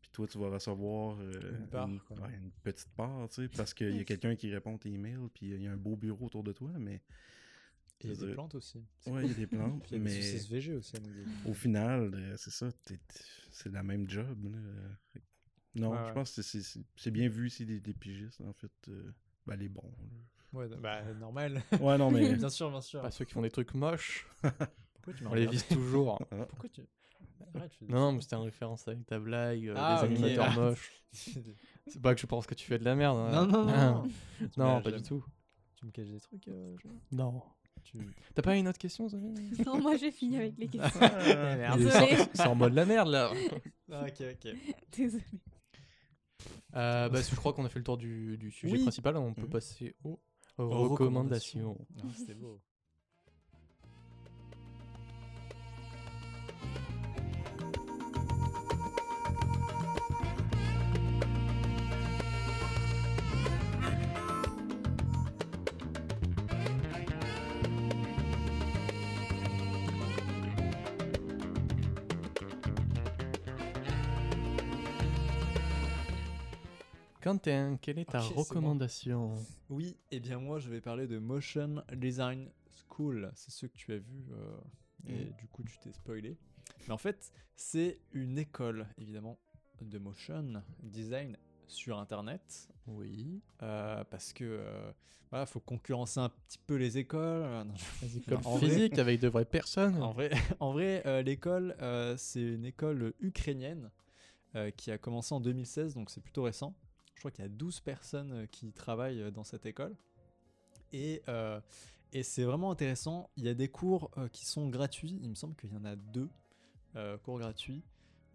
D: Puis toi, tu vas recevoir euh,
A: Une part,
D: une, ouais, une petite part, tu sais, parce qu'il y a quelqu'un qui répond à tes emails, puis il y a un beau bureau autour de toi, mais
A: Et il y a
D: Je
A: des plantes aussi.
D: Ouais, il y a des plantes,
A: Puis il y a des
D: mais
A: saucisses VG aussi.
D: au final, euh, c'est ça, c'est la même job. là. Non,
A: Ouais,
D: je
A: ouais.
D: pense que c'est- bien vu ici des, des pigistes, en fait. euh, ben, les bons. là.
A: Ouais, bah normal.
D: Ouais, non, mais.
A: bien sûr, bien sûr.
C: Pas ceux qui font des trucs moches,
A: Pourquoi tu m'as
C: on les vise toujours.
A: Pourquoi tu. Bah, arrête, je des-
C: Non, mais c'était en référence avec ta blague, euh,
A: Ah,
C: des
A: ok.
C: animateurs
A: Ah.
C: moches. C'est pas que je pense que tu fais de la merde. hein.
A: Non, non, non.
C: Ah.
A: non.
C: Pas du tout.
A: Tu me caches des trucs, euh, Joël
C: Non.
A: Tu...
C: T'as pas une autre question, Zoé
E: Non, moi j'ai fini avec les questions.
C: C'est en mode la merde là.
A: Ah, ok, ok.
E: Désolée.
C: Euh, bah, je crois qu'on a fait le tour du, du sujet
A: Oui.
C: principal. On peut
D: Mhm.
C: passer aux,
A: Aux
C: recommandations.
A: Non, c'était beau.
C: Quentin, quelle est ta
A: bon.
C: recommandation
A: Oui, et bien moi je vais parler de Motion Design School. C'est ce que tu as vu euh, et
C: Mhm.
A: du coup tu t'es spoilé. Mais en fait, c'est une école évidemment de motion design sur internet
C: Oui.
A: euh, parce que euh, voilà, faut concurrencer un petit peu les écoles. Euh, non, je-
C: Vas-y, comme
A: en vrai-
C: physique avec de vraies personnes.
A: En vrai, en vrai euh, l'école, c'est une école ukrainienne qui a commencé en 2016, donc c'est plutôt récent. Je crois qu'il y a 12 personnes euh, qui travaillent euh, dans cette école. Et, euh, et c'est vraiment intéressant. Il y a des cours euh, qui sont gratuits. Il me semble qu'il y en a deux euh, cours gratuits.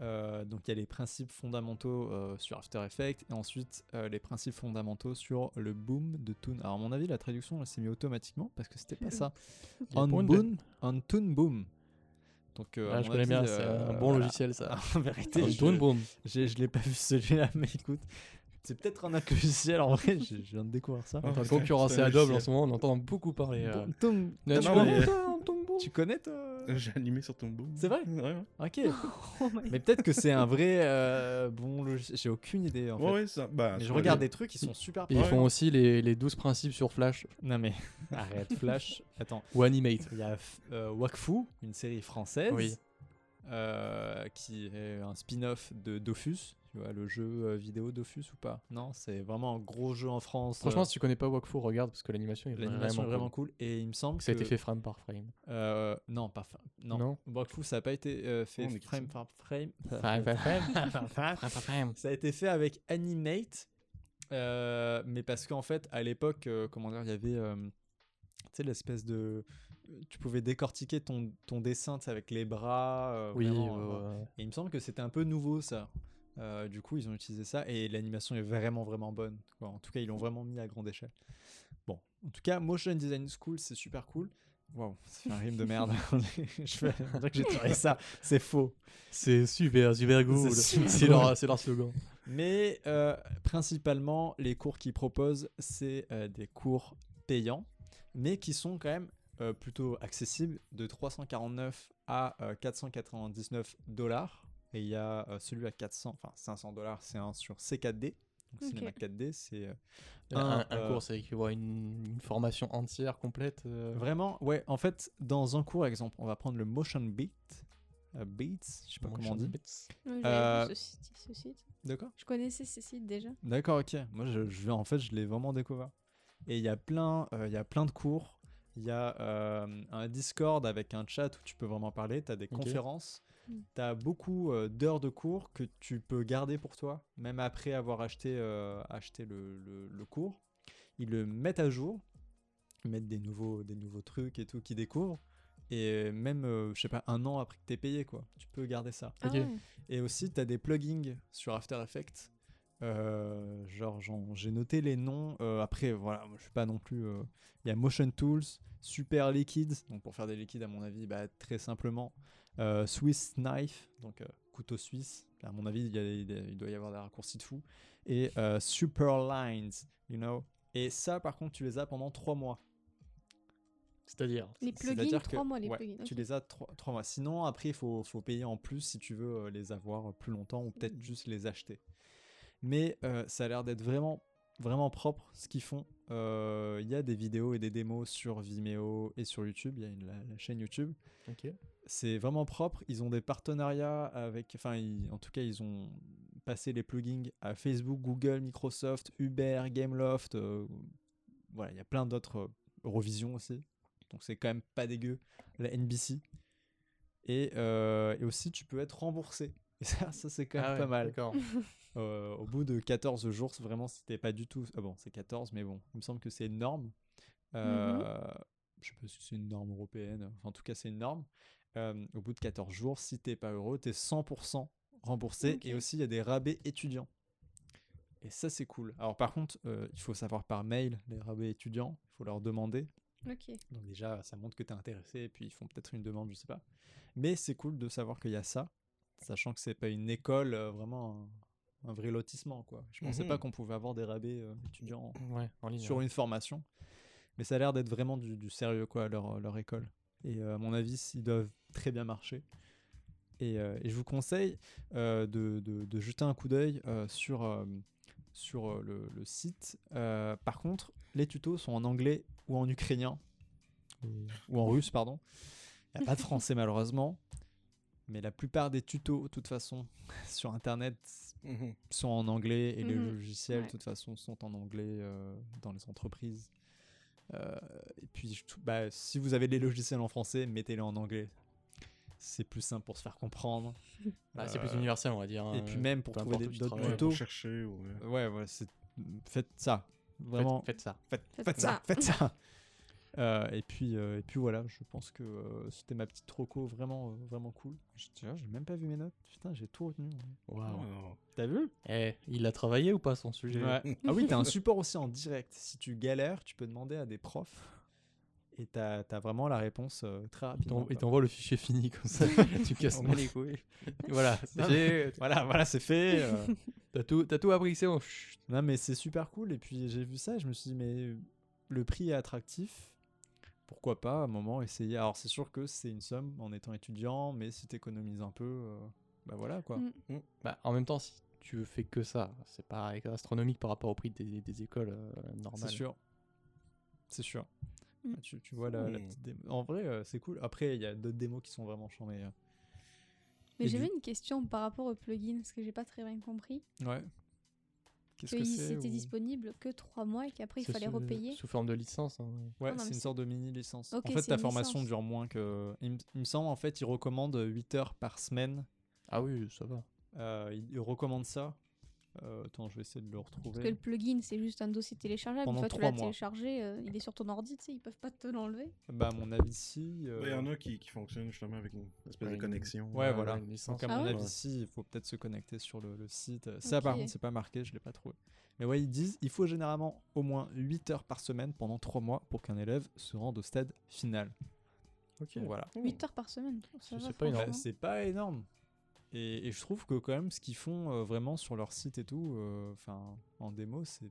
A: Euh, donc il y a les principes fondamentaux euh, sur After Effects et ensuite euh, les principes fondamentaux sur le boom de Toon. Alors à mon avis la traduction elle s'est mise automatiquement parce que c'était pas ça. On boom, on Toon boom. Donc euh,
C: Ah, je connais bien, c'est
A: euh,
C: un bon
A: voilà.
C: logiciel ça.
A: En vérité, je,
C: Toon Boom.
A: j'ai- je l'ai pas vu celui-là, mais écoute, c'est peut-être un autre logiciel en vrai. Je, je viens de découvrir ça.
D: Ah,
C: Enfin,
D: c'est-
C: Adobe en ce moment, on entend beaucoup parler. euh.
A: Bon, tu, connais,
C: toi,
A: tu connais toi?
D: J'ai animé sur ton boom.
A: C'est vrai?
D: Ouais, ouais.
A: Ok.
E: Oh my
A: Mais peut-être que c'est un vrai euh, bon logiciel. J'ai aucune idée en fait.
D: Ouais, ouais, ça. Bah,
A: Mais je regarde des trucs qui sont super.
C: Et ils
D: Ouais,
C: font aussi les, les 12 principes sur Flash
A: Non mais arrête Flash. Attends,
C: ou Animate.
A: il y a euh, Wakfu, une série française,
C: Oui.
A: Euh, qui est un spin-off de Dofus. Tu vois le jeu euh, vidéo Dofus ou pas? Non, c'est vraiment un gros jeu en France.
C: Franchement,
A: euh,
C: si tu connais pas Wakfu, regarde parce que l'animation est
A: l'animation
C: vraiment,
A: est vraiment
C: cool.
A: cool. Et il me semble
C: Ça a
A: que
C: été fait frame par frame.
A: euh, non, pas fa- non.
C: Non
A: Wakfu, ça n'a pas été euh, fait
D: Oh,
A: frame par frame.
C: Frame par frame.
A: Frame par frame.
C: frame.
A: Ça a été fait avec Animate, euh, mais parce qu'en fait, à l'époque, euh, comment dire, il y avait, euh, tu sais, l'espèce de, tu pouvais décortiquer ton, ton dessin, avec les bras. euh,
C: Oui,
A: vraiment,
C: ouais,
A: euh. Et il me semble que c'était un peu nouveau ça. Euh, du coup, ils ont utilisé ça et l'animation est vraiment vraiment bonne. quoi. En tout cas, ils l'ont vraiment mis à grande échelle. Bon, en tout cas, Motion Design School, c'est super cool. Waouh, fait un rime de merde. Je fais, on dirait que j'ai tiré ça, c'est faux.
C: C'est super, super cool.
A: C'est
C: C'est leur, c'est leur slogan.
A: Mais euh, principalement, les cours qu'ils proposent, c'est euh, des cours payants, mais qui sont quand même euh, plutôt accessibles, de 349 à euh, 499 dollars. Et il y a euh, celui à 400, enfin 500 dollars, c'est un sur C4D. Donc
E: Ok.
A: Cinéma 4D, c'est euh,
C: Un,
A: Un,
C: un
A: euh,
C: cours, c'est équivaut à une, une formation entière, complète. euh.
A: vraiment, ouais, en fait, dans un cours, exemple, on va prendre le Motion Beat. euh, Beats, je sais pas comment on dit. Euh,
E: vu ce site, ce site.
A: D'accord.
E: Je connaissais ce site déjà.
A: D'accord, ok. Moi, je, je vais en fait, je l'ai vraiment découvert. Et il y a plein, euh, il y a plein de cours. Il y a euh, un Discord avec un chat où tu peux vraiment parler. Tu as des conférences.
E: Mm.
A: Tu as beaucoup euh, d'heures de cours que tu peux garder pour toi, même après avoir acheté, euh, acheté le, le- le cours. Ils le mettent à jour. Ils mettent des nouveaux, des nouveaux trucs et tout qu'ils découvrent. Et même, euh, je sais pas, un an après que tu payé, quoi. Tu peux garder ça.
E: Ah.
A: Et aussi, tu as des plugins sur After Effects. Euh, genre, j'ai noté les noms. Euh, après, voilà, moi, je suis pas non plus. euh, Il y a Motion Tools, Super Liquids, donc pour faire des liquides, à mon avis, bah, très simplement. Euh, Swiss Knife, donc euh, couteau suisse. À mon avis, il, y a- doit y avoir des raccourcis de fou. Et euh, Super Lines, you know. Et ça, par contre, tu les as pendant 3 mois.
C: C'est-à-dire
E: Les plugins,
A: C'est-à-dire
E: 3
A: que-
E: mois les
A: ouais,
E: plugins.
A: Tu les as 3, mois. Sinon, après, il faut, faut payer en plus si tu veux euh, les avoir plus longtemps ou peut-être juste les acheter. Mais euh, ça a l'air d'être vraiment, vraiment propre ce qu'ils font. Euh, Il y a des vidéos et des démos sur Vimeo et sur YouTube. Il y a une- la, la chaîne YouTube. C'est vraiment propre. Ils ont des partenariats avec. Enfin, ils- en tout cas, ils ont passé les plugins à Facebook, Google, Microsoft, Uber, Gameloft. euh, voilà, il y a plein d'autres. euh, Eurovision aussi. Donc, c'est quand même pas dégueu. La NBC. Et, euh, et aussi, tu peux être remboursé. Et ça, ça c'est quand même
C: Ah ouais,
A: pas mal. Euh, au bout de 14 jours, vraiment, c'était pas du tout. Ah bon, c'est 14, mais bon, il me semble que c'est une norme. Euh, Je sais pas si c'est une norme européenne. Enfin, en tout cas, c'est une norme. Euh, au bout de 14 jours, si t'es pas heureux, t'es 100% remboursé. Et aussi, il y a des rabais étudiants. Et ça, c'est cool. Alors, par contre, euh, il faut savoir par mail les rabais étudiants. Il faut leur demander. Donc déjà, ça montre que tu es intéressé et puis ils font peut-être une demande, je sais pas. Mais c'est cool de savoir qu'il y a ça, sachant que c'est pas une école, vraiment un, vrai lotissement quoi. Je pensais
D: Mhm.
A: pas qu'on pouvait avoir des rabais euh, étudiants
C: Ouais, en ligne.
A: sur
C: ouais.
A: une formation, mais ça a l'air d'être vraiment du, du sérieux quoi leur, leur école. Et euh, à mon avis, ils doivent très bien marcher. Et, euh, et je vous conseille de, de- de jeter un coup d'œil sur, sur le, le site. Par contre, les tutos sont en anglais ou en ukrainien, ou en russe, pardon. Il n'y a pas de français malheureusement. Mais la plupart des tutos, de toute façon, sur Internet,
D: Mhm.
A: sont en anglais et les
E: Mhm.
A: logiciels, de
E: Ouais.
A: toute façon, sont en anglais euh, dans les entreprises. Euh, et puis, je bah, si vous avez les logiciels en français, mettez-les en anglais. C'est plus simple pour se faire comprendre.
C: Bah, c'est
A: Euh,
C: plus universel, on va dire.
A: Et
C: hein.
A: puis même pour trouver d'autres tutos.
D: pour chercher. ou, euh,
A: Ouais, ouais, c'est... faites ça.
C: Faites-
A: Vraiment,
C: Faites ça.
A: faites,
E: Faites
A: faites ça,
E: ça.
A: faites ça. Euh, et puis euh, et puis voilà, je pense que euh, c'était ma petite troco vraiment euh, vraiment cool. Vois, j'ai même pas vu mes notes. Putain, j'ai tout retenu.
C: Waouh.
D: oh,
A: T'as vu?
C: Eh, il a travaillé ou pas son sujet?
A: Ouais. Ah oui, t'as un support aussi en direct. Si tu galères, tu peux demander à des profs. Et t'as as vraiment la réponse euh, très rapidement.
C: il t'envoie le fichier fini comme ça. tu casses les couilles. voilà, c'est.
A: Voilà, voilà, c'est fait. euh.
C: T'as tout, t'as tout appris, c'est bon. Chut.
A: non, mais c'est super cool. Et puis j'ai vu ça et je me suis dit, mais le prix est attractif. Pourquoi pas, à un moment, essayer. Alors c'est sûr que c'est une somme en étant étudiant, mais si t'économises un peu, euh, bah voilà quoi.
E: Mm.
C: Bah, en même temps, si tu fais que ça, c'est pas astronomique par rapport au prix des, des écoles euh, normales.
A: C'est sûr. C'est sûr.
E: Mm.
A: Ah, Tu, tu vois la, la
D: Mm.
A: petite démo. En vrai, euh, c'est cool. Après, il y a d'autres démos qui sont vraiment chambées. hein.
E: Mais
A: Et
E: j'avais
A: du-
E: une question par rapport au plugin, parce que j'ai pas très bien compris.
A: Ouais. Qu'est-ce que
E: Que
A: c'est
E: c'était
A: ou-
E: disponible que 3 mois et qu'après il fallait
C: sous-
E: repayer.
C: Sous forme de licence. hein.
A: Ouais, c'est une sorte de mini licence.
E: Ok,
A: en fait, ta formation
E: licence.
A: dure moins que. Il, me- il me semble, en fait, il recommande 8 heures par semaine.
C: Ah oui, ça va.
A: Euh, il, il recommande ça. Euh, attends, je vais essayer de le
E: Parce que
A: retrouver.
E: le plugin c'est juste un dossier téléchargeable.
A: Pendant
E: Une fois que tu l'as téléchargé, euh, il est sur ton ordi, tu sais, ils peuvent pas te l'enlever.
A: Bah, à mon avis, si. euh,
D: Il y en a qui, qui fonctionnent justement avec une espèce
C: Ouais,
D: de connexion.
A: Ouais,
C: Ouais,
A: voilà.
C: une licence.
A: Donc, à
E: Ah
A: mon
E: ouais
A: avis, si, il faut peut-être se connecter sur le, le site. Ça, par contre, c'est pas marqué, je l'ai pas trouvé. Mais ouais, ils disent il faut généralement au moins 8 heures par semaine pendant 3 mois pour qu'un élève se rende au stade final.
C: Ok.
A: Donc, voilà.
E: 8 heures par semaine. Ça
C: C'est pas énorme.
A: Bah, pas énorme. Et, et je trouve que quand même ce qu'ils font euh, vraiment sur leur site et tout, euh, enfin en démo, c'est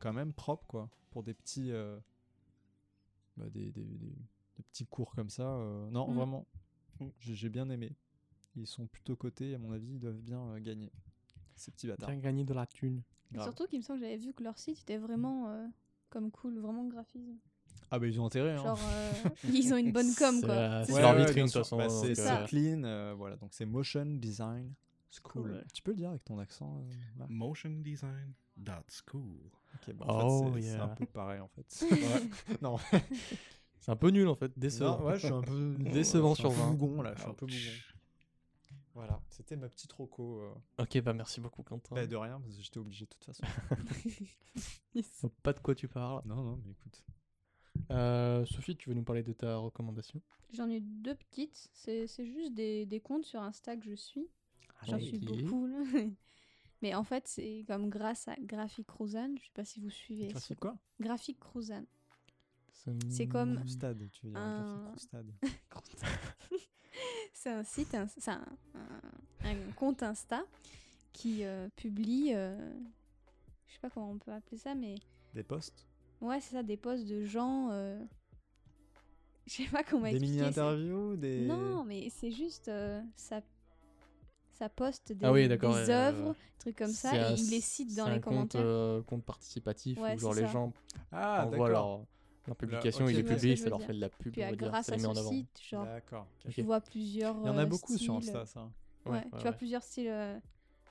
A: quand même propre quoi. Pour des petits, euh, bah, des, des- des- des petits cours comme ça. euh, non,
E: Mm.
A: vraiment,
D: Mm.
A: j'ai bien aimé. Ils sont plutôt cotés, à mon avis, ils doivent bien euh, gagner. Ces petits bâtards.
C: Bien gagner de la thune.
E: Surtout qu'il me semble que j'avais vu que leur site était vraiment euh, comme cool, vraiment graphisme.
A: Ah bah ils ont intérêt. Hein.
E: Genre, euh, ils ont une bonne com
C: C'est
E: quoi. C'est
A: Ouais,
C: leur vitrine, de toute façon,
A: Bah, c'est
E: euh,
A: c'est clean, euh, voilà. Donc c'est motion design school.
E: Cool.
A: Tu peux le dire avec ton accent. euh,
D: Motion design. That's cool.
A: Ok, bah, en
C: Oh,
A: fait, c'est un
C: yeah.
A: peu pareil en fait. Ouais. non,
C: C'est un peu nul en fait, décevant.
A: Non, ouais, je suis un peu
C: Décevant sur
A: peu
C: 20.
A: bougon là, je suis un peu bougon. Voilà, c'était ma petite roco. euh,
C: Ok, bah merci beaucoup Quentin.
A: bah, de rien, parce que j'étais obligé de toute façon.
C: Oh, Pas de quoi tu parles.
A: non, non, mais écoute.
C: Euh, Sophie, tu veux nous parler de ta recommandation?
E: J'en ai deux petites. C'est juste des, des comptes sur Insta que je suis. J'en
C: Ok.
E: suis beaucoup. là. Mais en fait, c'est comme grâce à Graphic Rosanne. Je sais pas si vous suivez.
A: Fais quoi?
E: Graphic Rosanne. C'est comme-
A: Stade, tu veux dire.
E: Un-. C'est un site, un- c'est un, un- un compte Insta qui euh, publie, euh, je sais pas comment on peut appeler ça, mais
A: Des posts?
E: Ouais, c'est ça, des posts de gens. euh, Je sais pas comment
A: Des
E: expliquer. c'est-
A: mini-interviews des...
E: Non, mais c'est juste. euh, ça, ça poste des,
C: Ah oui,
E: des
C: euh,
E: œuvres, trucs comme ça, et il les cite dans
C: c'est
E: les
C: un compte,
E: commentaires.
C: euh, compte participatif
E: Ouais,
C: où genre les
E: ça.
C: gens
A: Ah,
C: envoient
A: d'accord.
C: leur, leur publication,
A: ok,
C: ils les
A: je vois ce
C: publient,
E: que je
C: ça leur
E: dire.
C: fait de la pub,
E: Puis
C: on
E: à-
C: va dire,
E: grâce
C: ça
E: à
C: en avant.
E: site, genre,
A: D'accord. ok.
E: tu vois plusieurs.
A: Il y en a
E: euh,
A: beaucoup sur. Insta, ça.
E: Ouais,
C: Ouais,
E: tu vois
C: ouais.
E: plusieurs styles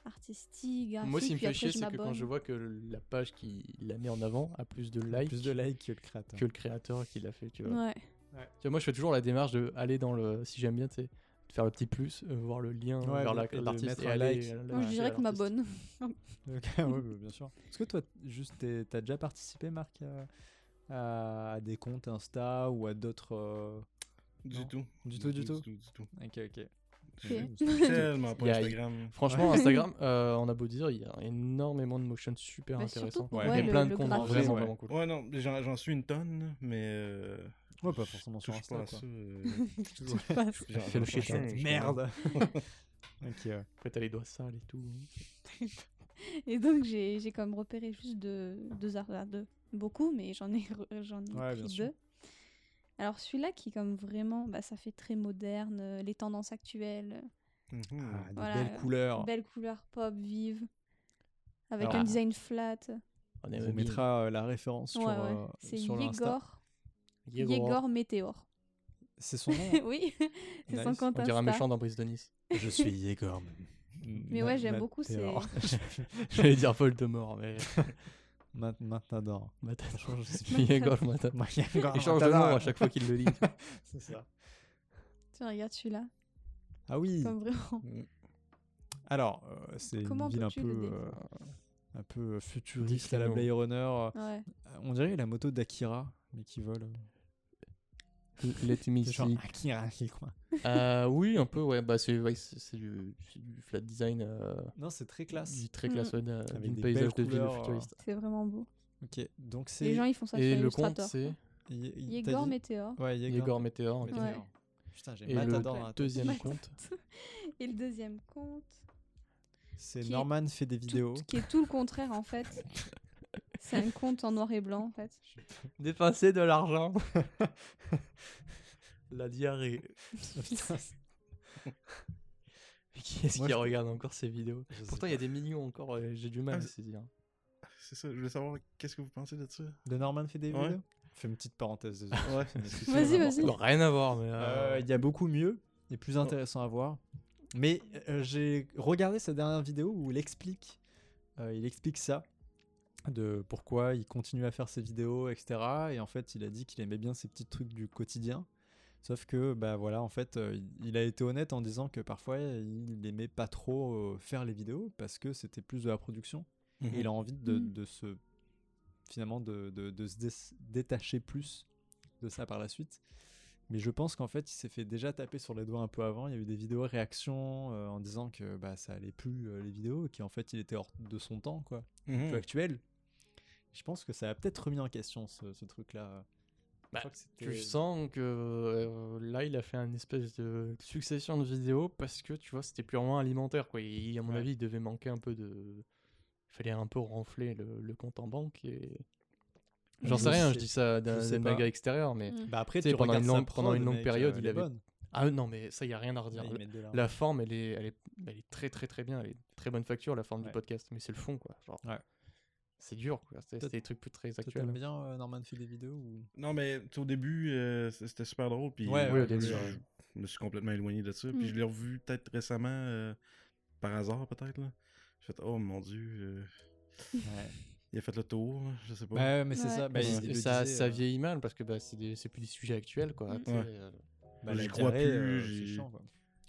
E: artistiques, graphiques.
C: Moi, ce qui me fait chier, c'est que quand je vois que la page qui la met en avant a plus de likes,
A: Plus de likes que le créateur.
C: que le créateur qui l'a fait, tu vois.
E: Ouais.
C: Tu vois, moi, je fais toujours la démarche de aller dans le. Si j'aime bien, tu sais, de faire le petit plus, euh, voir le lien
A: Ouais,
C: vers la-
A: et
C: l'artiste
A: mettre
C: et
A: un
C: aller.
A: like.
C: euh,
E: Moi, je dirais que m'abonne.
A: Ok, ouais, ouais, bien sûr. Est-ce que toi, juste, t'as déjà participé, Marc, à, à des comptes Insta ou à d'autres. euh,
D: Du
A: Non.
D: tout.
A: Du tout, du tout
D: Du tout.
A: Ok, ok.
E: Ok.
D: Tellement pas Instagram.
C: Franchement, Instagram, euh, on a beau dire, il y a énormément de motion super
E: Bah,
C: intéressants.
A: Ouais.
C: Il y
E: ouais,
C: a
E: le-
C: plein de comptes vraiment,
A: Ouais.
C: vraiment cool.
D: Ouais, non, j'en j'en suis une tonne, mais. euh,
A: Ouais, pas forcément sur Insta,
D: pas
A: quoi.
D: ça. euh,
C: Fais le
D: j'en-
A: Merde Ok, ouais.
C: Après, t'as les doigts sales et tout.
E: Et donc, j'ai j'ai comme repéré juste deux, deux arts, ah, deux. Beaucoup, mais j'en ai, j'en ai pris
A: sûr.
E: deux. Alors, celui-là qui, comme vraiment, bah, ça fait très moderne, euh, les tendances actuelles,
D: Mhm.
A: Ah, des
E: Voilà,
A: belles couleurs.
E: belles couleurs pop, vives, avec
C: Alors-
E: un design flat.
C: On
A: On mettra euh, la référence
E: Ouais,
A: sur,
E: ouais.
A: euh,
E: C'est
A: sur l'Insta.
E: Yegor, Yegor Météor.
A: C'est son nom
E: oui, c'est son compte
C: On dirait un méchant dans Brise de Nice.
A: Je suis Yegor.
E: Mais ouais, j'aime beaucoup, c'est-
C: J'allais dire Voldemort, mais.
A: Matador.
C: Matador, je
E: Matador.
C: Yegor Matador. Il change de nom à chaque fois qu'il le lit.
A: C'est ça.
E: Tu regardes celui-là,
A: Ah oui.
E: comme vraiment.
A: Alors, euh, c'est une ville un peu, euh, un peu futuriste à la. Blade Runner.
E: Ouais.
A: On dirait la moto d'Akira, mais qui vole.
C: Let me
A: C'est genre
C: see.
A: Akira qui quoi.
C: Euh, oui, un peu, ouais. Bah, c'est ouais, c'est- c'est du, c'est du flat design. euh,
A: Non, c'est très classe.
C: du très classe, ouais, d'un-
A: Avec
C: d'une
A: des
C: paysage
A: belles
C: de ville
A: couleurs, euh,
C: futuriste.
E: C'est vraiment beau.
A: Ok, donc c'est.
E: Les gens, ils font ça
C: Et
E: sur
C: le compte,
E: Illustrator.
C: c'est
A: t'as
E: Yegor
A: dit
E: Météor.
A: Ouais, Yegor.
C: Yegor Météor. ok.
A: Météor.
E: Ouais.
A: Putain, j'ai
C: Et
A: Matador
C: le
A: dans la tête.
C: deuxième compte.
E: Et le deuxième compte,
A: C'est
E: qui est
A: Norman fait des
E: tout-
A: vidéos.
E: qui est tout le contraire en fait. C'est un compte en noir et blanc en fait.
C: Dépenser de l'argent. La diarrhée.
A: Putain,
C: Mais qui est-ce
A: Moi,
C: qui
A: je-
C: regarde encore ces vidéos?
A: Je sais
C: Pourtant, il y a
A: pas.
C: des millions encore, euh, j'ai du mal
D: Ah,
C: à
D: c'est-
C: saisir.
D: C'est ça, je voulais savoir qu'est-ce que vous pensez de ça?
A: De Norman fait des
D: Ouais.
A: vidéos? Fais une petite parenthèse. désolé.
D: Ouais.
E: Vas-y, vas-y.
C: Non, rien à voir, mais.
A: Euh,
C: euh,
A: Il y a beaucoup mieux et plus intéressant à voir. Mais euh, j'ai regardé sa dernière vidéo où il explique, euh, il explique ça, de pourquoi il continue à faire ses vidéos, etc. Et en fait, il a dit qu'il aimait bien ces petits trucs du quotidien. Sauf que, bah voilà, en fait, euh, il- a été honnête en disant que parfois il aimait pas trop euh, faire les vidéos parce que c'était plus de la production.
D: Mhm.
A: Et il a envie de,
E: Mm.
A: de se finalement de, de- de se dé- détacher plus de ça par la suite. Mais je pense qu'en fait, il s'est fait déjà taper sur les doigts un peu avant. Il y a eu des vidéos réactions euh, en disant que bah, ça allait plus euh, les vidéos, et qu'en fait, il était hors de son temps, quoi,
D: Mhm.
A: plus actuel. Je pense que ça a peut-être remis en question ce, ce truc-là.
C: Bah, Tu sens que euh, là, il a fait une espèce de succession de vidéos parce que tu vois, c'était purement alimentaire. Quoi. Et à mon
A: Ouais.
C: avis, il devait manquer un peu de. Il fallait un peu renfler le, le compte en banque. Et... J'en
A: Je
C: sais rien,
A: sais-
C: je dis ça d'un gars extérieur, mais.
E: Mm.
A: Bah après,
C: Tu pendant une longue- pendant une longue période,
A: euh,
C: il avait-
A: bonne.
C: Ah non, mais ça, il y a rien à redire.
A: Ouais.
C: La forme, elle est, elle, est, elle est très très très bien. Elle est très bonne facture, la forme
A: Ouais.
C: du podcast. Mais c'est le fond, quoi. Genre,
A: Ouais.
C: C'est dur, quoi. C'est des trucs plus très actuels.
A: t'aimes bien euh, Norman fait des vidéos ou...
D: Non, mais au début, euh, c'était super drôle. Puis,
A: Ouais,
C: ouais, au
D: je
C: ouais.
D: je me suis complètement éloigné de ça.
E: Mm.
D: Puis je l'ai revu peut-être récemment, euh, par hasard peut-être. là. J'ai fait, oh mon dieu, euh, il a fait le tour, là, je sais pas.
A: Ouais, mais c'est
E: Ouais.
A: ça. Bah, il-
C: ça,
A: disait,
C: ça vieillit mal parce que bah, c'est plus des sujets actuels, quoi.
E: Mm.
D: Ouais.
C: euh,
A: bah,
D: J'y crois plus,
A: euh, chiant, quoi.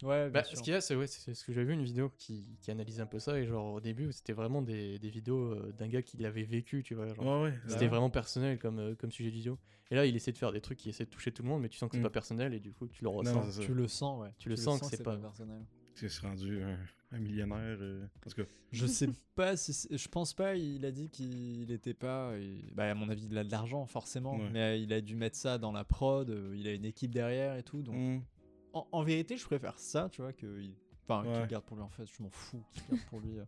A: Ouais,
C: Bah,
A: sûr.
C: ce qu'il y a, c'est ouais, c'est ce que j'avais vu une vidéo qui, qui analyse un peu ça et genre au début c'était vraiment des, des vidéos euh, d'un gars qui l'avait vécu, tu vois. genre,
D: Ouais, ouais.
C: C'était
A: ouais.
C: vraiment personnel comme, euh, comme sujet de vidéo. Et là, il essaie de faire des trucs qui essaient de toucher tout le monde, mais tu sens que c'est
D: Mm.
C: pas personnel et du coup tu le ressens.
D: non.
A: Tu le sens, ouais.
C: Tu le sens que c'est pas-
A: personnel.
D: Tu sais, c'est rendu un, un millionnaire. euh, tout cas,
A: Je sais pas si c'est- je pense pas. Il a dit qu'il était pas. il- Bah à mon avis, il a de l'argent forcément,
D: Ouais.
A: mais euh, il a dû mettre ça dans la prod. euh, Il a une équipe derrière et tout. Donc
D: mm,
A: en, en vérité, je préfère ça, tu vois, enfin qu'il
D: Ouais.
A: garde pour lui. En fait, je m'en fous qu'il garde pour lui. euh.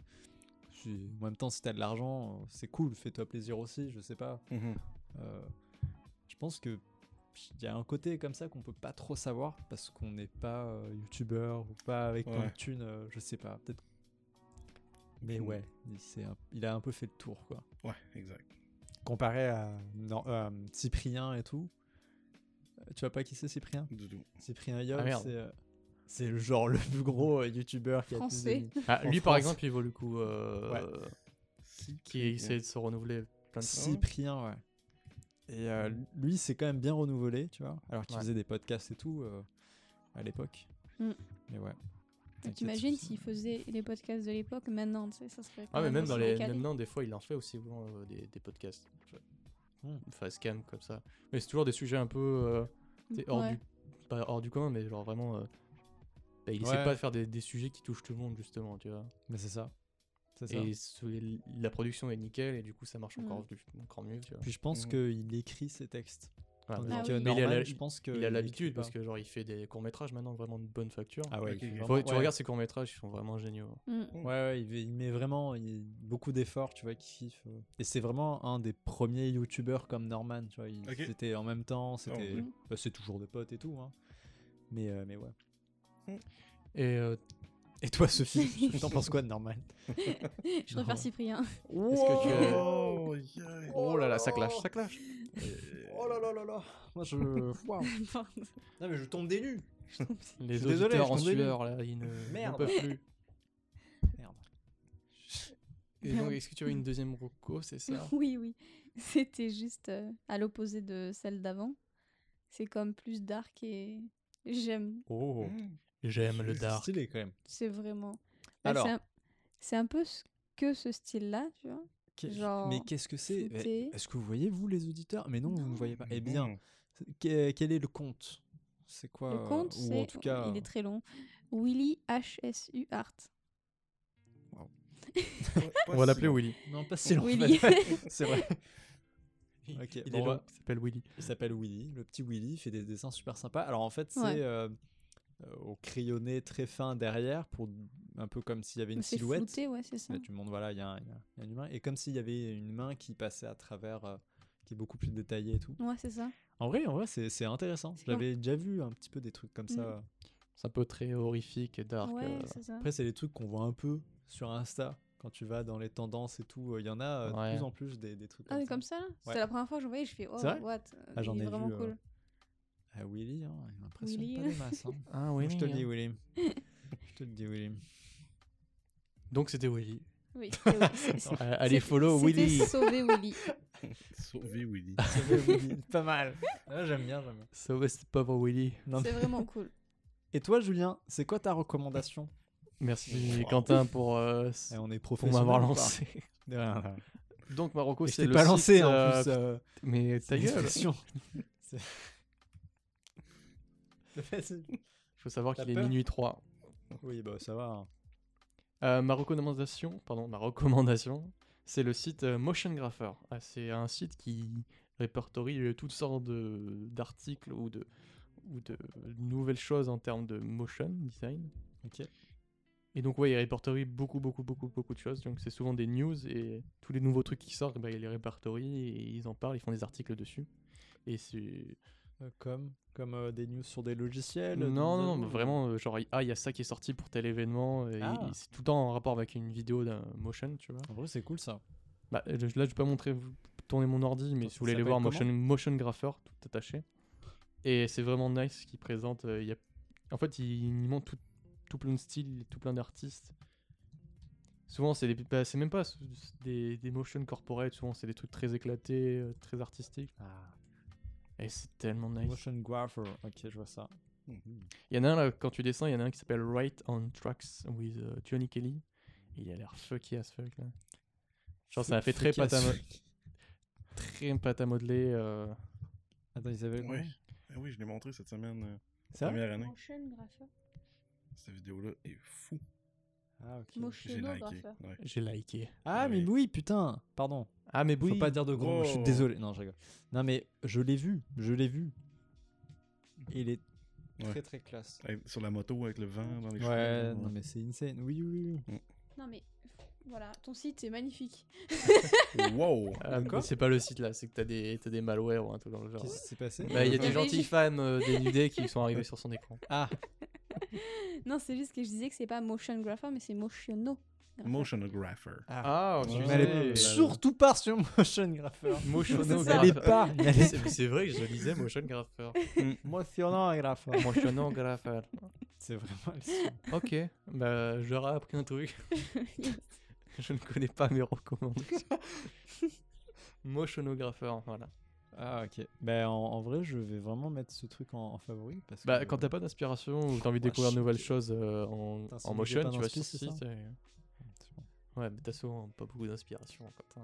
A: En même temps, si t'as de l'argent, euh, c'est cool. Fais-toi plaisir aussi. Je sais pas.
D: mhm.
A: Euh, je pense que il y a un côté comme ça qu'on peut pas trop savoir parce qu'on n'est pas euh, youtubeur ou pas avec plein
D: Ouais.
A: de thunes, euh, je sais pas, peut-être. Mais
D: Mm.
A: ouais, il, un- il a un peu fait le tour quoi.
D: Ouais, exact.
A: Comparé à non, Cyprien et tout. Tu vois pas qui c'est Cyprien
D: Du tout.
A: Cyprien Yob,
C: Ah, merde.
A: c'est euh, c'est le genre le plus gros euh, youtubeur qui a plus
E: Français.
C: Ah,
A: En
C: lui, par
A: France.
C: exemple, il vaut le coup. euh, Qui essaie de se renouveler plein de fois.
A: Cyprien, ouais. Et euh, lui, c'est quand même bien renouvelé, tu vois. Alors qu'il
C: Ouais.
A: faisait des podcasts et tout euh, à l'époque.
E: Mm.
A: Mais ouais. T'inquiète,
E: T'imagines
A: c'est-
E: s'il faisait les podcasts de l'époque maintenant, tu sais, ça serait. quand
C: Ah, mais même
E: aussi
C: dans les.
E: décalé.
C: Maintenant, des fois, il en fait aussi souvent euh, des, des podcasts.
A: Hmm.
C: Face cam, comme ça. Mais c'est toujours des sujets un peu. euh, hors,
E: Ouais.
C: du, pas hors du commun, mais genre vraiment. euh, bah, il essaie pas de faire des, des sujets qui touchent tout le monde, justement, tu vois.
A: Mais c'est ça. C'est ça.
C: Et ce- la production est nickel, et du coup, ça marche encore,
E: Mm.
C: du- encore mieux, tu vois.
A: Puis je pense
D: Mm.
A: qu'il écrit ses textes. Tandis
E: Ah
A: que
E: oui.
C: il a
A: Norman,
C: la-
A: je pense que
C: il a
A: écrit
C: l'habitude parce que genre il fait des courts métrages maintenant vraiment de bonne facture.
A: Ah ouais.
C: Faut- tu
A: ouais.
C: regardes ses courts métrages, ils sont vraiment géniaux.
E: Mm.
A: Ouais, ouais, il, il met vraiment il- beaucoup d'efforts, tu vois, qui kiffe. Et c'est vraiment un des premiers youtubeurs comme Norman, tu vois. Ils
D: Ok.
A: étaient en même temps, c'était.
D: ouais.
A: bah, c'est toujours des potes et tout, hein. Mais, euh, mais ouais.
C: Et euh,
A: Et toi, Sophie, t'en penses quoi de Norman?
E: Je préfère Cyprien.
C: est-ce que tu as...
D: Oh, yeah.
C: Oh là là, ça clash, ça clash.
A: Oh là là là là Moi je. Non mais je tombe des nues
C: Les
A: suis désolé,
C: auditeurs
A: je
C: en sueur là, ils ne,
A: Merde.
C: peuvent plus.
A: Merde.
C: Et donc, est-ce que tu as une deuxième roco, c'est ça
E: oui, oui. C'était juste euh, à l'opposé de celle d'avant. C'est comme plus dark et j'aime.
A: Oh.
D: Mm.
C: J'aime le
A: C'est
C: dark.
A: stylé quand même.
E: C'est vraiment. Bah,
A: Alors.
E: c'est un- C'est un, peu ce- que ce style-là, tu vois. Genre,
A: mais qu'est-ce que c'est?
E: Flouté.
A: Est-ce que vous voyez vous les auditeurs? Mais non, vous ne voyez pas. Eh bien, que- quel est le compte? C'est quoi
E: Le
A: euh,
E: compte,
A: Ou
E: c'est.
A: en tout cas.
E: Il est très long. Willy HSU Art.
C: On va l'appeler Willy.
A: Non, pas si long.
E: Willy.
A: c'est vrai. Ok,
C: Il
A: bon,
C: est
A: on
C: long,
A: va-
C: il s'appelle Willy.
A: Il s'appelle Willy, le petit Willy, il fait des dessins super sympas. Alors en fait, c'est
E: Ouais.
A: euh, euh, au crayonné très fin derrière, pour un peu comme s'il y avait une
E: C'est
A: silhouette.
E: flouté, ouais, c'est ça.
A: Là, tu montres, voilà, il y, a un- il y a- il y a un humain. Et comme s'il y avait une main qui passait à travers, euh, qui est beaucoup plus détaillée et tout.
E: Ouais, c'est ça.
A: En vrai, en vrai c'est c'est intéressant.
E: C'est.
A: J'avais déjà vu un petit peu des trucs comme
E: Mm.
A: ça.
C: C'est un peu très horrifique et dark.
E: ouais,
C: euh,
E: c'est ça.
A: Après, c'est les trucs qu'on voit un peu sur Insta. Quand tu vas dans les tendances et tout, il y en a euh, de
C: Ouais.
A: plus en plus des, des trucs
E: Ah,
A: comme
E: mais
A: ça.
E: comme ça là?
A: Ouais.
E: C'était la première fois que je voyais, je fais oh,
A: C'est vrai?
E: what?
A: Ah, j'en ai
E: vraiment
A: vu, euh,
E: cool.
A: Ah, Willy, hein, il m'impressionne
E: Willy.
A: pas des masses. hein.
C: Ah
A: Moi, je te le dis,
C: hein.
A: Willy. je te dis, Willy.
C: Donc c'était Willy.
E: Oui. C'est- c'est-
C: allez, follow
E: c'était
C: Willy.
E: sauver Willy.
D: Sauver Willy.
A: Pas mal. Ah, j'aime bien, j'aime bien.
C: Sauver ce pauvre Willy.
A: Non,
E: C'est vraiment cool.
A: Et toi, Julien, c'est quoi ta recommandation?
C: Merci
D: Wow.
C: Quentin pour, euh,
A: Et On est
C: pour
A: professionnel.
C: m'avoir
A: ou pas
C: lancé.
A: De rien, de rien.
C: Donc Marocco,
A: Et je
C: c'est
A: t'ai
C: le
A: pas
C: site,
A: lancé en
C: euh,
A: plus. euh,
C: Mais ta
A: c'est
C: gueule.
A: l'expression. C'est- Le fait, c'est-
C: Il faut savoir
A: T'as
C: qu'il est
A: peur?
C: minuit 3.
A: Oui, bah ça va. hein.
C: Euh, ma recommandation, pardon, ma recommandation, c'est le site euh, Motion Grapher. Ah, c'est un site qui répertorie euh, toutes sortes de- d'articles ou de, ou de nouvelles choses en termes de motion design.
A: Ok.
C: Et donc, ouais, il répertorie beaucoup, beaucoup, beaucoup, beaucoup de choses. Donc, c'est souvent des news et tous les nouveaux trucs qui sortent, bah, il les répertorie et ils en parlent, ils font des articles dessus. Et c'est.
A: Euh, comme comme euh, des news sur des logiciels.
C: Non,
A: des
C: non, non, vraiment, euh, genre, ah, il y a ça qui est sorti pour tel événement. et-
A: Ah.
C: et c'est tout le temps en rapport avec une vidéo d'un motion, tu vois.
A: En vrai, c'est cool ça.
C: Bah, je- là, je vais pas montrer, tourner mon ordi, mais
A: Ça
C: si vous voulez aller voir motion, motion Grapher, tout attaché. Et c'est vraiment nice ce qu'il présente. euh, il y a... En fait, il, il montre tout, tout plein de styles, tout plein d'artistes. Souvent, c'est des- bah, c'est même pas des, des motion corporate, souvent, c'est des trucs très éclatés, euh, très artistiques. Et c'est tellement nice.
A: Motion Grapher. Ok, je vois ça.
D: Mhm.
C: Il y en a un là, quand tu descends, il y en a un qui s'appelle Right on Tracks with Johnny Kelly. Et il a l'air fucky as fuck là. Genre, ça a fait très pâte à, très pâte à modeler. euh,
A: Attends, ils avaient.
D: Ouais. Ah oui, je l'ai montré cette semaine. euh, première année.
E: Motion grapher.
D: Cette vidéo-là est fou.
A: Ah, ok.
D: J'ai liké.
E: Motionographer.
D: Ouais.
C: J'ai liké.
A: Ah, mais
D: Oui.
A: putain. Pardon.
C: Ah, mais
A: Faut
C: oui.
A: pas dire de gros je suis
D: Oh.
A: désolé. Non, je rigole. Non, mais je l'ai vu. Je l'ai vu. Et il est
D: Ouais.
A: très très classe.
D: Sur la moto avec le vent dans les
A: Ouais,
D: cheveux.
A: non, mais c'est insane. Oui, oui, oui.
E: Non, mais Voilà, ton site est magnifique.
D: wow!
C: Ah, c'est pas le site là, c'est que t'as des, t'as des malwares ou un truc dans le genre.
A: Qu'est-ce qui s'est passé
C: Bah, il y a des gentils fans euh, dénudés qui sont arrivés sur son écran.
A: Ah,
E: Non, c'est juste que je disais que c'est pas motion grapher, mais c'est motiono.
D: Motionographer.
C: Ah,
D: sais,
A: allez
D: là,
A: surtout pas sur Motion Grapher.
C: Motion
E: C'est ça.
A: N'allez pas,
C: C'est vrai que je lisais Motion Grapher.
A: Motion Grapher.
C: Motion Grapher.
A: C'est vraiment.
C: Ok, bah j'aurais appris un truc. je ne connais pas mes recommandations. Motionographer, voilà.
A: Ah ok. Bah en, en vrai, je vais vraiment mettre ce truc en, en favori parce
C: Bah
A: que
C: quand t'as pas d'inspiration ou t'as envie de découvrir de nouvelles choses euh, en,
A: Putain, si
C: en
A: j'ai
C: motion, tu vois,
A: C'est bon.
C: Ouais, mais t'as souvent pas beaucoup d'inspiration quand.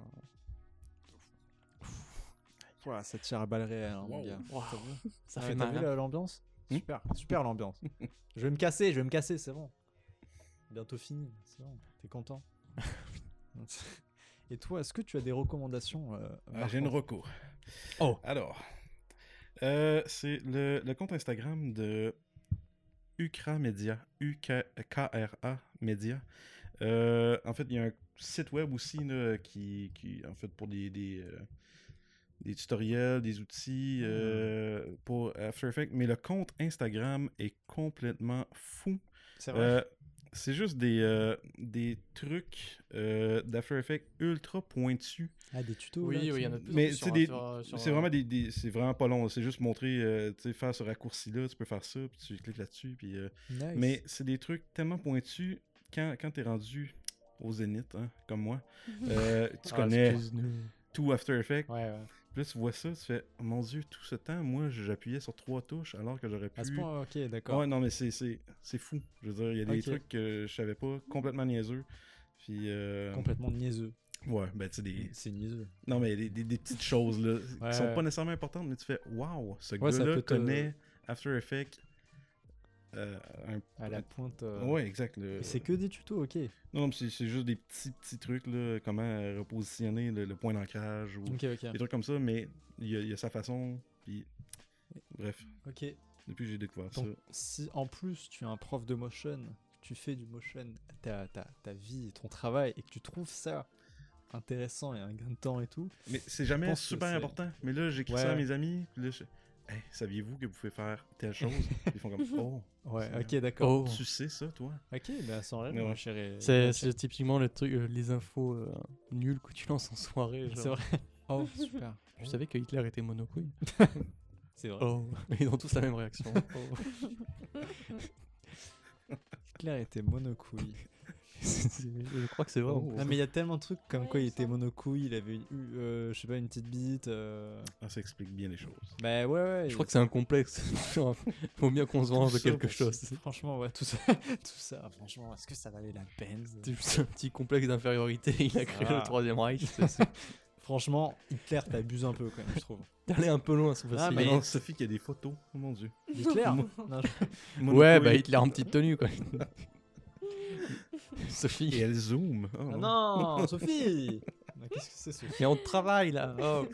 A: Ouah, ça tire à balles réelles, hein, mon
D: Wow.
A: gars.
C: Wow.
A: T'as vu
C: Ça
A: Ouais,
C: fait mal. hein.
A: la- l'ambiance
D: Hmm
A: Super, super l'ambiance. je vais me casser, je vais me casser, c'est bon. Bientôt fini, c'est bon. T'es content Et toi, est-ce que tu as des recommandations euh,
D: Ah, J'ai une recours.
A: Oh.
D: Alors, euh, c'est le, le compte Instagram de Ukra Media. U-K-R-A Media. Euh, en fait, il y a un site web aussi là, qui, qui, en fait, pour des, des, des tutoriels, des outils euh, pour After Effects. Mais le compte Instagram est complètement fou.
A: C'est
D: Euh, c'est juste des, euh, des trucs euh, d'After Effects ultra pointus.
A: Ah, des tutos
C: Oui,
A: là,
C: oui, il y en a de plus
D: Mais c'est
C: sur-
D: des-
C: sur- sur-
D: C'est vraiment des, des- c'est vraiment pas long. C'est juste montrer, euh, tu sais, faire ce raccourci-là, tu peux faire ça, puis tu cliques là-dessus. Puis, euh,
A: Nice.
D: Mais c'est des trucs tellement pointus quand, quand t'es rendu au zénith, hein, comme moi. euh, tu
C: Ah,
D: connais tout After Effects.
A: Ouais, ouais.
D: Puis là, tu vois ça, tu fais, oh mon dieu, tout ce temps, moi, j'appuyais sur trois touches alors que j'aurais pu.
A: À ce point, ok, d'accord.
D: Ouais, non, mais c'est, fou. Je veux dire, il y a des trucs que je savais pas, complètement niaiseux. Puis, euh,
A: Complètement niaiseux.
D: ouais, ben, tu sais, des,
A: C'est niaiseux.
D: Non, mais des, des- des petites choses là,
A: Ouais,
D: qui sont pas nécessairement importantes, mais tu fais Waouh, ce
A: Ouais,
D: gars-là
A: te-
D: connaît After Effects. Euh, un-
A: À la pointe. euh,
D: Ouais, exact. le-
A: C'est que des tutos, ok.
D: Non, mais c'est juste des petits petits trucs, là, comment repositionner le, le point d'ancrage ou des trucs comme ça, mais il y, a- il y a sa façon. Puis, bref,
A: Ok.
D: depuis j'ai découvert
A: Donc,
D: ça.
A: si en plus tu es un prof de motion, tu fais du motion, ta, ta, ta vie ton travail, et que tu trouves ça intéressant et un gain de temps et tout,
D: Mais c'est jamais super important. Mais là, j'écris
A: Ouais.
D: ça à mes amis, là, je Hey, saviez-vous que vous pouvez faire telle chose Ils font comme Oh,
A: ouais, ok, d'accord.
C: Oh.
D: tu sais ça, toi
A: Ok, bah sans rêve,
D: Ouais.
A: mon chéri.
C: C'est typiquement le truc, euh, les infos euh, nulles que tu lances en soirée.
A: C'est vrai. Oh, super.
C: Tu savais que Hitler était monocouille
A: C'est vrai.
C: Oh, ils ont tous la même réaction. Oh.
A: Hitler était monocouille.
C: Je crois que c'est vrai.
D: Oh.
A: Non, mais il y a tellement de trucs comme
E: Ouais,
A: quoi il
E: il
A: était monocouille, il avait eu, euh, je sais pas, une petite bite. euh,
D: Ah, ça explique bien les choses.
A: Bah ouais, ouais.
C: Je crois que c'est un complexe. Genre, Faut bien qu'on se venge de quelque chose.
A: Franchement, ouais, tout ça, tout ça, franchement, est-ce que ça valait la peine
C: C'est juste un petit complexe d'infériorité. Il a créé
A: Ah.
C: le troisième Reich.
A: Franchement, Hitler, t'abuses un peu quand même, je trouve.
C: D'aller un peu loin, c'est
A: Ah,
C: facile.
A: mais-
D: Ah non, Sophie qui a des photos, oh mon dieu.
A: Hitler Non, je-
C: Ouais, bah Hitler en petite tenue quoi. Sophie.
D: Et elle zoom. Oh,
A: Ah non, Sophie Mais Qu'est-ce que c'est, Sophie?
C: Mais on travaille là. Oh.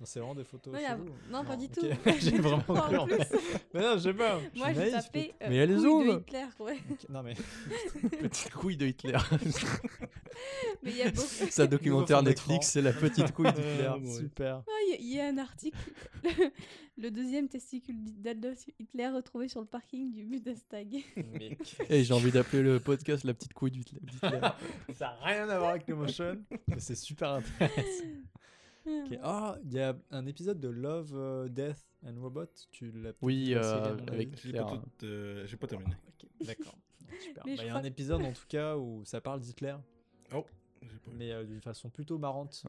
A: Non, C'est vraiment des photos
E: Non, a- non, pas du tout.
A: J'ai vraiment
E: En
A: cru en
E: plus.
A: fait. Mais non, je sais pas.
E: Moi, j'ai tapé euh,
C: Mais elle
E: couille
C: zoome.
E: de Hitler, ouais.
A: peut-être. Non, mais
C: Petite couille de Hitler.
E: Mais il y a beaucoup.
C: Sa documentaire Netflix, c'est la petite couille d'Hitler.
A: Euh, super.
E: Ah, Il y, a- il y a un article. le deuxième testicule d'Adolf Hitler retrouvé sur le parking du Bundestag.
A: Mais
C: Et j'ai envie d'appeler le podcast La petite couille d'Hitler.
A: ça n'a rien à voir avec le motion, mais c'est super intéressant. Ok. Ah, il y a un épisode de Love, euh, Death and Robot. Tu l'as peut-être
C: Oui, euh, avec-
D: J'ai
C: Hitler,
D: pas, tout, euh, j'ai pas terminé.
A: Ok, D'accord. Super. Bah, Il y a
E: crois
A: un épisode en tout cas où ça parle d'Hitler,
D: Oh, pas
A: mais euh, d'une façon plutôt marrante.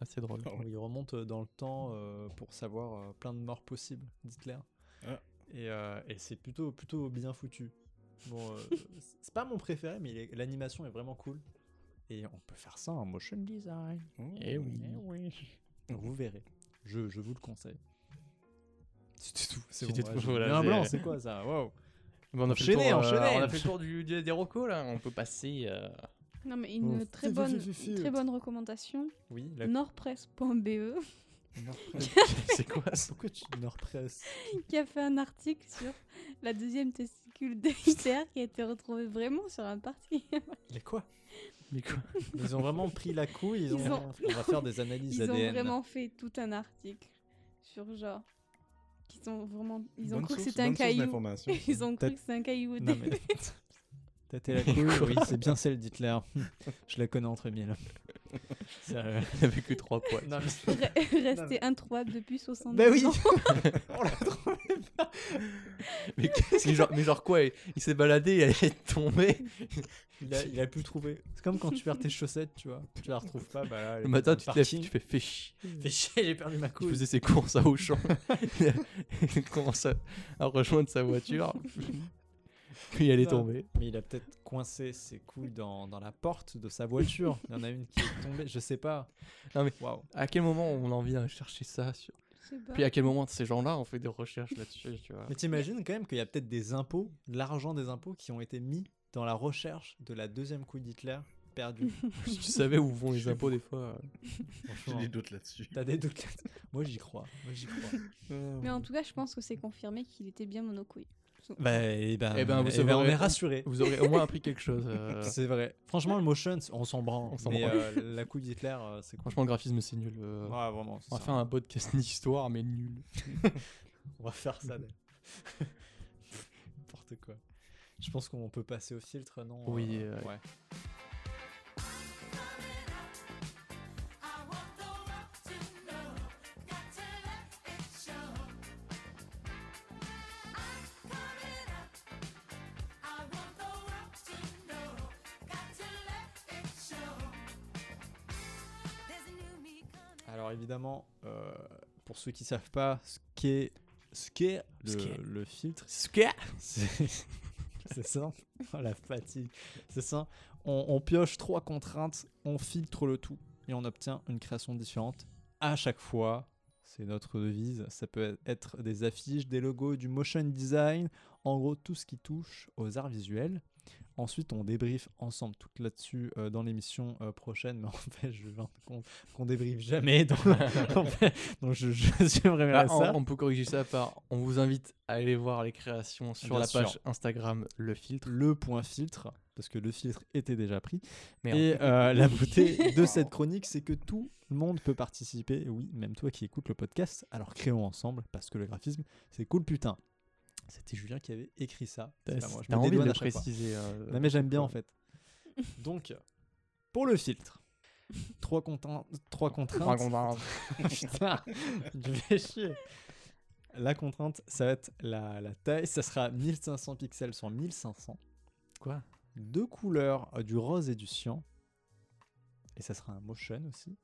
C: Assez drôle.
D: Ah
A: il remonte dans le temps euh, pour savoir euh, plein de morts possibles d'Hitler.
D: Ah.
A: Et, euh, et c'est plutôt, plutôt bien foutu. Bon, euh, c'est- pas mon préféré, mais l'animation est vraiment cool. Et on peut faire ça en motion design.
D: Oh.
C: Eh oui.
A: Eh oui. Vous verrez. Je, je vous le conseille. C'était tout. C'est
C: C'était
A: bon,
C: tout,
A: ouais,
C: voilà,
A: un
C: c'est-
A: blanc, c'est quoi ça? Wow.
C: Bon, on, a euh, on a fait le tour du, du- des recos là. On peut passer. euh,
E: Non, mais une
A: Oh,
E: très bonne, très bonne recommandation.
A: Oui, la
E: Nordpresse.be
A: Nordpresse.
C: C'est quoi ça?
A: Pourquoi tu Nordpresse
E: qui a fait un article sur la deuxième testicule de Hitler qui a été retrouvée vraiment sur un parti.
A: Mais quoi?
C: Mais quoi
A: Ils ont vraiment pris la couille, ils,
E: Ils
A: ont...
E: ont-
A: on va faire des analyses
E: Ils ont
A: ADN.
E: vraiment fait tout un article sur genre. Qu'ils ont vraiment. Ils ont
D: Bonne
E: cru que
D: source-
E: c'était un caillou. Ils ont cru que c'était un caillou.
A: Non mais... Tâter la couille, oui, c'est bien celle d'Hitler. Je la connais entre mille. Sérieux.
C: Il avait que 3 poils.
A: Non, mais...
E: Re- Resté introuvable depuis 70
A: Bah oui
E: ans.
A: On l'a trouvé pas
C: mais, genre, mais genre quoi Il, il s'est baladé, il allait tomber.
A: Il a, il a pu trouver. C'est comme quand tu perds tes chaussettes, tu vois. Tu la retrouves pas, bah là,
C: Le matin, tu te lèves, tu fais fais chier.
A: Fais chier, j'ai perdu ma
C: Il
A: couille.
C: faisait ses courses à Auchan. il commence à, à rejoindre sa voiture. Puis elle est tombée.
A: Mais il a peut-être coincé ses couilles dans, dans la porte de sa voiture. Il y en a une qui est tombée, je sais pas.
C: Non, mais-
A: Waouh.
C: À quel moment on a envie d'aller chercher ça sur...
E: Je sais pas.
C: Puis à quel moment ces gens-là ont fait des recherches là-dessus, tu vois
A: Mais t'imagines quand même qu'il y a peut-être des impôts, de l'argent des impôts qui ont été mis dans la recherche de la deuxième couille d'Hitler perdue.
C: Si tu savais où vont les impôts des fois. euh,
D: J'ai
A: Franchement,
D: des doutes là-dessus.
A: t'as des doutes là Moi j'y crois. Moi j'y crois.
E: Mais en tout cas, je pense que c'est confirmé qu'il était bien monocouille.
A: Bah, et ben,
C: Eh ben, vous
A: eh ben, on est rassurés.
C: Vous aurez au moins appris quelque chose. euh,
A: C'est vrai. Franchement, le motion, on s'en branle.
C: On s'en
A: mais
C: branle.
A: euh, la couille d'Hitler, euh, c'est cool.
C: Franchement, le graphisme c'est nul. euh,
A: Ouais, vraiment. c'est
C: On va
A: ça.
C: faire un podcast d'histoire, mais nul.
A: On va faire ça. N'importe quoi. Je pense qu'on peut passer au filtre, non
C: Oui,
A: euh,
C: euh,
A: ouais. Alors évidemment, euh, pour ceux qui savent pas ce qu'est ce qu'est le,
C: qu'est.
A: filtre,
C: Ce que
A: c'est ça. Oh, la fatigue. C'est ça. On pioche trois contraintes, on filtre le tout et on obtient une création différente à chaque fois. C'est notre devise. Ça peut être des affiches, des logos, du motion design, en gros tout ce qui touche aux arts visuels. Ensuite, on débriefe ensemble tout là-dessus euh, dans l'émission euh, prochaine, mais en fait, je compte qu'on débriefe jamais. Donc, en fait, donc je, je supprimerai
C: Ah,
A: ça.
C: on, on peut corriger ça par on vous invite à aller voir les créations sur
A: Bien
C: la page. Instagram Le Filtre.
A: le point filtre, parce que le filtre était déjà pris.
C: Merde.
A: Et euh, la beauté de cette chronique, c'est que tout le monde peut participer. Oui, même toi qui écoutes le podcast. Alors créons ensemble, parce que le graphisme, c'est cool, putain. C'était Julien qui avait écrit ça. C'est pas moi, je
C: T'as
A: me
C: envie de le préciser. euh,
A: Non, mais j'aime bien en fait. Donc, pour le filtre, trois, contraintes trois contraintes. Putain, je vais chier. La contrainte, ça va être la, la taille. Ça sera 1500 pixels sur 1500.
C: Quoi?
A: Deux couleurs, euh, du rose et du cyan. Et ça sera un motion aussi.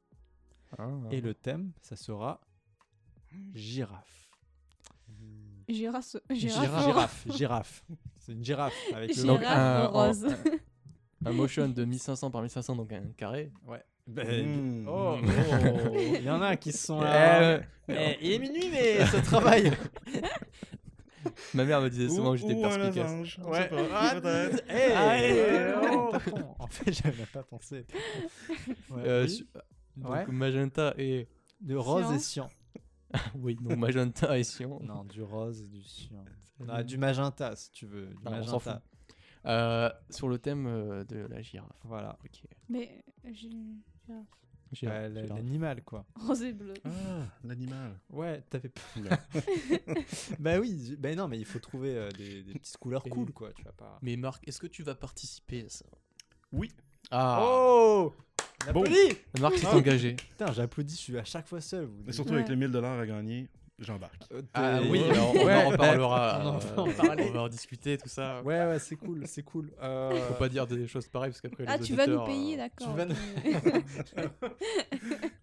C: Ah.
A: Et le thème, ça sera girafe.
E: Girafe.
C: Girafe.
E: Girafe.
A: Girafe, girafe. C'est une girafe avec le
C: Donc, un-
E: rose.
C: Un motion de 1500 par 1500, donc un carré.
A: Ouais. Ben,
D: Mmh.
A: Oh, oh, il y en a qui se sont là.
C: Eh,
A: Eh, il est minuit, mais ça travaille.
C: Ma mère me disait souvent
D: Ou-
C: que j'étais perspicace.
A: Ouais. Ah,
D: peut-être.
A: Eh,
C: Allez,
A: ouais,
C: oh.
A: En fait, j'avais pas pensé. Ouais,
C: Euh,
A: oui.
C: su- donc
A: Ouais.
C: magenta et
A: De rose
E: Cyan.
A: et cyan.
C: oui, donc magenta et cyan.
A: Non, du rose et du cyan. Ah, du magenta, si tu veux. Du
C: Non, on s'en fout.
A: magenta.
C: Euh, sur le thème euh, de la girafe.
A: Voilà.
C: Ok.
E: Mais j'ai-. Girafe.
A: L'animal, quoi.
E: Rose et bleu.
D: Ah, l'animal.
A: Ouais, t'avais pas. bah oui, bah non, mais il faut trouver euh, des, des petites couleurs
C: Et-
A: cool, quoi. Tu vas pas.
C: Mais Marc, est-ce que tu vas participer à ça?
D: Oui.
C: Ah
A: Oh
D: Bon.
C: Marc s'est
A: Ah.
C: engagé.
A: Putain, j'applaudis, je suis à chaque fois seul. vous-
D: Mais surtout
E: Ouais.
D: avec les 1000 dollars à gagner, j'embarque.
A: Euh,
C: Ah oui, on
A: Ouais,
C: en
A: on en
C: euh,
A: va en parler.
C: on va en discuter, tout ça.
A: Ouais, ouais, c'est cool, c'est cool. Euh,
C: Faut pas dire des choses pareilles parce qu'après
E: Ah,
C: les
E: tu vas nous payer,
C: euh,
E: d'accord.
A: tu vas nous-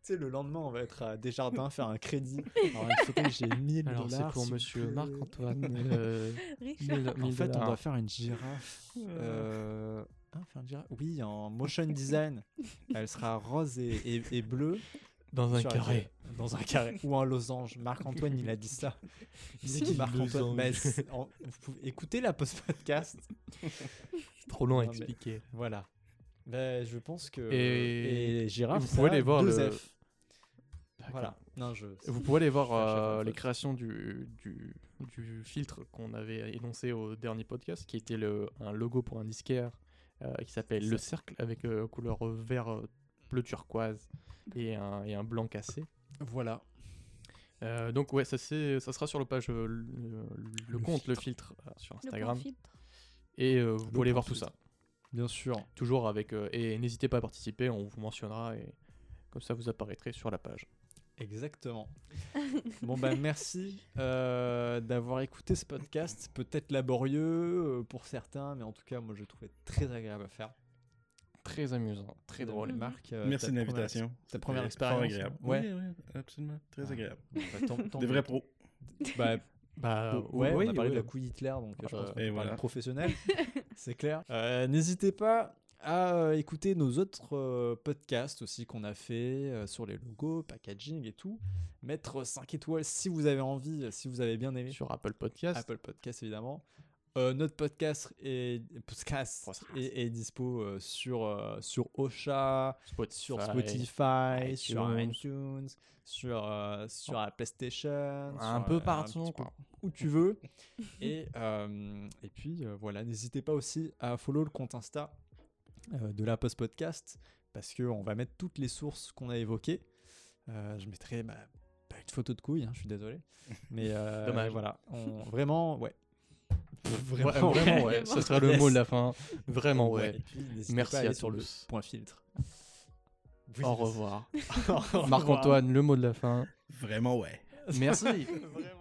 A: sais, le lendemain, on va être à Desjardins faire un crédit. Alors, il faut que j'ai 1000
C: Alors c'est
A: dollars.
C: pour monsieur. Marc-Antoine. euh,
E: Richard.
C: 1000
A: En
C: 1000
A: fait, on doit faire une girafe. Girafe Oui, en motion design. Elle sera rose et, et, et bleue.
C: dans un
A: sur
C: carré.
A: Dans un carré. Ou un losange. Marc-Antoine, il a dit ça. Il
C: C'est
A: dit
C: qui,
A: Marc-Antoine. Bah, en- vous pouvez écouter la post-podcast.
C: Trop long à
A: Non, mais-
C: expliquer.
A: Voilà. Bah, je pense que.
C: Et-
A: et girafe,
C: vous pouvez
A: a
C: aller voir le-
A: F. Voilà. Non, je.
C: Vous pouvez aller voir euh, les créations du, du, du filtre qu'on avait énoncé au dernier podcast, qui était le, un logo pour un disquaire euh, qui s'appelle Le Cercle avec euh, couleur vert euh, bleu turquoise et un, et un blanc cassé.
A: Voilà.
C: Euh, donc ouais, ça, c'est, ça sera sur le page, euh, le, le
A: Le
C: compte, le
A: filtre.
C: euh, sur Instagram.
E: filtre.
C: Et euh, vous pouvez aller voir tout
A: filtre.
C: ça.
A: Bien sûr.
C: Toujours avec... euh, et n'hésitez pas à participer, on vous mentionnera et comme ça vous apparaîtrez sur la page.
A: Exactement. bon bah merci euh, d'avoir écouté ce podcast, peut-être laborieux euh, pour certains, mais en tout cas moi je le trouvais très agréable à faire.
C: Très amusant, très drôle.
A: Marc, euh,
D: Merci de l'invitation.
A: Ta première expérience.
D: agréable.
A: Ouais.
D: Oui, oui, absolument. Très
A: Ah.
D: agréable.
A: Bah,
D: Des vrais pros.
A: Bah,
C: Bah
A: ouais,
C: oui,
A: on a parlé
C: oui.
A: de la couille Hitler, donc je pense
C: Euh,
A: qu'on
D: voilà.
A: professionnel, c'est clair. Euh, N'hésitez pas à euh, écouter nos autres euh, podcasts aussi qu'on a fait euh, sur les logos, packaging et tout. Mettre 5 étoiles si vous avez envie, si vous avez bien aimé.
C: Sur Apple Podcast.
A: Apple Podcast évidemment. Euh, notre podcast est, podcast
C: Podcast.
A: est, est dispo euh, sur, euh, sur Ocha,
C: Spotify.
A: sur Spotify, sur
C: iTunes.
A: iTunes, sur, sur la PlayStation.
C: Un
A: sur,
C: peu partout.
A: peu où tu veux. et, et puis voilà, n'hésitez pas aussi à follow le compte Insta de la Post Podcast parce qu'on va mettre toutes les sources qu'on a évoquées. Euh, je mettrai bah, pas une photo de couille, hein, je suis désolé. Mais euh,
C: Dommage.
A: voilà, on- vraiment, ouais.
C: Ouais, vraiment, ouais. Ça sera le
A: Yes.
C: mot de la fin. Vraiment, ouais.
A: Puis,
C: Merci
A: pas à aller
C: à
A: sur le point filtre.
C: Au revoir.
A: Au revoir.
C: Marc-Antoine, le mot de la fin.
D: Vraiment, ouais.
C: Merci.
A: Vraiment.